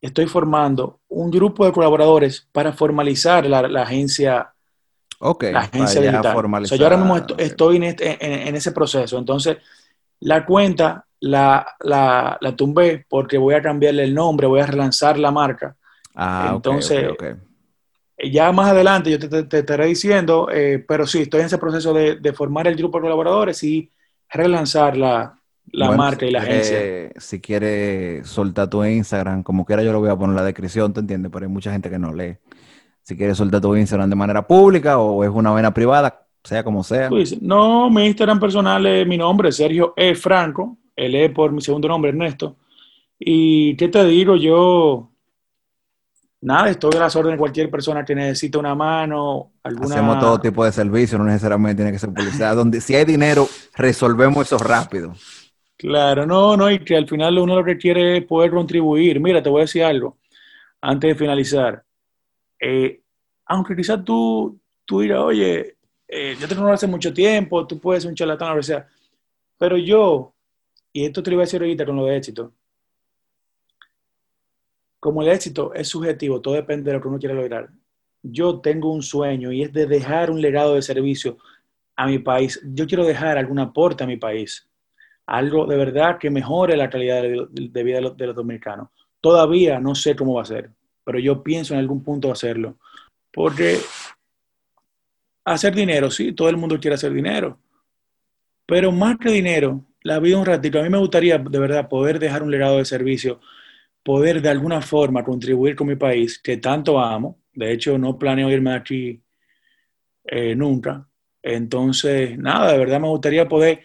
estoy formando un grupo de colaboradores para formalizar la, agencia Ok, la agencia digital. O sea, yo ahora mismo esto- estoy en, este- en- en ese proceso. Entonces, la cuenta la, la, la tumbé porque voy a cambiarle el nombre, voy a relanzar la marca. Ah, entonces, ok, ok. Eh, Ya más adelante yo te, te- te estaré diciendo, eh, pero sí, estoy en ese proceso de, de formar el grupo de colaboradores y relanzar la, la Bueno, marca si y la agencia. quiere- Si quiere soltar tu Instagram, como quiera yo lo voy a poner en la descripción, ¿te entiendes? Pero hay mucha gente que no lee. Si quieres soltar tu Instagram de manera pública o es una vena privada, sea como sea. Dices, no, mi Instagram personal es mi nombre, Sergio E. Franco, el E por mi segundo nombre, Ernesto. Y qué te digo, yo, nada, estoy a las órdenes de cualquier persona que necesite una mano, alguna... Hacemos todo tipo de servicios, no necesariamente tiene que ser publicidad. Donde, si hay dinero, resolvemos eso rápido. Claro, no, no, y que al final uno lo que quiere es poder contribuir. Mira, te voy a decir algo antes de finalizar. Eh, aunque quizás tú, tú dirás, oye, eh, yo te conozco hace mucho tiempo, tú puedes ser un charlatán, o sea, pero yo, y esto te lo voy a decir ahorita con lo de éxito, como el éxito es subjetivo, todo depende de lo que uno quiera lograr. Yo tengo un sueño y es de dejar un legado de servicio a mi país. Yo quiero dejar algún aporte a mi país algo de verdad que mejore la calidad de, vida de los, dominicanos. Todavía no sé cómo va a ser, pero yo pienso en algún punto hacerlo. Porque hacer dinero, sí, todo el mundo quiere hacer dinero, pero más que dinero, la vida un ratito. A mí me gustaría de verdad poder dejar un legado de servicio, poder de alguna forma contribuir con mi país, que tanto amo. De hecho, no planeo irme aquí eh, nunca. Entonces, nada, de verdad me gustaría poder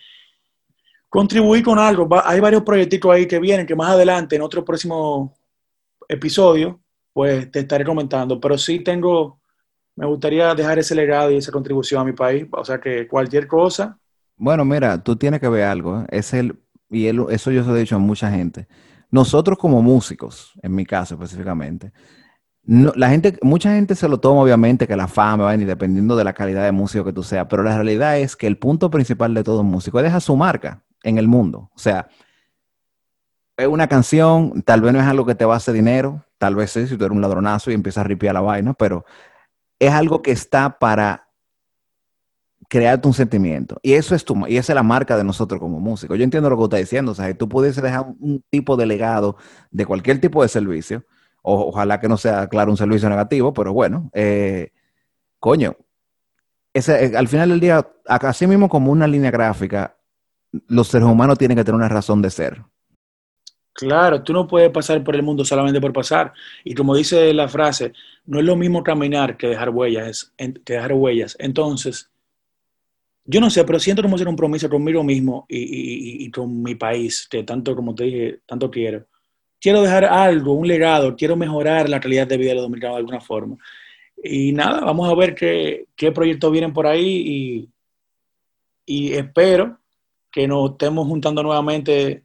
contribuir con algo. Hay varios proyectos ahí que vienen, que más adelante, en otro próximo episodio, pues te estaré comentando. Pero sí tengo, me gustaría dejar ese legado y esa contribución a mi país. O sea que cualquier cosa. Bueno, mira, tú tienes que ver algo. ¿eh? Es el, y eso yo se lo he dicho a mucha gente. Nosotros como músicos, en mi caso específicamente, no, la gente, mucha gente se lo toma obviamente que la fama va dependiendo de la calidad de músico que tú seas, pero la realidad es que el punto principal de todo músico es dejar su marca en el mundo. O sea, es una canción, tal vez no es algo que te va a hacer dinero, tal vez sí, si tú eres un ladronazo y empiezas a ripiar la vaina, pero es algo que está para crearte un sentimiento. Y eso es tu, y esa es la marca de nosotros como músicos. Yo entiendo lo que usted está diciendo, o sea, si tú pudiese dejar un, tipo de legado de cualquier tipo de servicio, ojalá que no sea, claro, un servicio negativo, pero bueno, eh, coño, ese, eh, al final del día, así mismo como una línea gráfica, los seres humanos tienen que tener una razón de ser. Claro, tú no puedes pasar por el mundo solamente por pasar. Y como dice la frase, no es lo mismo caminar que dejar huellas, que dejar huellas. Entonces, yo no sé, pero siento como hacer un compromiso conmigo mismo y, con mi país, que tanto, como te dije, tanto quiero. Quiero dejar algo, un legado, quiero mejorar la calidad de vida de los dominicanos de alguna forma. Y nada, vamos a ver qué, qué proyectos vienen por ahí y espero que nos estemos juntando nuevamente,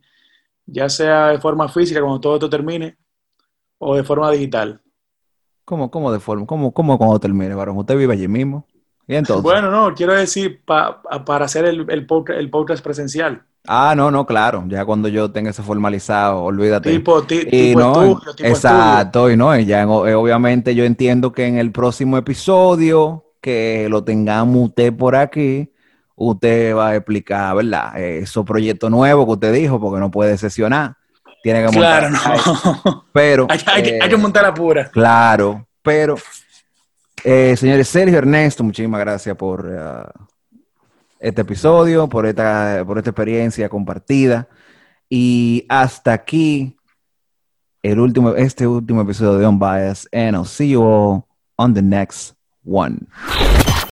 ya sea de forma física cuando todo esto termine, o de forma digital. ¿Cómo, cómo de forma? ¿Cómo, cómo cuando termine, varón? ¿Usted vive allí mismo? ¿Y entonces? Bueno, no, quiero decir, pa, para hacer el, el, podcast, el podcast presencial. Ah, no, no, claro. Ya cuando yo tenga eso formalizado, olvídate. Tipo, ti, y tipo no, estudio, tipo exacto, estudio. y no, y ya obviamente yo entiendo que en el próximo episodio que lo tengamos usted por aquí, usted va a explicar, ¿verdad? Esos proyectos nuevos que usted dijo, porque no puede sesionar. Tiene que montar. Claro, no. Pero. hay, hay, eh, hay, que montar la pura. Claro, pero. Eh, señores Sergio Ernesto, muchísimas gracias por uh, este episodio, por esta, por esta experiencia compartida. Y hasta aquí el último, este último episodio de On Bias, and I'll see you all on the next one.